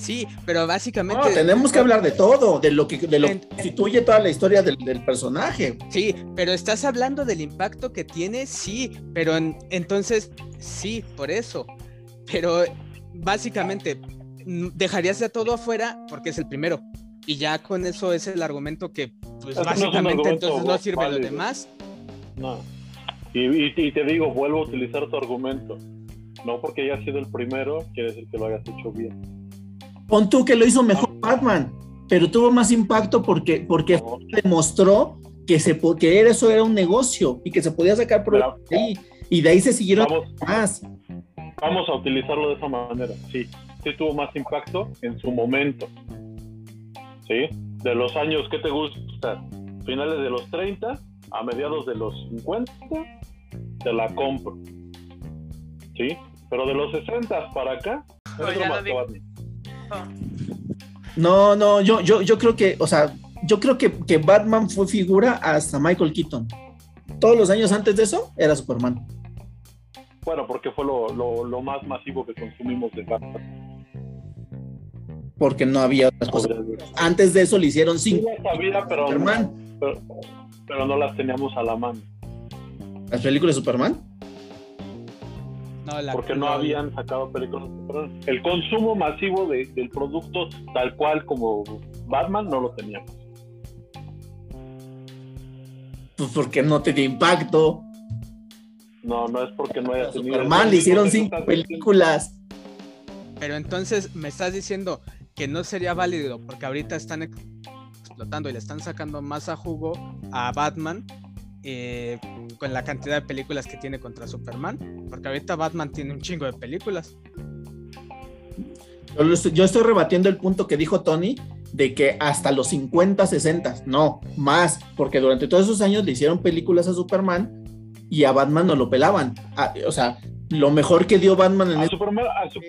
Sí, pero básicamente. No, tenemos que hablar de todo, de lo que, de lo constituye toda la historia del, personaje. Sí, pero estás hablando del impacto que tiene, sí, pero entonces, sí, por eso. Pero básicamente, dejarías de todo afuera porque es el primero. Y ya con eso es el argumento que, pues básicamente, entonces no sirve lo demás. No. Y, y, te digo, vuelvo a utilizar tu argumento. No porque haya sido el primero, quiere decir que lo hayas hecho bien. Pon tú que lo hizo mejor Batman, pero tuvo más impacto porque, porque demostró que, se, que eso era un negocio y que se podía sacar por ahí. Y de ahí se siguieron más. Vamos a utilizarlo de esa manera, sí. Sí tuvo más impacto en su momento. ¿Sí? De los años que te gusta, finales de los 30 a mediados de los 50, te la compro. ¿Sí? Pero de los 60 para acá, no, no, yo, yo, yo creo que, o sea, yo creo que, que Batman fue figura hasta Michael Keaton. Todos los años antes de eso era Superman. Bueno, porque fue lo, más masivo que consumimos de Batman. Porque no había otras cosas. Antes de eso le hicieron cinco. pero, Superman. pero no las teníamos a la mano. ¿Las películas de Superman? Porque no habían sacado películas. El consumo masivo del producto tal cual como Batman no lo teníamos. Pues porque no tenía impacto. No, no es porque no haya tenido. Superman le hicieron cinco películas. Pero entonces me estás diciendo que no sería válido porque ahorita están explotando y le están sacando más a jugo a Batman eh, con la cantidad de películas que tiene contra Superman, porque ahorita Batman tiene un chingo de películas. Yo estoy rebatiendo el punto que dijo Tony de que hasta los 50, 60, no, más, porque durante todos esos años le hicieron películas a Superman y a Batman no lo pelaban. Ah, o sea, lo mejor que dio Batman en a Superman,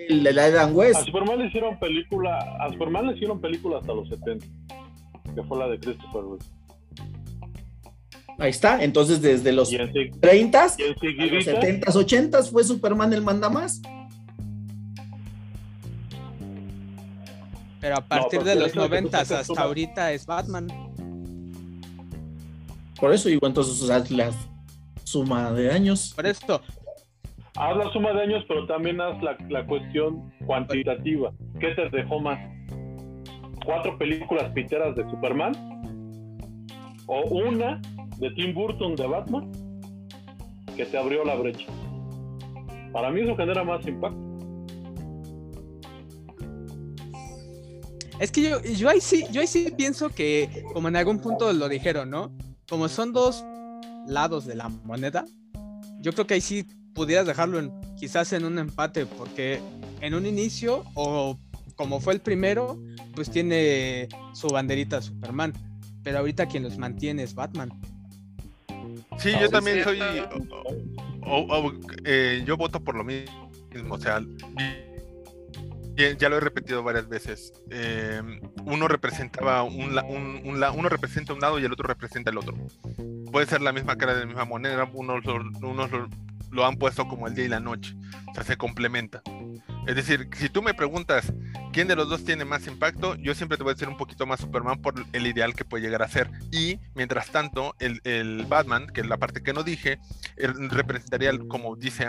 el de la West. A Superman le hicieron película, a Superman le hicieron película hasta los 70, que fue la de Christopher Reeve. Ahí está. Entonces, desde los 30 a los 70 80 fue Superman el manda más. Pero a partir de los 90 hasta ahorita es Batman. Por eso, igual entonces haz la suma de años. Por esto. Haz la suma de años, pero también haz la, la cuestión cuantitativa. ¿Qué te dejó más? ¿Cuatro películas piteras de Superman? o una de Tim Burton de Batman que te abrió la brecha. Para mí eso genera más impacto. Es que yo, yo ahí sí, yo ahí sí pienso que, como en algún punto lo dijeron, ¿no? Como son dos lados de la moneda, yo creo que ahí sí pudieras dejarlo en, quizás en un empate, porque en un inicio, o como fue el primero, pues tiene su banderita Superman. Pero ahorita quien los mantiene es Batman. Sí, No, yo también soy. o- o- o, eh, yo voto por lo mismo. O sea, ya lo he repetido varias veces. eh, uno representaba un, un- un uno representa un lado y el otro representa el otro. Puede ser la misma cara de la misma moneda. Unos unos lo, lo han puesto como el día y la noche. O sea, se complementa. Es decir, si tú me preguntas quién de los dos tiene más impacto, yo siempre te voy a decir un poquito más Superman por el ideal que puede llegar a ser. Y mientras tanto, el, el Batman, que es la parte que no dije, representaría, como dice,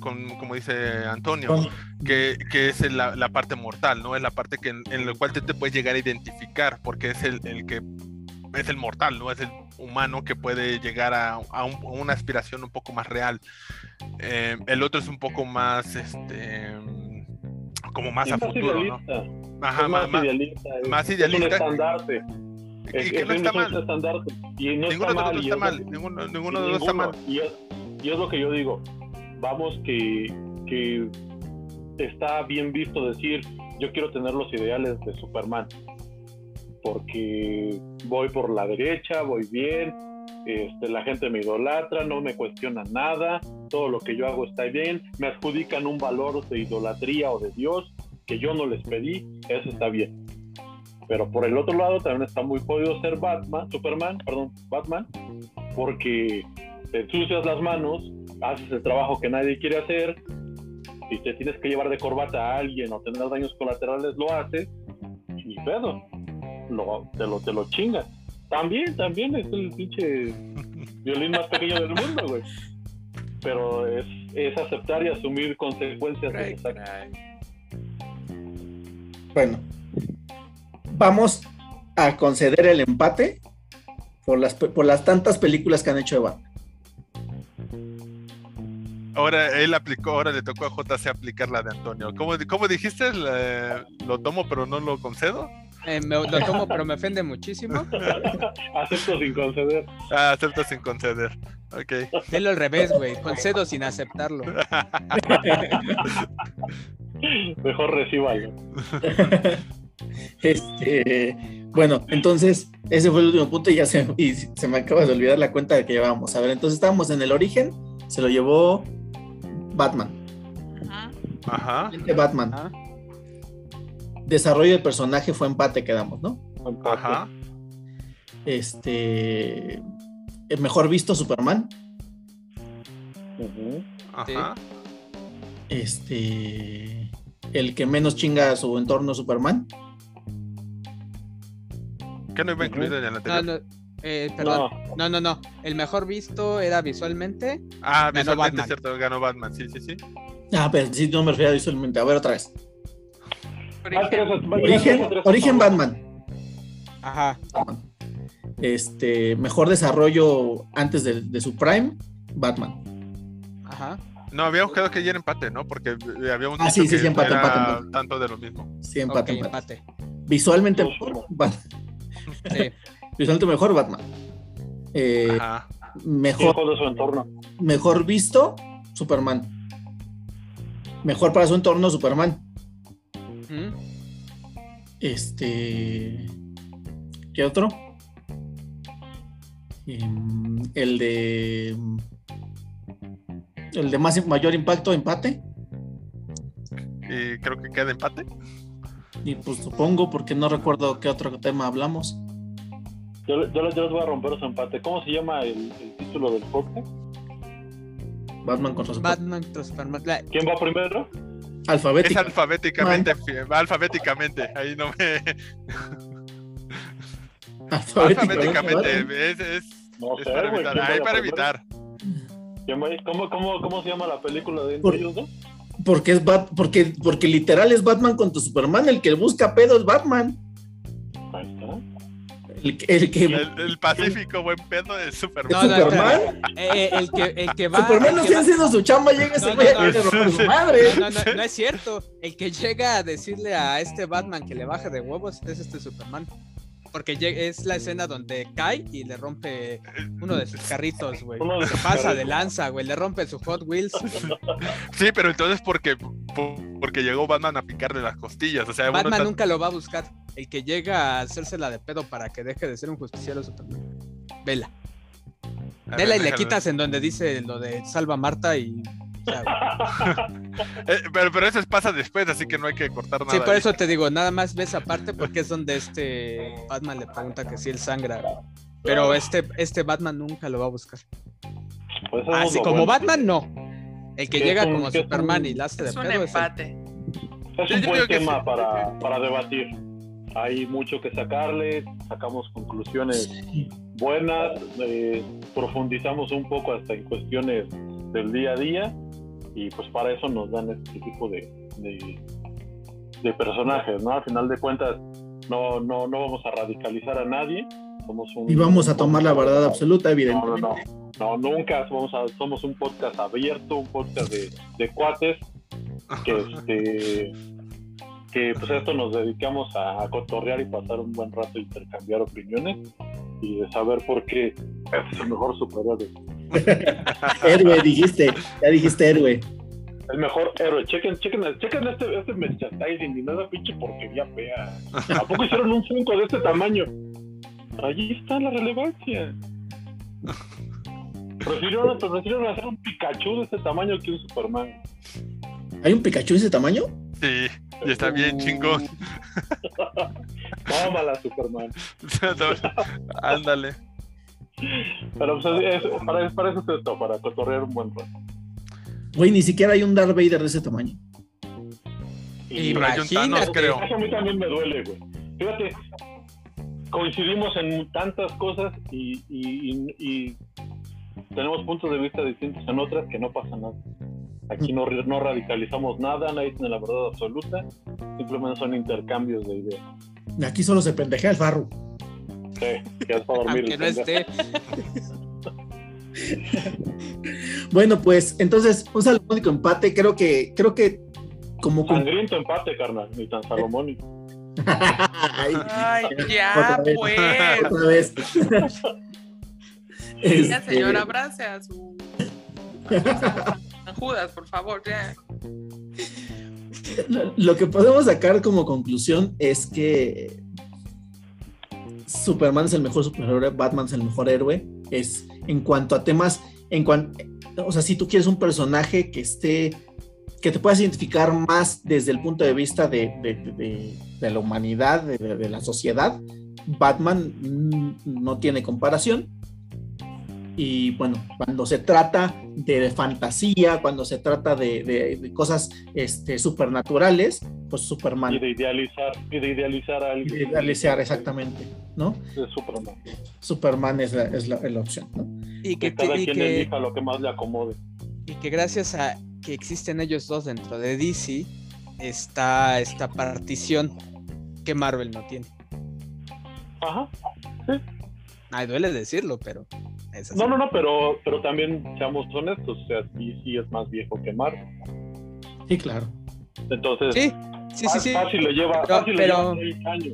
como dice Antonio, que, que es la, la parte mortal, ¿no? Es la parte que en, en la cual te, te puedes llegar a identificar, porque es el, el que es el mortal, ¿no? Es el humano que puede llegar a, a un- a una aspiración un poco más real. Eh, el otro es un poco más, este, como más Y a futuro, ¿no? idealista, Ajá, es más, ma- idealista. es- más Es idealista. un estandarte. Y Es, que es no está es mal. estandarte. Y no Ninguno está mal. está es mal. que- Ninguno, de los está mal. es, y es lo que yo digo. Vamos que, que está bien visto decir, yo quiero tener los ideales de Superman. Porque voy por la derecha, voy bien, este, la gente me idolatra, no me cuestiona nada, todo lo que yo hago está bien, me adjudican un valor de idolatría o de Dios que yo no les pedí, eso está bien. Pero por el otro lado también está muy jodido ser Batman, Superman, perdón, Batman, porque te ensucias las manos, haces el trabajo que nadie quiere hacer, y te tienes que llevar de corbata a alguien o tener daños colaterales, lo haces, y pedo, lo, te, lo, te lo chingas. También, también es el pinche violín más pequeño del mundo, güey. Pero es, es aceptar y asumir consecuencias de. Bueno, vamos a conceder el empate por las, por las tantas películas que han hecho de Batman. Ahora él aplicó, ahora le tocó a JC aplicar la de Antonio. ¿Cómo, cómo dijiste? La- lo tomo pero no lo concedo. Eh, me- lo tomo, pero me ofende muchísimo. Acepto sin conceder. Ah, acepto sin conceder. Ok. Delo al revés, güey. Concedo sin aceptarlo. Mejor recíbalo. Este, bueno, entonces ese fue el último punto y ya se, y se me acaba de olvidar la cuenta de que llevábamos. A ver, entonces estábamos en el origen, se lo llevó Batman. Ajá. Ajá. Batman. Ah, Desarrollo del personaje fue empate, quedamos, ¿no? Ajá. Este, el mejor visto Superman. Ajá. Este, el que menos chinga a su entorno Superman. ¿Qué no iba incluido en el no, anterior? no, eh, perdón. No, no, no. El mejor visto era visualmente. Ah, Ganó visualmente Batman. cierto, ganó Batman. Sí, sí, sí. Ah, pero sí, no me refiero visualmente. A ver, otra vez. Origen. Origen, Batman. Ajá. Este, mejor desarrollo antes de, de su prime, Batman. Ajá. No, habíamos quedado que ya era empate, ¿no? Porque eh, habíamos Ah, sí, sí, que sí, empate, empate, empate. tanto de lo mismo. Sí, empate, empate. empate. Visualmente mejor, uno. Bat- Sí. visualmente mejor Batman. Eh, Ajá. mejor, de su entorno. mejor visto, Superman. Mejor para su entorno, Superman. Este. ¿Qué otro? Em, el de. El de más mayor impacto, empate. Creo que queda empate. Y pues supongo, porque no recuerdo qué otro tema hablamos. Yo, yo, yo les voy a romper su empate. ¿Cómo se llama el, el título del podcast? Batman contra Superman. Batman contra Superman. La- ¿Quién va primero? Es Alfabético. alfabéticamente, alfabéticamente. Ahí no me. Alfabéticamente. Es, es, No es sé, para güey. evitar. ¿quién Ahí vaya para evitar. ¿Quién va- ¿Cómo, cómo, ¿Cómo se llama la película de Por- ellos dos? Porque es Bat, porque, porque literal es Batman contra Superman. El que busca pedo es Batman. El, que- el que El, el pacífico buen pedo de Superman. No, no, Superman. Eh, eh, el que, el que va. Superman no está haciendo su chamba, llega ese güey a su madre. No, no, no es cierto. El que llega a decirle a este Batman que le baje de huevos es este Superman. Porque es la escena donde cae y le rompe uno de sus carritos, güey. Se pasa de lanza, güey. Le rompe su Hot Wheels. Sí, pero entonces porque, po- porque llegó Batman a picarle las costillas. O sea, Batman nunca lo va a buscar. El que llega a hacérsela de pedo para que deje de ser un justiciero Superman. Vela. Vela y le quitas en donde dice lo de salva a Marta y. Eh, pero, pero eso pasa después, así que no hay que cortar nada. Sí, por ahí. eso te digo, nada más ves aparte porque es donde este Batman le pregunta que si él sangra. Pero este, este Batman nunca lo va a buscar. Pues Así como bueno. Batman, no. El que llega un- como Superman un- y la hace de Es un pedo es el- empate. Es un buen tema sí. para, para debatir. Hay mucho que sacarle, sacamos conclusiones buenas, eh, profundizamos un poco hasta en cuestiones del día a día y pues para eso nos dan este tipo de, de, de personajes, ¿no? Al final de cuentas no, no, no vamos a radicalizar a nadie, somos un... Y vamos a tomar la verdad absoluta, No, evidentemente. no, no, no, nunca somos, a- somos un podcast abierto, un podcast de, de cuates que este que pues a esto nos dedicamos a, a cotorrear y pasar un buen rato e intercambiar opiniones y de saber por qué es el mejor superhéroe. Héroe, dijiste. Ya dijiste héroe. El mejor héroe. Chequen, chequen, chequen este, este merchandising y nada pinche porquería fea. ¿A poco hicieron un Funko de este tamaño? Allí está la relevancia. Prefirieron, prefirieron hacer un Pikachu de este tamaño que un Superman. ¿Hay un Pikachu de ese tamaño? Sí, y está bien chingón. Tómala, Superman. Ándale. Pero pues, es- es- para, para eso es esto, para cotorrear un buen rato. Güey, ni siquiera hay un Darth Vader de ese tamaño. Y un Thanos, Imagínate. creo. eso a mí también me duele, güey. Fíjate, coincidimos en tantas cosas y, y- y- y tenemos puntos de vista distintos en otras que no pasa nada. Aquí no, no radicalizamos nada, nadie tiene la verdad absoluta, simplemente son intercambios de ideas. Aquí solo se pendejea el farro. Sí, que es para dormir. Aunque no esté. Bueno, pues entonces un salomónico empate. Creo que, creo que como con- Sangriento empate, carnal, ni tan salomónico. Ay, Ay, ya, Otra vez. pues. otra vez. Ya, Este, señor, abrace a su. a Judas, por favor, ya. lo que podemos sacar como conclusión es que Superman es el mejor superhéroe, Batman es el mejor héroe. Es en cuanto a temas, en cuanto, o sea, si tú quieres un personaje que esté, que te puedas identificar más desde el punto de vista de, de- de- de- la humanidad, de la sociedad, Batman mm, no tiene comparación. Y bueno, cuando se trata de fantasía, cuando se trata de, de- de cosas este, supernaturales, pues Superman. Y de idealizar, y de idealizar a alguien. Idealizar, exactamente, ¿no? Es Superman. Superman es la, es la- es la opción, ¿no? Y que, Que cada y quien que- elija lo que más le acomode. y que gracias a que existen ellos dos dentro de DC, está esta partición que Marvel no tiene. Ajá. Ay, duele decirlo, pero es. No, no, no, pero, pero también seamos honestos, o sea, DC es más viejo que Marvel. Sí, claro. Entonces, Sí, sí, sí, sí. fácil le lleva, Pero- fácil le pero- lleva seis años.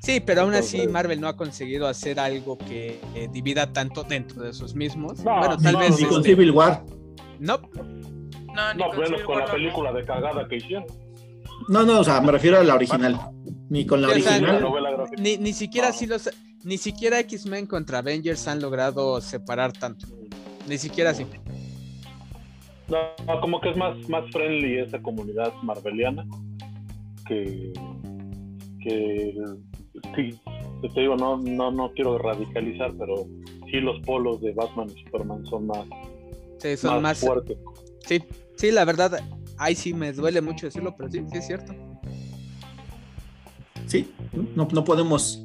Sí, pero aún así Marvel no ha conseguido hacer algo que eh, divida tanto dentro de sus mismos. No, bueno, tal no, vez Ni con este, Civil War. no, No, ni No, con menos Civil con la película de cagada que hicieron. No, no, o sea, me refiero a la original. Ni con la Sí, o sea, La original. ni, ni siquiera No. así los ni siquiera X-Men contra Avengers han logrado separar tanto. Ni siquiera así. No, como que es más, más friendly esa comunidad marveliana que, que sí, te digo, no, no, no quiero radicalizar, pero sí los polos de Batman y Superman son más, Sí, son más, más, fuertes. sí, sí, la verdad, ahí sí me duele mucho decirlo, pero sí, sí es cierto. Sí, no, no podemos,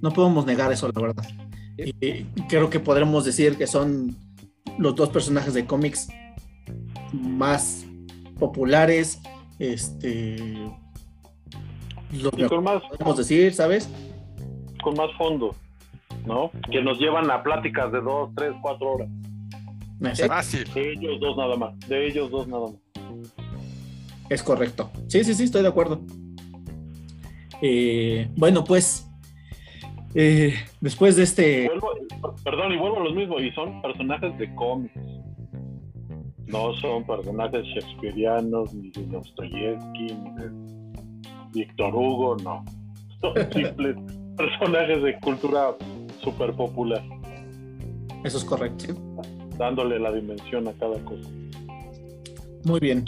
no podemos negar eso, la verdad. Y creo que podremos decir que son los dos personajes de cómics más populares, este, los Y con más, podemos decir, ¿sabes? con más fondo. ¿no? Que nos llevan a pláticas de dos, tres, cuatro horas. Exacto, Fácil. De ellos dos nada más. De ellos dos nada más. es correcto. Sí, sí, sí, estoy de acuerdo. Eh, bueno, pues, eh, después de este... Vuelvo- perdón, y vuelvo a los mismos. Y son personajes de cómics. No son personajes shakespearianos, ni de Dostoyevsky, ni de Víctor Hugo, no. Son simples personajes de cultura súper popular, Eso es correcto. dándole la dimensión a cada cosa. Muy bien.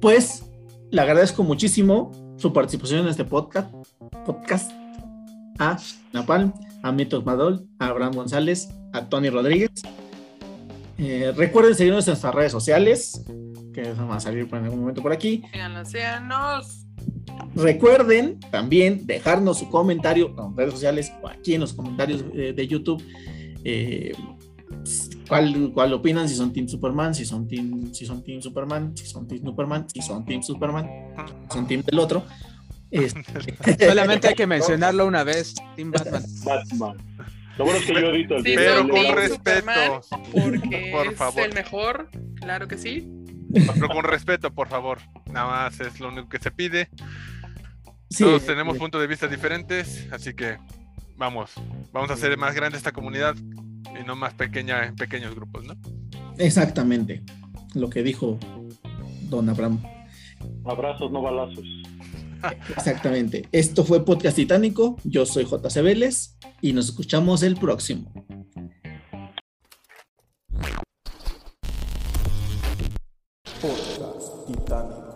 Pues le agradezco muchísimo su participación en este podcast. podcast a Napalm, a Mitos Madol, a Abraham González, a Tony Rodríguez. Eh, recuerden seguirnos en nuestras redes sociales, que van a salir en algún momento por aquí. Síganos. Recuerden también dejarnos su comentario en redes sociales o aquí en los comentarios eh, de YouTube. eh, ¿cuál, ¿Cuál opinan? Si son Team Superman, si son Team, si son team Superman, si son Team Superman, si son Team Superman, si son Team del otro. Este, Solamente hay que mencionarlo una vez, Team Batman. Batman. Lo bueno es que yo edito el Sí, Pero con Team respeto. Superman porque Por es favor. el mejor, claro que sí. Pero con respeto, por favor. Nada más es lo único que se pide. sí, Todos tenemos eh, puntos de vista diferentes, así que vamos, vamos a hacer más grande esta comunidad y no más pequeña en pequeños grupos, ¿no? Exactamente lo que dijo Don Abraham. Abrazos, no balazos. Exactamente. Esto fue Podcast Titánico. Yo soy JC Vélez y nos escuchamos el próximo. Podcast Titánico.